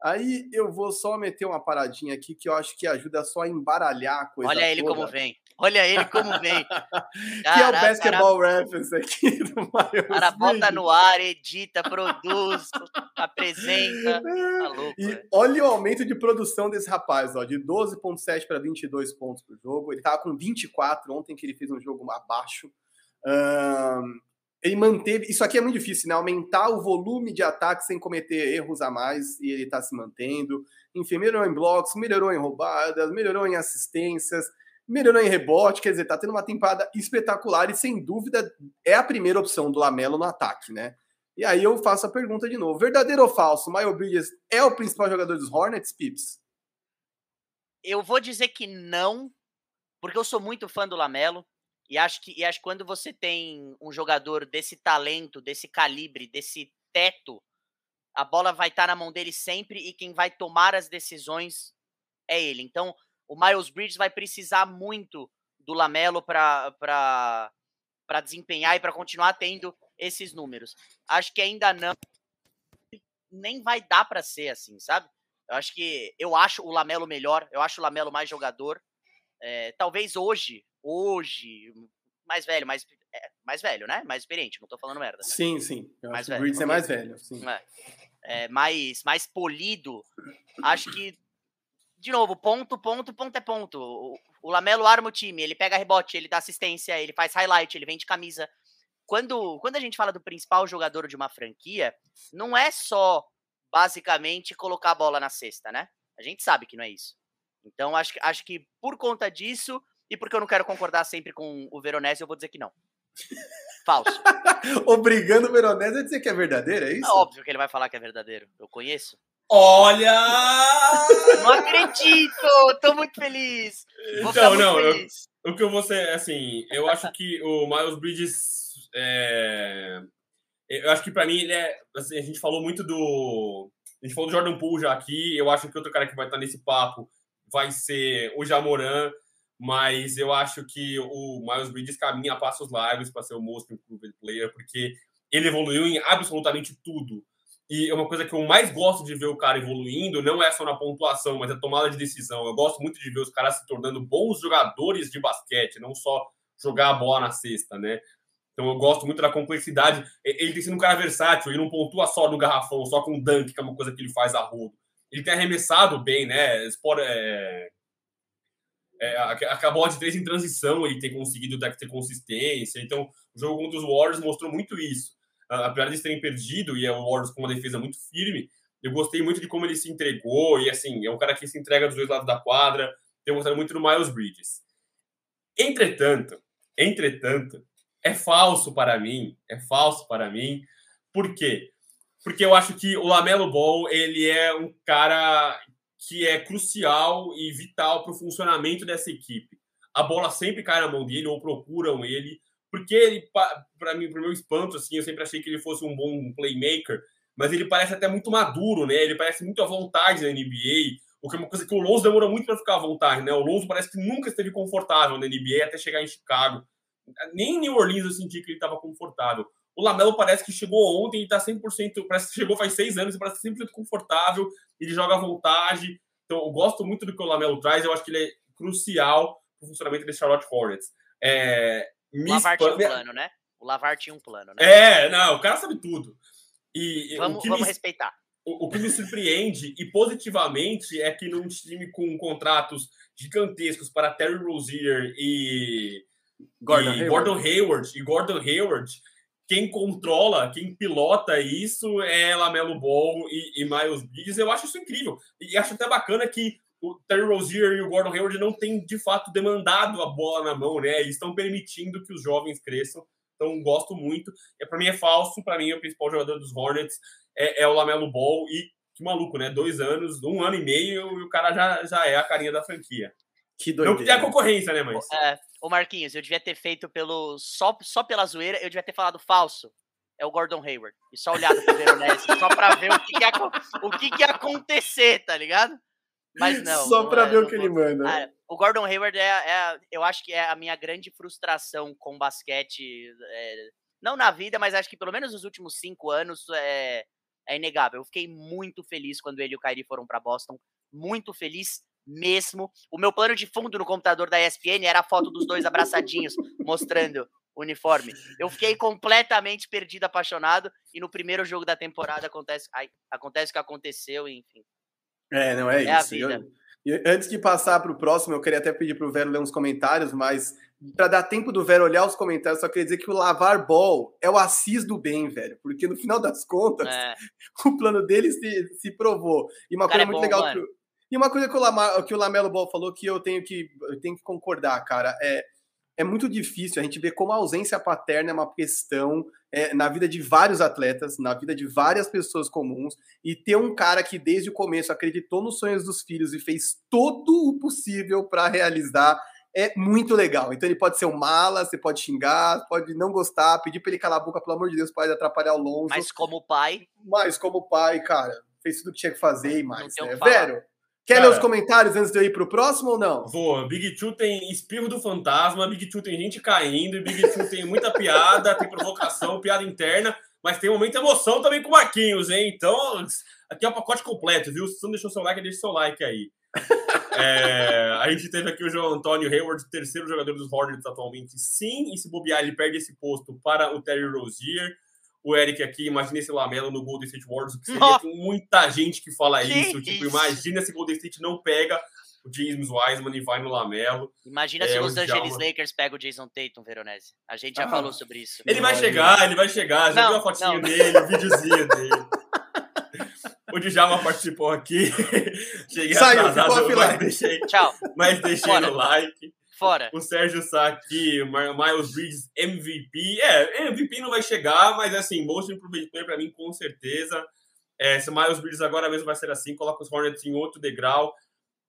Aí eu vou só meter uma paradinha aqui que eu acho que ajuda só a embaralhar a coisa. Olha ele toda. como vem. Olha ele como vem. que é o basketball cara, reference aqui do Miles. cara bota no ar, edita, produz, apresenta. Tá louco, e olha o aumento de produção desse rapaz, ó, de 12,7 para 22 pontos por jogo. Ele tava com 24 ontem, que ele fez um jogo abaixo. Um, ele manteve. Isso aqui é muito difícil, né? Aumentar o volume de ataque sem cometer erros a mais e ele está se mantendo. Enfim, melhorou em blocos, melhorou em roubadas, melhorou em assistências, melhorou em rebote. Quer dizer, está tendo uma temporada espetacular e sem dúvida é a primeira opção do Lamelo no ataque, né? E aí eu faço a pergunta de novo: verdadeiro ou falso? Miles Bridges é o principal jogador dos Hornets, Pips? Eu vou dizer que não, porque eu sou muito fã do Lamelo. E acho que, e acho que quando você tem um jogador desse talento, desse calibre, desse teto, a bola vai estar tá na mão dele sempre e quem vai tomar as decisões é ele. Então, o Miles Bridges vai precisar muito do Lamelo para desempenhar e para continuar tendo esses números. Acho que ainda não, nem vai dar para ser assim, sabe? Eu acho que eu acho o Lamelo melhor, eu acho o Lamelo mais jogador. É, talvez hoje, hoje, mais velho, mais, é, mais velho, né? Mais experiente, não tô falando merda. Sim, sim. Eu mais acho velho, que o Bridges é mais velho, sim. É, é, mais, mais polido. Acho que, de novo, ponto, ponto, ponto é ponto. O, o Lamelo arma o time, ele pega rebote, ele dá assistência, ele faz highlight, ele vende camisa. Quando, quando a gente fala do principal jogador de uma franquia, não é só basicamente colocar a bola na cesta, né? A gente sabe que não é isso. Então, acho, acho que por conta disso, e porque eu não quero concordar sempre com o Veronese, eu vou dizer que não. Falso. Obrigando o Veronese a dizer que é verdadeiro, é isso? É óbvio que ele vai falar que é verdadeiro. Eu conheço. Olha! Não acredito! Tô muito feliz! Vou então, muito não, feliz. Eu, o que eu vou ser, assim, eu acho que o Miles Bridges. É, eu acho que para mim ele é. Assim, a gente falou muito do. A gente falou do Jordan Poole já aqui. Eu acho que outro cara que vai estar nesse papo vai ser o Jamoran. Mas eu acho que o Miles Bridges caminha a passos largos para ser o most improved player, porque ele evoluiu em absolutamente tudo. E é uma coisa que eu mais gosto de ver o cara evoluindo, não é só na pontuação, mas a tomada de decisão. Eu gosto muito de ver os caras se tornando bons jogadores de basquete, não só jogar a bola na cesta, né? Então eu gosto muito da complexidade. Ele tem sido um cara versátil, ele não pontua só no garrafão, só com dunk, que é uma coisa que ele faz a rodo. Ele tem arremessado bem, né? Sport, é... É, acabou de três em transição, ele tem conseguido ter consistência. Então, o jogo contra os Warriors mostrou muito isso. Apesar de terem perdido, e é o Warriors com uma defesa muito firme, eu gostei muito de como ele se entregou. E assim, é um cara que se entrega dos dois lados da quadra. Tenho gostado muito do Miles Bridges. Entretanto, entretanto, é falso para mim, é falso para mim. Por quê? Porque eu acho que o Lamelo Ball, ele é um cara que é crucial e vital para o funcionamento dessa equipe. A bola sempre cai na mão dele ou procuram ele, porque ele, para mim, para o meu espanto, assim, eu sempre achei que ele fosse um bom playmaker, mas ele parece até muito maduro, né? Ele parece muito à vontade na NBA, o que é uma coisa que o Lonzo demora muito para ficar à vontade, né? O Lonzo parece que nunca esteve confortável na NBA até chegar em Chicago. Nem em New Orleans eu senti que ele estava confortável. O Lamelo parece que chegou ontem e está 100%, parece que chegou faz seis anos e parece 100% confortável, ele joga à vontade. Então, eu gosto muito do que o Lamelo traz, eu acho que ele é crucial para o funcionamento desse Charlotte Hornets. É, o Lavar tinha um plano, né? O Lavar tinha um plano, né? É, não, o cara sabe tudo. E, vamos vamos me, respeitar. O, o, que me surpreende, e positivamente, é que num time com contratos gigantescos para Terry Rozier e Gordon, e Hayward. Gordon Hayward e Gordon Hayward, quem controla, quem pilota isso é Lamelo Ball e, e Miles Bridges. Eu acho isso incrível. E acho até bacana que o Terry Rozier e o Gordon Hayward não têm, de fato, demandado a bola na mão, né? Eles estão permitindo que os jovens cresçam. Então, gosto muito. É, para mim é falso. Para mim, o principal jogador dos Hornets é, é, o Lamelo Ball. E que maluco, né? Dois anos, um ano e meio, e o cara já, já é a carinha da franquia. Que doideira. Não que tem a concorrência, né, mas... É, Ô Marquinhos, eu devia ter feito pelo só, só pela zoeira, eu devia ter falado falso. É o Gordon Hayward. E só olhado pro Veronese, só pra ver o que, que ia, o que, que ia acontecer, tá ligado? Mas não. Só não pra é, ver o que ele manda. Ah, o Gordon Hayward é, é, eu acho que é a minha grande frustração com basquete. É, não na vida, mas acho que pelo menos nos últimos cinco anos é, é inegável. Eu fiquei muito feliz quando ele e o Kyrie foram para Boston. Muito feliz mesmo. O meu plano de fundo no computador da ESPN era a foto dos dois abraçadinhos, mostrando o uniforme. Eu fiquei completamente perdido, apaixonado, e no primeiro jogo da temporada acontece, ai, acontece o que aconteceu, enfim. É, não é, é isso. Eu, antes de passar para o próximo, eu queria até pedir para o Vero ler uns comentários, mas para dar tempo do Vero olhar os comentários, só queria dizer que o Lavar Ball é o Assis do bem, velho, porque no final das contas, é. o plano dele se, se provou. E uma coisa é muito bom, legal mano. que e uma coisa que o, que o Lamelo Ball falou que eu tenho que, eu tenho que concordar, cara, é, é muito difícil a gente ver como a ausência paterna é uma questão é, na vida de vários atletas, na vida de várias pessoas comuns, e ter um cara que desde o começo acreditou nos sonhos dos filhos e fez todo o possível para realizar é muito legal. Então ele pode ser um mala, você pode xingar, pode não gostar, pedir para ele calar a boca, pelo amor de Deus, pode atrapalhar o Lonzo. Mas como pai. Mas como pai, cara, fez tudo o que tinha que fazer e mais. Né? Vero, Quer Cara, ler os comentários antes de eu ir pro próximo ou não? Vou. Big Two tem espirro do fantasma, Big Two tem gente caindo, Big Two tem muita piada, tem provocação, piada interna, mas tem um momento de emoção também com o Marquinhos, hein? Então, aqui é o pacote completo, viu? Se você não deixou seu like, deixa seu like aí. é, a gente teve aqui o João Antônio Hayward, terceiro jogador dos Hornets atualmente. Sim, e se bobear, ele perde esse posto para o Terry Rozier. O Eric aqui, imagina esse Lamelo no Golden State Warriors, que seria com muita gente que fala que isso. Tipo, isso? imagina se o Golden State não pega o James Wiseman e vai no Lamelo. Imagina é, se os Angeles Jama... Lakers pegam o Jason Tatum, Veronese. A gente já ah, falou sobre isso. Ele vai chegar, ele vai chegar. Já não, viu a fotinho não. dele, o videozinho dele. o Djalma participou aqui. Cheguei Saiu, atrasado, mas deixei, Tchau. mas deixei Fora. no like. Fora. O Sérgio Sá aqui, Miles Bridges MVP. É, MVP não vai chegar, mas assim, Most Improvement Player pra mim, com certeza. É, se o Miles Bridges agora mesmo vai ser assim, coloca os Hornets em outro degrau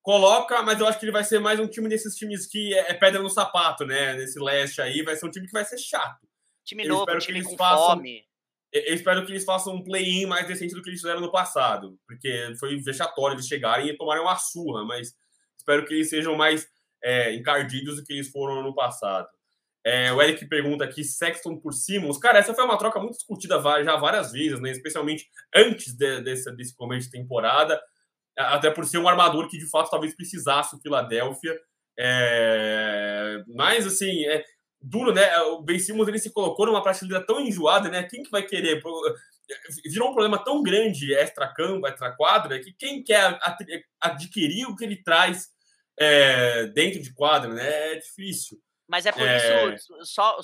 coloca, mas eu acho que ele vai ser mais um time desses times que é, é pedra no sapato, né? Nesse leste aí, vai ser um time que vai ser chato. Time eu novo, time com façam, fome. Eu espero que eles façam um play-in mais decente do que eles fizeram no passado, porque foi vexatório eles chegarem e tomarem uma surra, mas espero que eles sejam mais é, encardidos do que eles foram no passado. É, o Eric pergunta aqui, Sexton por Simmons. Cara, essa foi uma troca muito discutida já várias vezes, né? Especialmente antes de, desse, desse começo de temporada até por ser um armador que de fato talvez precisasse o Philadelphia. É... Mas assim, é duro, né? O Ben Simmons ele se colocou numa prateleira tão enjoada, né? Quem que vai querer? Virou um problema tão grande extra-campo, extra-quadra, que quem quer adquirir o que ele traz é, dentro de quadra, né? É difícil. Mas é por é... isso, só,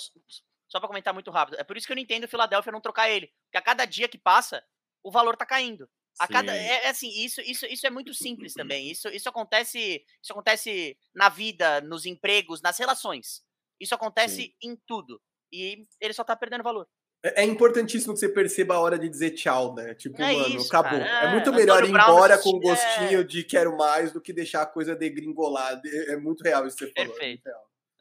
só para comentar muito rápido, é por isso que eu não entendo o Philadelphia não trocar ele. Porque a cada dia que passa, o valor tá caindo. A cada, é, é, assim, isso, isso, isso é muito simples também. Isso, isso acontece, isso acontece na vida, nos empregos, nas relações. Isso acontece Sim. em tudo. E ele só tá perdendo valor. É, é importantíssimo que você perceba a hora de dizer tchau, né? Tipo, é mano, isso, acabou. É, é, muito melhor ir embora com gostinho é. de quero mais do que deixar a coisa degringolar. É, muito real isso que você falou. Perfeito.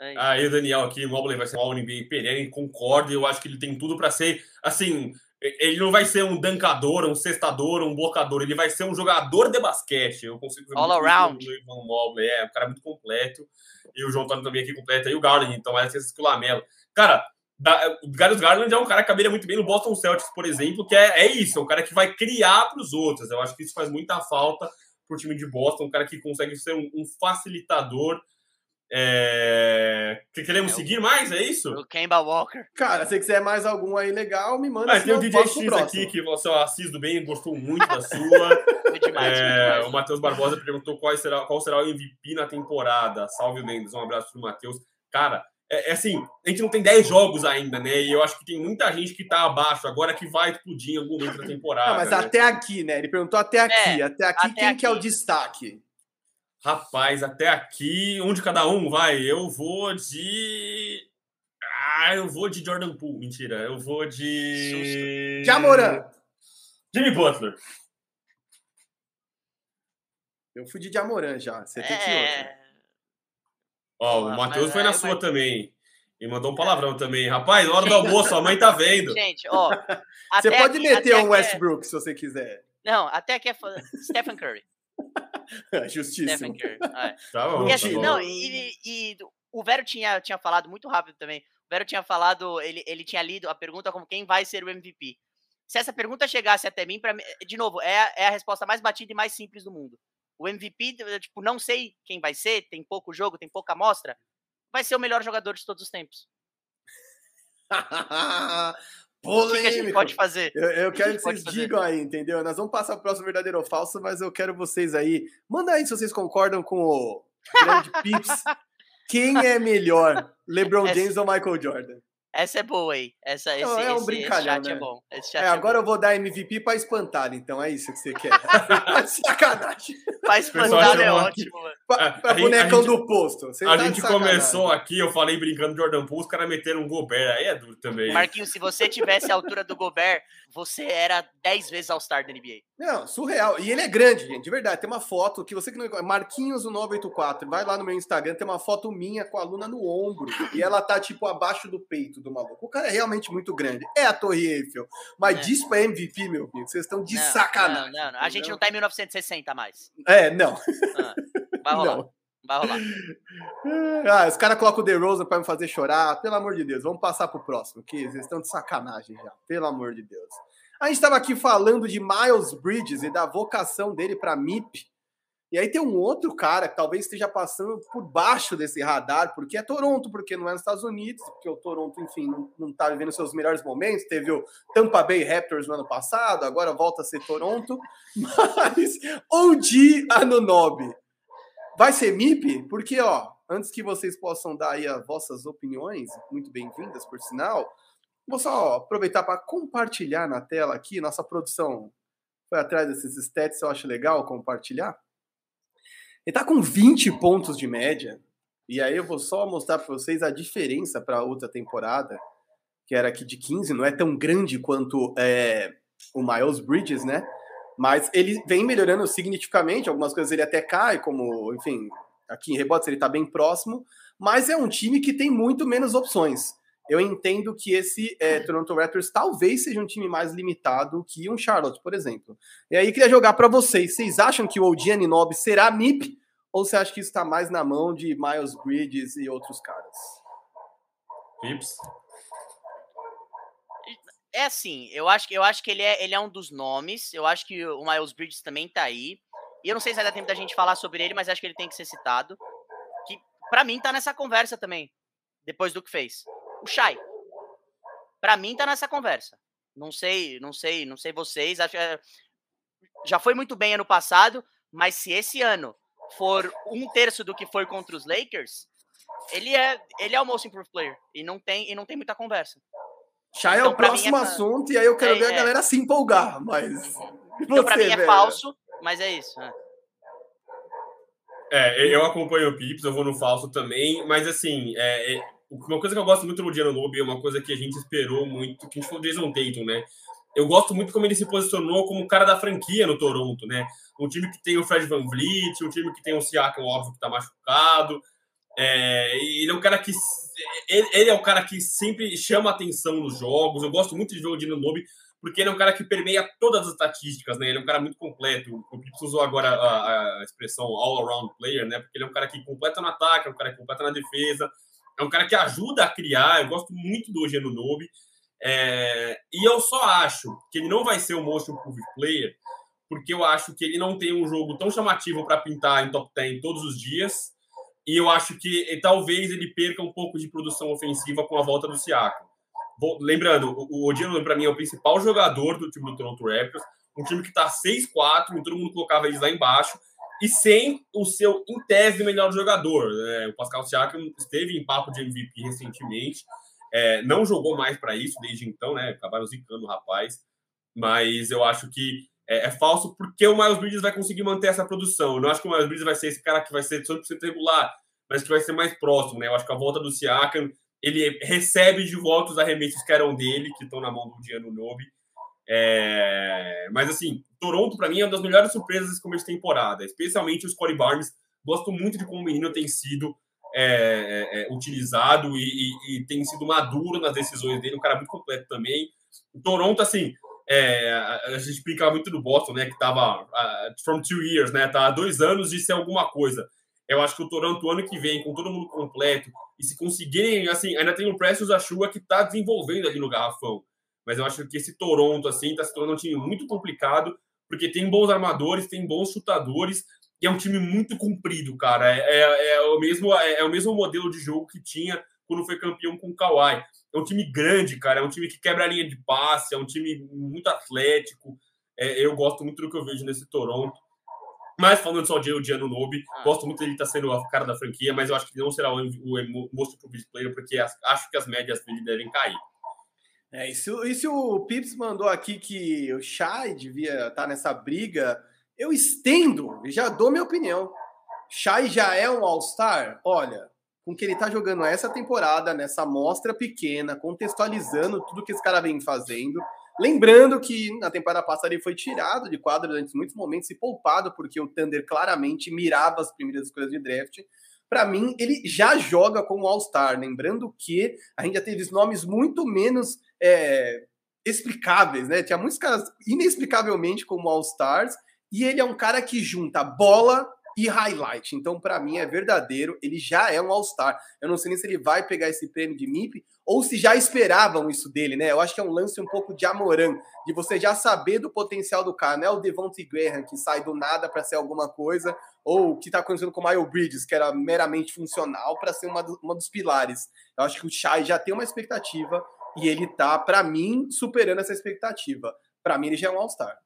É Aí o Daniel aqui, o Mobley vai ser um All-NBA perene, concordo, eu acho que ele tem tudo para ser, assim, ele não vai ser um dancador, um cestador, um blocador. Ele vai ser um jogador de basquete. Eu consigo ver All around. O Ivan Mobley. É, um cara muito completo. E o João Antônio também aqui completo. E o Garland, então, é esse que o Lamelo. Cara, o Darius Garland é um cara que caberia muito bem no Boston Celtics, por exemplo, que é, é isso, é um cara que vai criar para os outros. Eu acho que isso faz muita falta para o time de Boston, um cara que consegue ser um, um facilitador é... Que queremos é seguir mais, é isso? O Kemba Walker. Cara, se quiser mais algum aí legal, me manda. Ah, tem o DJ X aqui, que você assiste bem, gostou muito da sua. demais, é, o Matheus Barbosa perguntou qual será, qual será o MVP na temporada. Salve, Mendes. Um abraço pro Matheus. Cara, é, é, assim, a gente não tem 10 jogos ainda, né? E eu acho que tem muita gente que tá abaixo agora que vai explodir em algum momento da temporada. Não, mas né? até aqui, né? Ele perguntou até aqui. É, até aqui, até quem aqui. que é o destaque? Rapaz, até aqui, um de cada um, vai. Eu vou de. Ah, eu vou de Jordan Poole. Mentira, eu vou de. Jamoran. Jimmy Butler. Eu fui de Jamoran já. Você tem que é... Ó, o Matheus foi na sua também. E mandou um palavrão também. Rapaz, hora do almoço, a mãe tá vendo. Gente, ó. você pode aqui, meter um é Westbrook é... se você quiser. Não, até aqui é Stephen Curry. Justíssimo. É. Tá bom, e, assim, tá bom. Não, e, e, o Vero tinha, tinha falado muito rápido também. O Vero tinha falado, ele, ele tinha lido a pergunta como quem vai ser o MVP. Se essa pergunta chegasse até mim, para de novo, é, é a resposta mais batida e mais simples do mundo. O MVP, tipo, não sei quem vai ser, tem pouco jogo, tem pouca amostra, vai ser o melhor jogador de todos os tempos. Polêmico. O que, a gente pode fazer? Eu, eu quero que, que vocês digam aí, entendeu? Nós vamos passar o próximo verdadeiro ou falso, mas eu quero vocês aí. Manda aí se vocês concordam com o grande Pips. Quem é melhor, LeBron James ou Michael Jordan? Essa é boa aí. Essa, esse, Não, é um esse, brincalhão, esse chat é né? é bom. Esse chat é, agora é eu vou dar MVP pra espantalho, então é isso que você quer. sacanagem. Pra espantalho é ótimo, mano. Pra, pra bonecão gente, do posto. Você a tá gente começou aqui, eu falei brincando de Jordan Poole, os caras meteram um Gobert, aí é duro também. Marquinhos, se você tivesse a altura do Gobert, você era 10 vezes All-Star da NBA. Não, surreal. E ele é grande, gente, de verdade. Tem uma foto que você que não Marquinhos, o 984, vai lá no meu Instagram, tem uma foto minha com a Luna no ombro. E ela tá, tipo, abaixo do peito do maluco. O cara é realmente muito grande. É a Torre Eiffel. Mas é. diz pra MVP, meu filho, vocês estão de não, sacanagem. Não, não, não. A gente não tá em 1960 mais. É, não. Ah, vai rolar. Não. Vai rolar. Ah, os caras colocam o The Rosa para me fazer chorar. Pelo amor de Deus, vamos passar pro próximo, que eles estão de sacanagem já. Pelo amor de Deus. A gente estava aqui falando de Miles Bridges e da vocação dele para MIP. E aí tem um outro cara que talvez esteja passando por baixo desse radar, porque é Toronto, porque não é nos Estados Unidos, porque o Toronto, enfim, não, não tá vivendo seus melhores momentos. Teve o Tampa Bay Raptors no ano passado, agora volta a ser Toronto. Mas OG Anunobi vai ser MIP? Porque, ó, antes que vocês possam dar aí as vossas opiniões, muito bem-vindas, por sinal, vou só aproveitar para compartilhar na tela aqui, nossa produção foi atrás desses stats, eu acho legal compartilhar. Ele tá com 20 pontos de média. E aí eu vou só mostrar para vocês a diferença para a outra temporada, que era aqui de 15, não é tão grande quanto é, o Miles Bridges, né? Mas ele vem melhorando significativamente, algumas coisas ele até cai, como, enfim, aqui em rebotes ele tá bem próximo, mas é um time que tem muito menos opções. Eu entendo que esse é, Toronto Raptors talvez seja um time mais limitado que um Charlotte, por exemplo. E aí queria jogar para vocês. Vocês acham que o OG Aninobi será MIP? Ou você acha que isso está mais na mão de Miles Bridges e outros caras? Pips? É assim, eu acho que eu acho que ele é, ele é um dos nomes. Eu acho que o Miles Bridges também tá aí. E eu não sei se vai dar tempo da gente falar sobre ele, mas acho que ele tem que ser citado. Que para mim tá nessa conversa também, depois do que fez. O Shai. Para mim tá nessa conversa. Não sei, não sei, não sei vocês, acho que já foi muito bem ano passado, mas se esse ano for um terço do que foi contra os Lakers, ele é, ele é o most improved player e não tem e não tem muita conversa. Já então, é o próximo é assunto, e aí eu quero é, ver a é. galera se empolgar, mas. Então, pra mim é velho? falso, mas é isso. Né? É, eu acompanho o Pips, eu vou no falso também, mas assim, é, é, uma coisa que eu gosto muito do Diano Lobby é uma coisa que a gente esperou muito, que a gente falou do Jason Tatum, né? Eu gosto muito como ele se posicionou como cara da franquia no Toronto, né? Um time que tem o Fred Van Vliet, um time que tem o Siakam, óbvio, que tá machucado, é, ele é um cara que. Ele, ele, é um cara que sempre chama atenção nos jogos. Eu gosto muito de ver o Dino Nobe, porque ele é um cara que permeia todas as estatísticas, né? Ele é um cara muito completo. O Pips usou agora a, a, expressão all-around player, né? Porque ele é um cara que completa no ataque, é um cara que completa na defesa, é um cara que ajuda a criar. Eu gosto muito do Geno Nobe. É, e eu só acho que ele não vai ser um motion proof player, porque eu acho que ele não tem um jogo tão chamativo para pintar em top 10 todos os dias. E eu acho que e, talvez ele perca um pouco de produção ofensiva com a volta do Siakam. Lembrando, o Odino, para mim, é o principal jogador do time do Toronto Raptors. Um time que está 6-4, e todo mundo colocava eles lá embaixo. E sem o seu, em tese, melhor jogador. Né? O Pascal Siakam esteve em papo de MVP recentemente. É, não jogou mais para isso desde então, né? Acabaram zicando o rapaz. Mas eu acho que é, é, falso porque o Miles Bridges vai conseguir manter essa produção. Eu não acho que o Miles Bridges vai ser esse cara que vai ser 100% regular, mas que vai ser mais próximo, né? Eu acho que a volta do Siakam, ele recebe de volta os arremessos que eram dele, que estão na mão do Diano Nobe. É... Mas, assim, Toronto, para mim, é uma das melhores surpresas desse começo de temporada, especialmente os Corey Barnes. Gosto muito de como o menino tem sido é, é, é, utilizado e, e, e, tem sido maduro nas decisões dele, um cara muito completo também. O Toronto, assim, é, a gente explica muito do Boston, né? Que tava uh, from two years, né? Tá há dois anos de ser alguma coisa. Eu acho que o Toronto, ano que vem, com todo mundo completo, e se conseguirem, assim, ainda tem o Precious Achua que tá desenvolvendo ali no garrafão. Mas eu acho que esse Toronto, assim, tá se tornando um time muito complicado, porque tem bons armadores, tem bons chutadores, e é um time muito comprido, cara. É, é, é o, mesmo, é, é o mesmo modelo de jogo que tinha quando foi campeão com o Kawhi. É um time grande, cara. É um time que quebra a linha de passe, é um time muito atlético. É, eu gosto muito do que eu vejo nesse Toronto. Mas falando só de Giano Nobe, ah. gosto muito dele estar tá sendo a cara da franquia, mas eu acho que não será o, o Most Improved Player, porque as, acho que as médias dele devem cair. É, e se, e se o Pips mandou aqui que o Shai devia estar tá nessa briga, eu estendo e já dou minha opinião. Shai já é um All-Star? Olha, com que ele tá jogando essa temporada, nessa amostra pequena, contextualizando tudo que esse cara vem fazendo. Lembrando que na temporada passada ele foi tirado de quadro durante muitos momentos e poupado, porque o Thunder claramente mirava as primeiras escolhas de draft. Para mim, ele já joga como All-Star. Lembrando que a gente já teve nomes muito menos é, explicáveis, né? Tinha muitos caras inexplicavelmente como All-Stars, e ele é um cara que junta bola e highlight. Então, para mim, é verdadeiro. Ele já é um All-Star. Eu não sei nem se ele vai pegar esse prêmio de MIP ou se já esperavam isso dele, né? Eu acho que é um lance um pouco de Amoran, de você já saber do potencial do cara. Não é o Devontae Graham que sai do nada para ser alguma coisa, ou o que está acontecendo com o Miles Bridges, que era meramente funcional para ser uma, do, uma dos pilares. Eu acho que o Shai já tem uma expectativa e ele tá, para mim, superando essa expectativa. Para mim, ele já é um All-Star.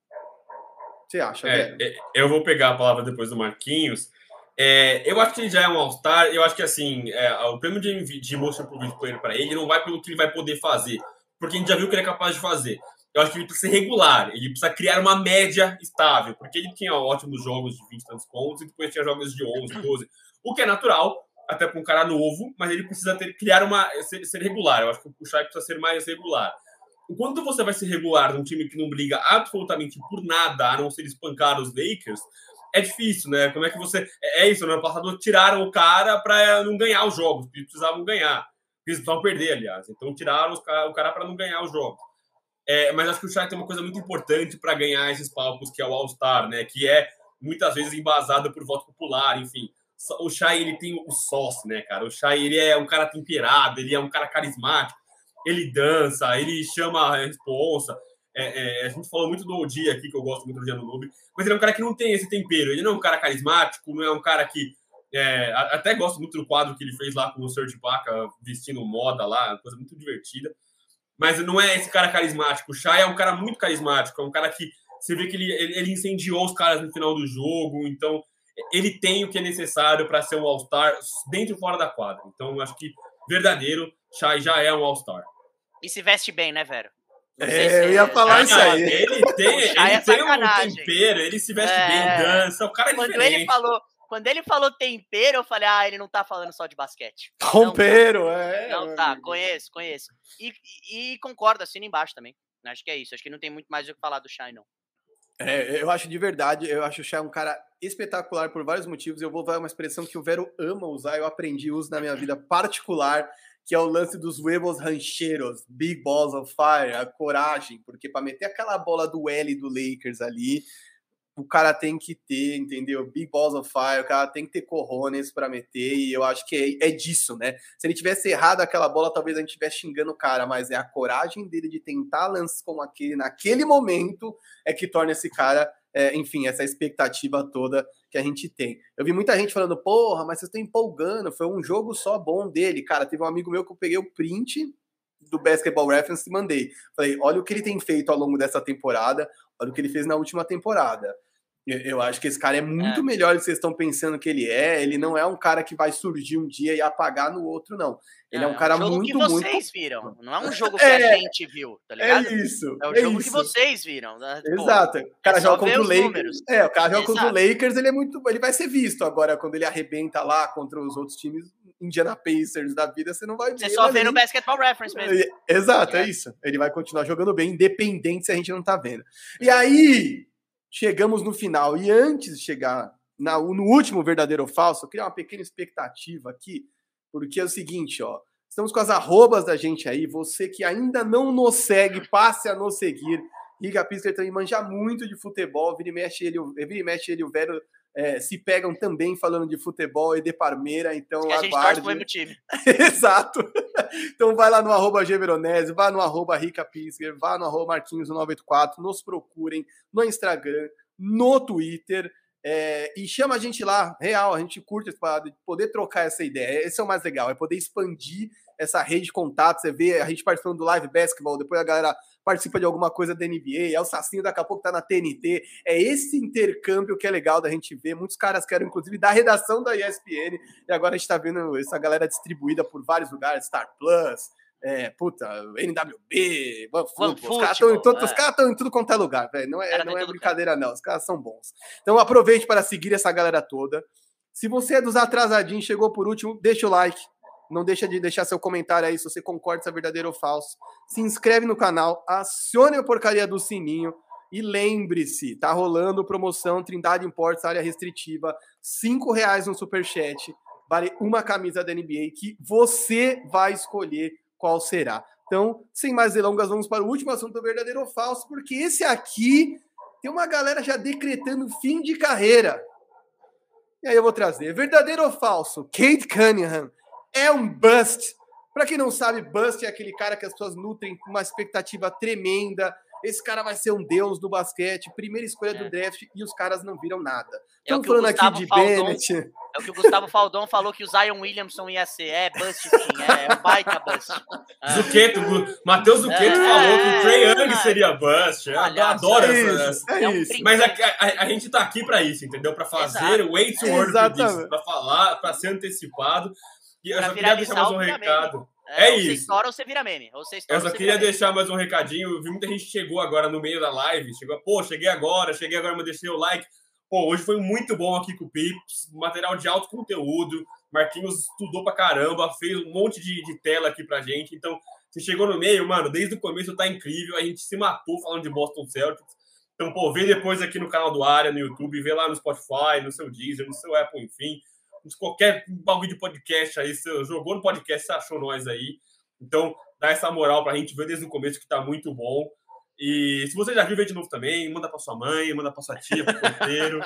Você acha, é, é, Eu vou pegar a palavra depois do Marquinhos. É, eu acho que ele já é um All-Star. Eu acho que assim, é, o prêmio de, de Most Improved Player para ele não vai pelo que ele vai poder fazer, porque a gente já viu o que ele é capaz de fazer. Eu acho que ele precisa ser regular, ele precisa criar uma média estável, porque ele tinha ótimos jogos de 20 tantos pontos e depois tinha jogos de 11, 12, o que é natural, até para um cara novo, mas ele precisa ter, criar uma ser, ser regular. Eu acho que o Shai precisa ser mais regular. Enquanto você vai ser regular num time que não briga absolutamente por nada, a não ser espancar os Lakers, é difícil, né? Como é que você. É, é isso, no ano passado tiraram o cara para não ganhar os jogos, eles precisavam ganhar. Eles precisavam perder, aliás. Então tiraram o cara para não ganhar os jogos. É, mas acho que o Shai tem uma coisa muito importante para ganhar esses palcos, que é o All-Star, né? Que é muitas vezes embasado por voto popular, enfim. O Shai, ele tem o sócio, né, cara? O Shai, ele é um cara temperado, ele é um cara carismático ele dança, ele chama a responsa. É, é, a gente falou muito do Odi aqui, que eu gosto muito do Gianno Nube, mas ele é um cara que não tem esse tempero. Ele não é um cara carismático, não é um cara que. É, até gosto muito do quadro que ele fez lá com o Serge Baca vestindo moda lá, coisa muito divertida. Mas não é esse cara carismático. O Shai é um cara muito carismático, é um cara que você vê que ele, ele, incendiou os caras no final do jogo, então ele tem o que é necessário para ser um All-Star dentro e fora da quadra. Então, acho que verdadeiro, Shai já é um All-Star. E se veste bem, né, Vero? É, eu ia falar isso aí. Ele tem, ele é tem um tempero, ele se veste é... bem, dança, o cara é quando diferente. Ele falou, quando ele falou tempero, eu falei, ah, ele não tá falando só de basquete. Tempero, não, é. Não tá, conheço, conheço. E, e, concordo, assino embaixo também. Acho que é isso, acho que não tem muito mais o que falar do Shai, não. É, eu acho de verdade, eu acho o Shai um cara espetacular por vários motivos. Eu vou usar uma expressão que o Vero ama usar, eu aprendi uso na minha vida particular que é o lance dos huevos rancheiros, Big Balls of Fire, a coragem, porque para meter aquela bola do L do Lakers ali, o cara tem que ter, entendeu? Big Balls of Fire, o cara tem que ter corrones para meter, e eu acho que é, é, disso, né? Se ele tivesse errado aquela bola, talvez a gente estivesse xingando o cara, mas é a coragem dele de tentar lances como aquele, naquele momento, é que torna esse cara é, enfim, essa expectativa toda que a gente tem. Eu vi muita gente falando, porra, mas vocês estão empolgando, foi um jogo só bom dele. Cara, teve um amigo meu que eu peguei o print do Basketball Reference e mandei. Falei, olha o que ele tem feito ao longo dessa temporada, olha o que ele fez na última temporada. Eu acho que esse cara é muito é. melhor do que vocês estão pensando que ele é. Ele não é um cara que vai surgir um dia e apagar no outro, não. Ele é, é um cara é um jogo muito, que vocês muito... viram. Não é um jogo que é, a gente viu, tá é ligado? É isso. É o é jogo isso. que vocês viram. Né? Exato. o cara joga contra o Lakers. Números. É, o cara joga contra o Lakers, ele é muito. Ele vai ser visto agora quando ele arrebenta lá contra os outros times. Indiana Pacers da vida, você não vai ver. Você só vê no Basketball Reference mesmo. Exato, é isso. Ele vai continuar jogando bem, independente se a gente não tá vendo. E aí, chegamos no final. E antes de chegar na, no último verdadeiro ou falso, eu queria uma pequena expectativa aqui, porque é o seguinte, ó. Estamos com as arrobas da gente aí. Você que ainda não nos segue, passe a nos seguir. Riga Pisker também manja muito de futebol. Vira e mexe ele, vira e mexe ele o Vero é, se pegam também falando de futebol e de Parmeira, então a gente torce pro mesmo time. Exato. Então vai lá no arroba Veronese, vá no arroba Rica Pisker, vá no arroba Marquinhos984, nos procurem no Instagram, no Twitter. É, e chama a gente lá, real, a gente curte de poder trocar essa ideia. Esse é o mais legal, é poder expandir essa rede de contatos. Você vê a gente participando do live basketball, depois a galera participa de alguma coisa da NBA, é o Sacinho daqui a pouco tá na TNT. É esse intercâmbio que é legal da gente ver. Muitos caras querem, inclusive, da redação da ESPN, e agora a gente tá vendo essa galera distribuída por vários lugares, Star Plus, é, puta, NWB, OneFootball, os caras estão é. em tudo quanto é lugar, velho. Não é, não é brincadeira, cara. não. Os caras são bons. Então aproveite para seguir essa galera toda. Se você é dos atrasadinhos, chegou por último, deixa o like. Não deixa de deixar seu comentário aí se você concorda se é verdadeiro ou falso. Se inscreve no canal, acione a porcaria do sininho. E lembre-se, tá rolando promoção Trindade Imports, área restritiva, cinco reais no superchat, vale uma camisa da NBA que você vai escolher qual será. Então, sem mais delongas, vamos para o último assunto verdadeiro ou falso, porque esse aqui tem uma galera já decretando fim de carreira. E aí eu vou trazer. Verdadeiro ou falso? Kate Cunningham é um bust. Para quem não sabe, bust é aquele cara que as pessoas nutrem com uma expectativa tremenda. Esse cara vai ser um deus do basquete, primeira escolha é. do draft, e os caras não viram nada. Estamos é falando aqui de Faldon, Bennett. É o que o Gustavo Faldon falou que o Zion Williamson ia ser. É bust, sim. É, é baita bust. É. Zuqueto, Matheus Zuqueto é, falou que o Trey Young é, seria bust. Eu adoro essa. É isso. Mas a, a, a, gente tá aqui para isso, entendeu? Para fazer o way to word para falar, para ser antecipado. E eu só queria deixar mais um recado. É, é isso. Você estoura ou você vira meme. Ou você estoura, eu só queria deixar meme. mais um recadinho. Eu vi muita gente chegou agora no meio da live. Chegou, pô, cheguei agora, cheguei agora, mas deixei o like. Pô, hoje foi muito bom aqui com o Pips, material de alto conteúdo. Marquinhos estudou pra caramba, fez um monte de, de tela aqui pra gente. Então, você chegou no meio, mano, desde o começo tá incrível. A gente se matou falando de Boston Celtics. Então, pô, vê depois aqui no canal do Área, no YouTube, vê lá no Spotify, no seu Deezer, no seu Apple, enfim. Qualquer bagulho de podcast aí, você jogou no podcast, você achou nós aí. Então, dá essa moral pra gente ver desde o começo que tá muito bom. E se você já viu, vê de novo também. Manda para sua mãe, manda para sua tia, para o porteiro.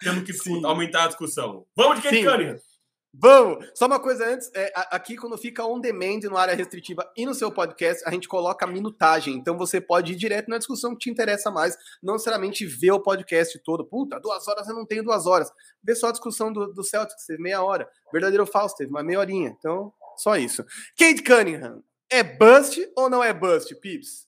Temos que Sim. aumentar a discussão. Vamos de Kate Cunningham! Vamos! Só uma coisa antes, é, aqui quando fica on demand no área restritiva e no seu podcast, a gente coloca minutagem. Então você pode ir direto na discussão que te interessa mais, não necessariamente ver o podcast todo. Puta, duas horas eu não tenho duas horas. Vê só a discussão do, do Celtics, teve meia hora. Verdadeiro ou falso, teve uma meia horinha. Então, só isso. Kate Cunningham, é bust ou não é bust, Pips?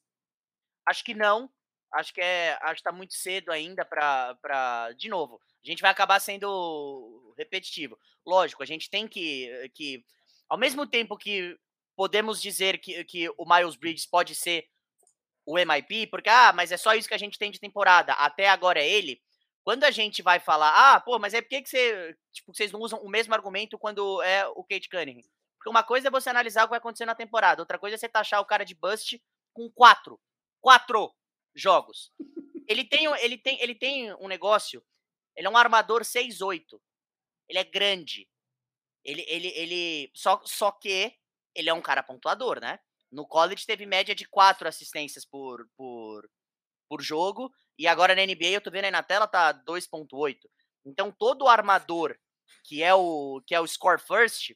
Acho que não. Acho que é, acho que tá muito cedo ainda para, de novo. A gente vai acabar sendo repetitivo. Lógico, a gente tem que, que ao mesmo tempo que podemos dizer que, que o Miles Bridges pode ser o MIP, porque ah, mas é só isso que a gente tem de temporada. Até agora é ele. Quando a gente vai falar, ah, pô, mas é por que você, tipo, vocês não usam o mesmo argumento quando é o Kate Cunningham? Porque uma coisa é você analisar o que vai acontecer na temporada, outra coisa é você taxar o cara de bust com quatro quatro jogos. Ele tem, ele tem, ele tem um negócio. Ele é um armador 6'8. Ele é grande. Ele, ele, ele. Só, só que ele é um cara pontuador, né? No college teve média de quatro assistências por, por, por jogo. E agora na NBA, eu tô vendo aí na tela, tá 2.8. Então todo armador que é o que é o score first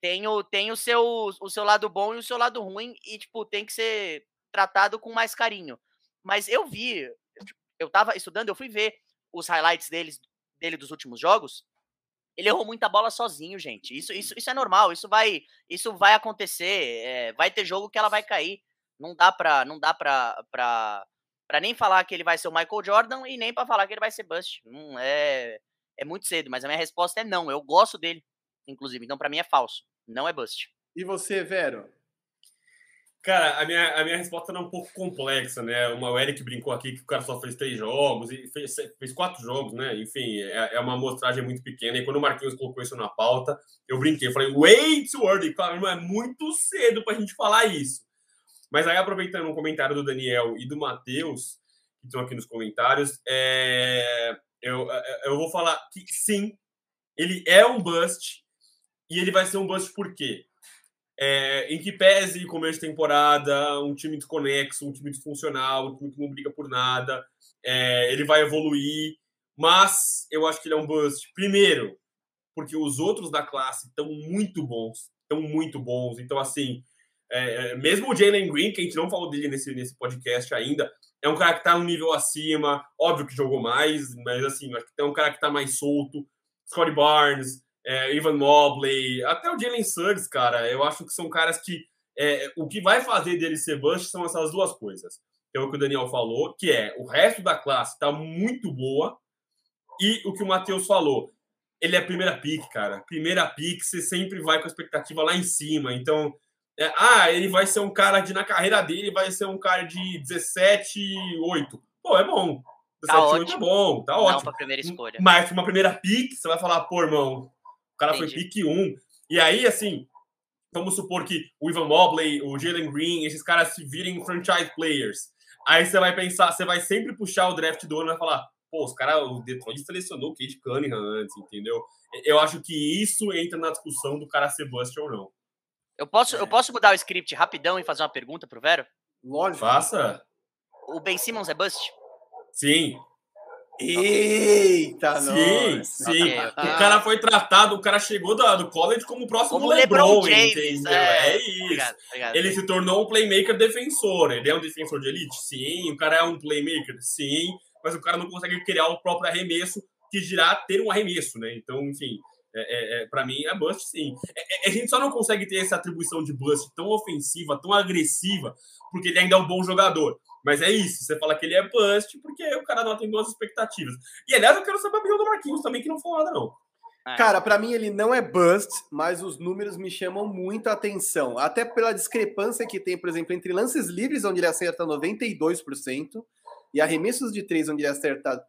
tem o, tem o, seu, o seu lado bom e o seu lado ruim. E, tipo, tem que ser tratado com mais carinho. Mas eu vi, eu tava estudando, eu fui ver os highlights deles, dele dos últimos jogos. Ele errou muita bola sozinho, gente. Isso, isso, isso é normal, isso vai, isso vai acontecer. É, vai ter jogo que ela vai cair. Não dá pra, não dá pra, pra, pra nem falar que ele vai ser o Michael Jordan e nem pra falar que ele vai ser bust. Não é, é muito cedo, mas a minha resposta é não. Eu gosto dele, inclusive. Então, para mim é falso. Não é bust. E você, Vero? Cara, a minha, a minha resposta é um pouco complexa, né? Uma, o Eric brincou aqui que o cara só fez três jogos, e fez, fez quatro jogos, né? Enfim, é, é uma amostragem muito pequena. E quando o Marquinhos colocou isso na pauta, eu brinquei. Eu falei, wait too early. Claro, não é muito cedo pra gente falar isso. Mas aí, aproveitando um comentário do Daniel e do Matheus, que estão aqui nos comentários, é, eu, é, eu vou falar que sim, ele é um bust, e ele vai ser um bust por quê? É, em que pese começo de temporada, um time desconexo, um time disfuncional, um time que não briga por nada, é, ele vai evoluir, mas eu acho que ele é um bust. Primeiro, porque os outros da classe estão muito bons, estão muito bons. Então, assim, é, é, mesmo o Jalen Green, que a gente não falou dele nesse, nesse podcast ainda, é um cara que está um nível acima, óbvio que jogou mais, mas assim, acho que é um cara que está mais solto. Scottie Barnes, é, Ivan Mobley, até o Jalen Suggs, cara, eu acho que são caras que é, o que vai fazer dele ser bust são essas duas coisas. Que é o que o Daniel falou, que é o resto da classe está muito boa, e o que o Matheus falou, ele é primeira pick, cara. Primeira pick, você sempre vai com a expectativa lá em cima. Então, é, ah, ele vai ser um cara de, na carreira dele, vai ser um cara de 17, 8. Pô, é bom. 17, tá 8 ótimo. é bom, tá ótimo. Não, primeira escolha. Mas uma primeira pick, você vai falar, pô, irmão, cara Entendi. foi pick 1. E aí, assim, vamos supor que o Ivan Mobley, o Jalen Green, esses caras se virem franchise players. Aí você vai pensar, você vai sempre puxar o draft do ano e vai falar, pô, os caras, o Detroit selecionou o Kate Cunningham antes, entendeu? Eu acho que isso entra na discussão do cara ser bust ou não. Eu posso, é. eu posso mudar o script rapidão e fazer uma pergunta pro Vero? Lógico. Faça. O Ben Simmons é bust? Sim. Eita, sim, nossa. sim. Okay, okay. O cara foi tratado, o cara chegou do, do college como o próximo como LeBron, LeBron James, entendeu? É, é isso. Obrigado, obrigado, ele se tornou um playmaker defensor. Ele é um defensor de elite? Sim. O cara é um playmaker? Sim. Mas o cara não consegue criar o próprio arremesso que dirá ter um arremesso, né? Então, enfim, é, é, é para mim é bust sim. É, é, a gente só não consegue ter essa atribuição de bust tão ofensiva, tão agressiva, porque ele ainda é um bom jogador. Mas é isso, você fala que ele é bust porque o cara não atendeu as expectativas. E aliás, eu quero saber a opinião do Marquinhos também, que não falou nada, não. É. Cara, para mim ele não é bust, mas os números me chamam muito a atenção. Até pela discrepância que tem, por exemplo, entre lances livres, onde ele acerta 92%, e arremessos de três, onde ele acerta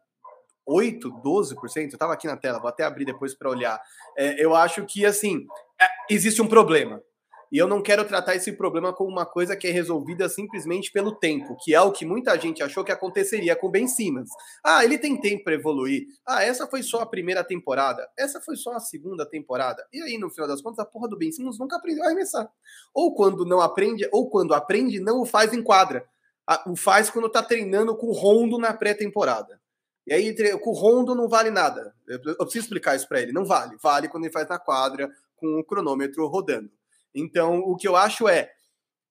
8, 12%. Eu tava aqui na tela, vou até abrir depois para olhar. É, eu acho que, assim, é, existe um problema. E eu não quero tratar esse problema como uma coisa que é resolvida simplesmente pelo tempo, que é o que muita gente achou que aconteceria com o Ben Simmons. Ah, ele tem tempo para evoluir. Ah, essa foi só a primeira temporada. Essa foi só a segunda temporada. E aí, no final das contas, a porra do Ben Simmons nunca aprendeu a arremessar. Ou quando não aprende, ou quando aprende, não o faz em quadra. O faz quando tá treinando com o Rondo na pré-temporada. E aí, com o Rondo não vale nada. Eu preciso explicar isso para ele. Não vale. Vale quando ele faz na quadra com o cronômetro rodando. Então, o que eu acho é,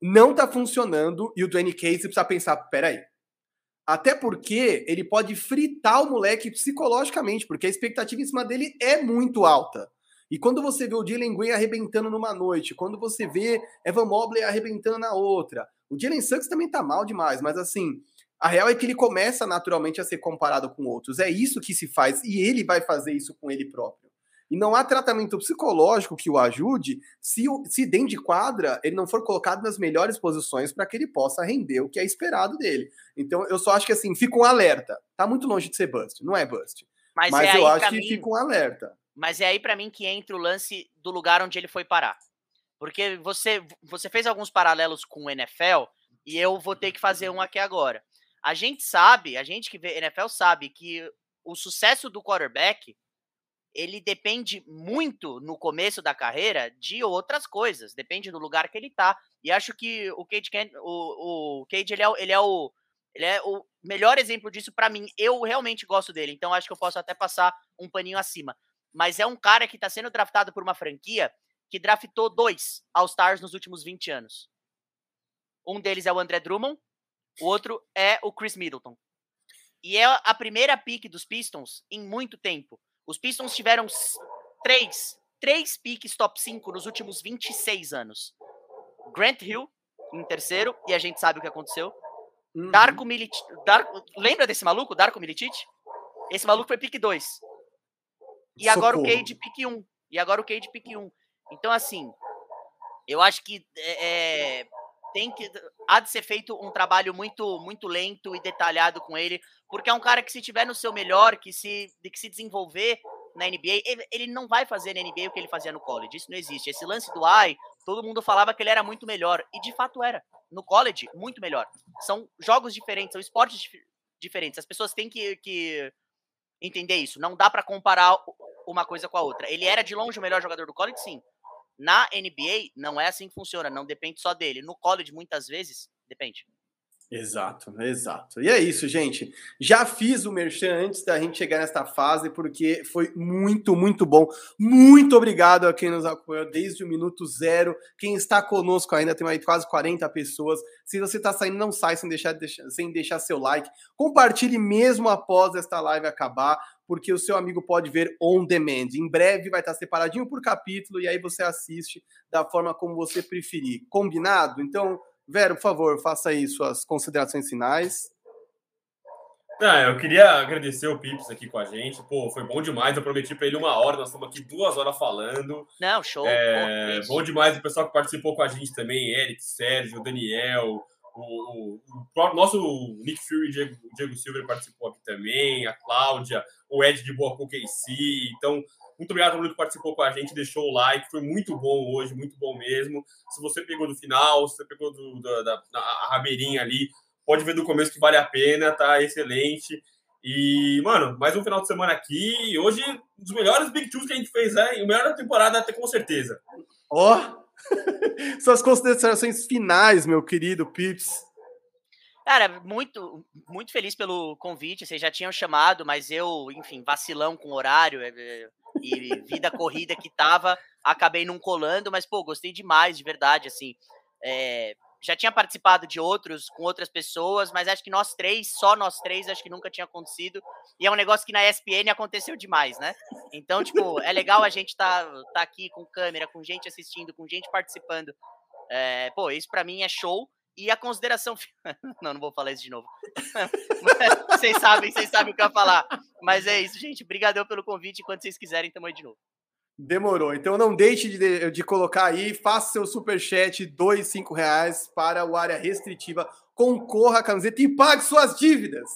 não tá funcionando e o Dwayne Casey precisa pensar, peraí, até porque ele pode fritar o moleque psicologicamente, porque a expectativa em cima dele é muito alta. E quando você vê o Jalen Green arrebentando numa noite, quando você vê Evan Mobley arrebentando na outra, o Jalen Suggs também tá mal demais, mas assim, a real é que ele começa naturalmente a ser comparado com outros. É isso que se faz e ele vai fazer isso com ele próprio. E não há tratamento psicológico que o ajude se, se dentro de quadra ele não for colocado nas melhores posições para que ele possa render o que é esperado dele. Então eu só acho que assim, fica um alerta. Tá muito longe de ser bust, não é bust. Mas, mas é eu acho que mim, fica um alerta. Mas é aí para mim que entra o lance do lugar onde ele foi parar. Porque você, você fez alguns paralelos com o NFL e eu vou ter que fazer um aqui agora. A gente sabe, a gente que vê NFL sabe que o sucesso do quarterback ele depende muito no começo da carreira de outras coisas, depende do lugar que ele tá. E acho que o Cade, o, o ele, é, ele, é o, ele é o melhor exemplo disso para mim. Eu realmente gosto dele, então acho que eu posso até passar um paninho acima. Mas é um cara que está sendo draftado por uma franquia que draftou dois All-Stars nos últimos 20 anos. Um deles é o André Drummond, o outro é o Chris Middleton. E é a primeira pick dos Pistons em muito tempo. Os Pistons tiveram três, três piques top 5 nos últimos 26 anos. Grant Hill em terceiro, e a gente sabe o que aconteceu. Uhum. Darko Milicic. Darko, lembra desse maluco, Darko Milicic? Esse maluco foi pique 2. E Socorro. agora o Cade pique 1. Um. E agora o Cade pique 1. Um. Então, assim, eu acho que é, é, tem que há de ser feito um trabalho muito muito lento e detalhado com ele, porque é um cara que se tiver no seu melhor, que se que se desenvolver na NBA, ele, ele não vai fazer na NBA o que ele fazia no college. Isso não existe. Esse lance do AI, todo mundo falava que ele era muito melhor e de fato era. No college, muito melhor. São jogos diferentes, são esportes dif diferentes. As pessoas têm que, que entender isso. Não dá para comparar uma coisa com a outra. Ele era de longe o melhor jogador do college, sim. Na NBA, não é assim que funciona, não depende só dele. No college, muitas vezes, depende. Exato, exato. E é isso, gente. Já fiz o merchan antes da gente chegar nesta fase, porque foi muito, muito bom. Muito obrigado a quem nos apoiou desde o minuto zero. Quem está conosco ainda, tem aí quase 40 pessoas. Se você está saindo, não sai sem deixar, sem deixar seu like. Compartilhe mesmo após esta live acabar porque o seu amigo pode ver on demand. Em breve vai estar separadinho por capítulo e aí você assiste da forma como você preferir. Combinado? Então, Vero, por favor, faça aí suas considerações finais. Ah, eu queria agradecer o Pips aqui com a gente. Pô, foi bom demais. Eu prometi para ele uma hora, nós estamos aqui duas horas falando. Não, show. É, bom demais o pessoal que participou com a gente também: Eric, Sérgio, Daniel, o, o, o nosso Nick Fury, Diego, Diego Silver participou aqui também, a Cláudia, o Ed de Boa KC. Então, muito obrigado a todo mundo que participou com a gente, deixou o like, foi muito bom hoje, muito bom mesmo. Se você pegou do final, se você pegou do, da, da, rabeirinha ali, pode ver do começo que vale a pena, tá excelente. E, mano, mais um final de semana aqui. Hoje, um dos melhores Big Twos que a gente fez, né? O melhor da temporada, até com certeza. Ó! Oh. Suas considerações finais, meu querido Pips. Cara, muito, muito feliz pelo convite. Vocês já tinham chamado, mas eu, enfim, vacilão com horário é, é, e vida corrida que tava, acabei não colando, mas, pô, gostei demais, de verdade, assim. É, já tinha participado de outros com outras pessoas, mas acho que nós três, só nós três, acho que nunca tinha acontecido. E é um negócio que na ESPN aconteceu demais, né? Então, tipo, é legal a gente tá, tá aqui com câmera, com gente assistindo, com gente participando. É, pô, isso para mim é show. E a consideração. Não, não vou falar isso de novo. vocês sabem, vocês sabem o que eu ia falar. Mas é isso, gente. Obrigadão pelo convite. Quando vocês quiserem, tamo aí de novo. Demorou. Então não deixe de, de colocar aí, faça seu superchat, dois, cinco reais para o área restritiva. Concorra a camiseta e pague suas dívidas.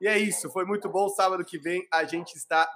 E é isso. Foi muito bom. Sábado que vem a gente está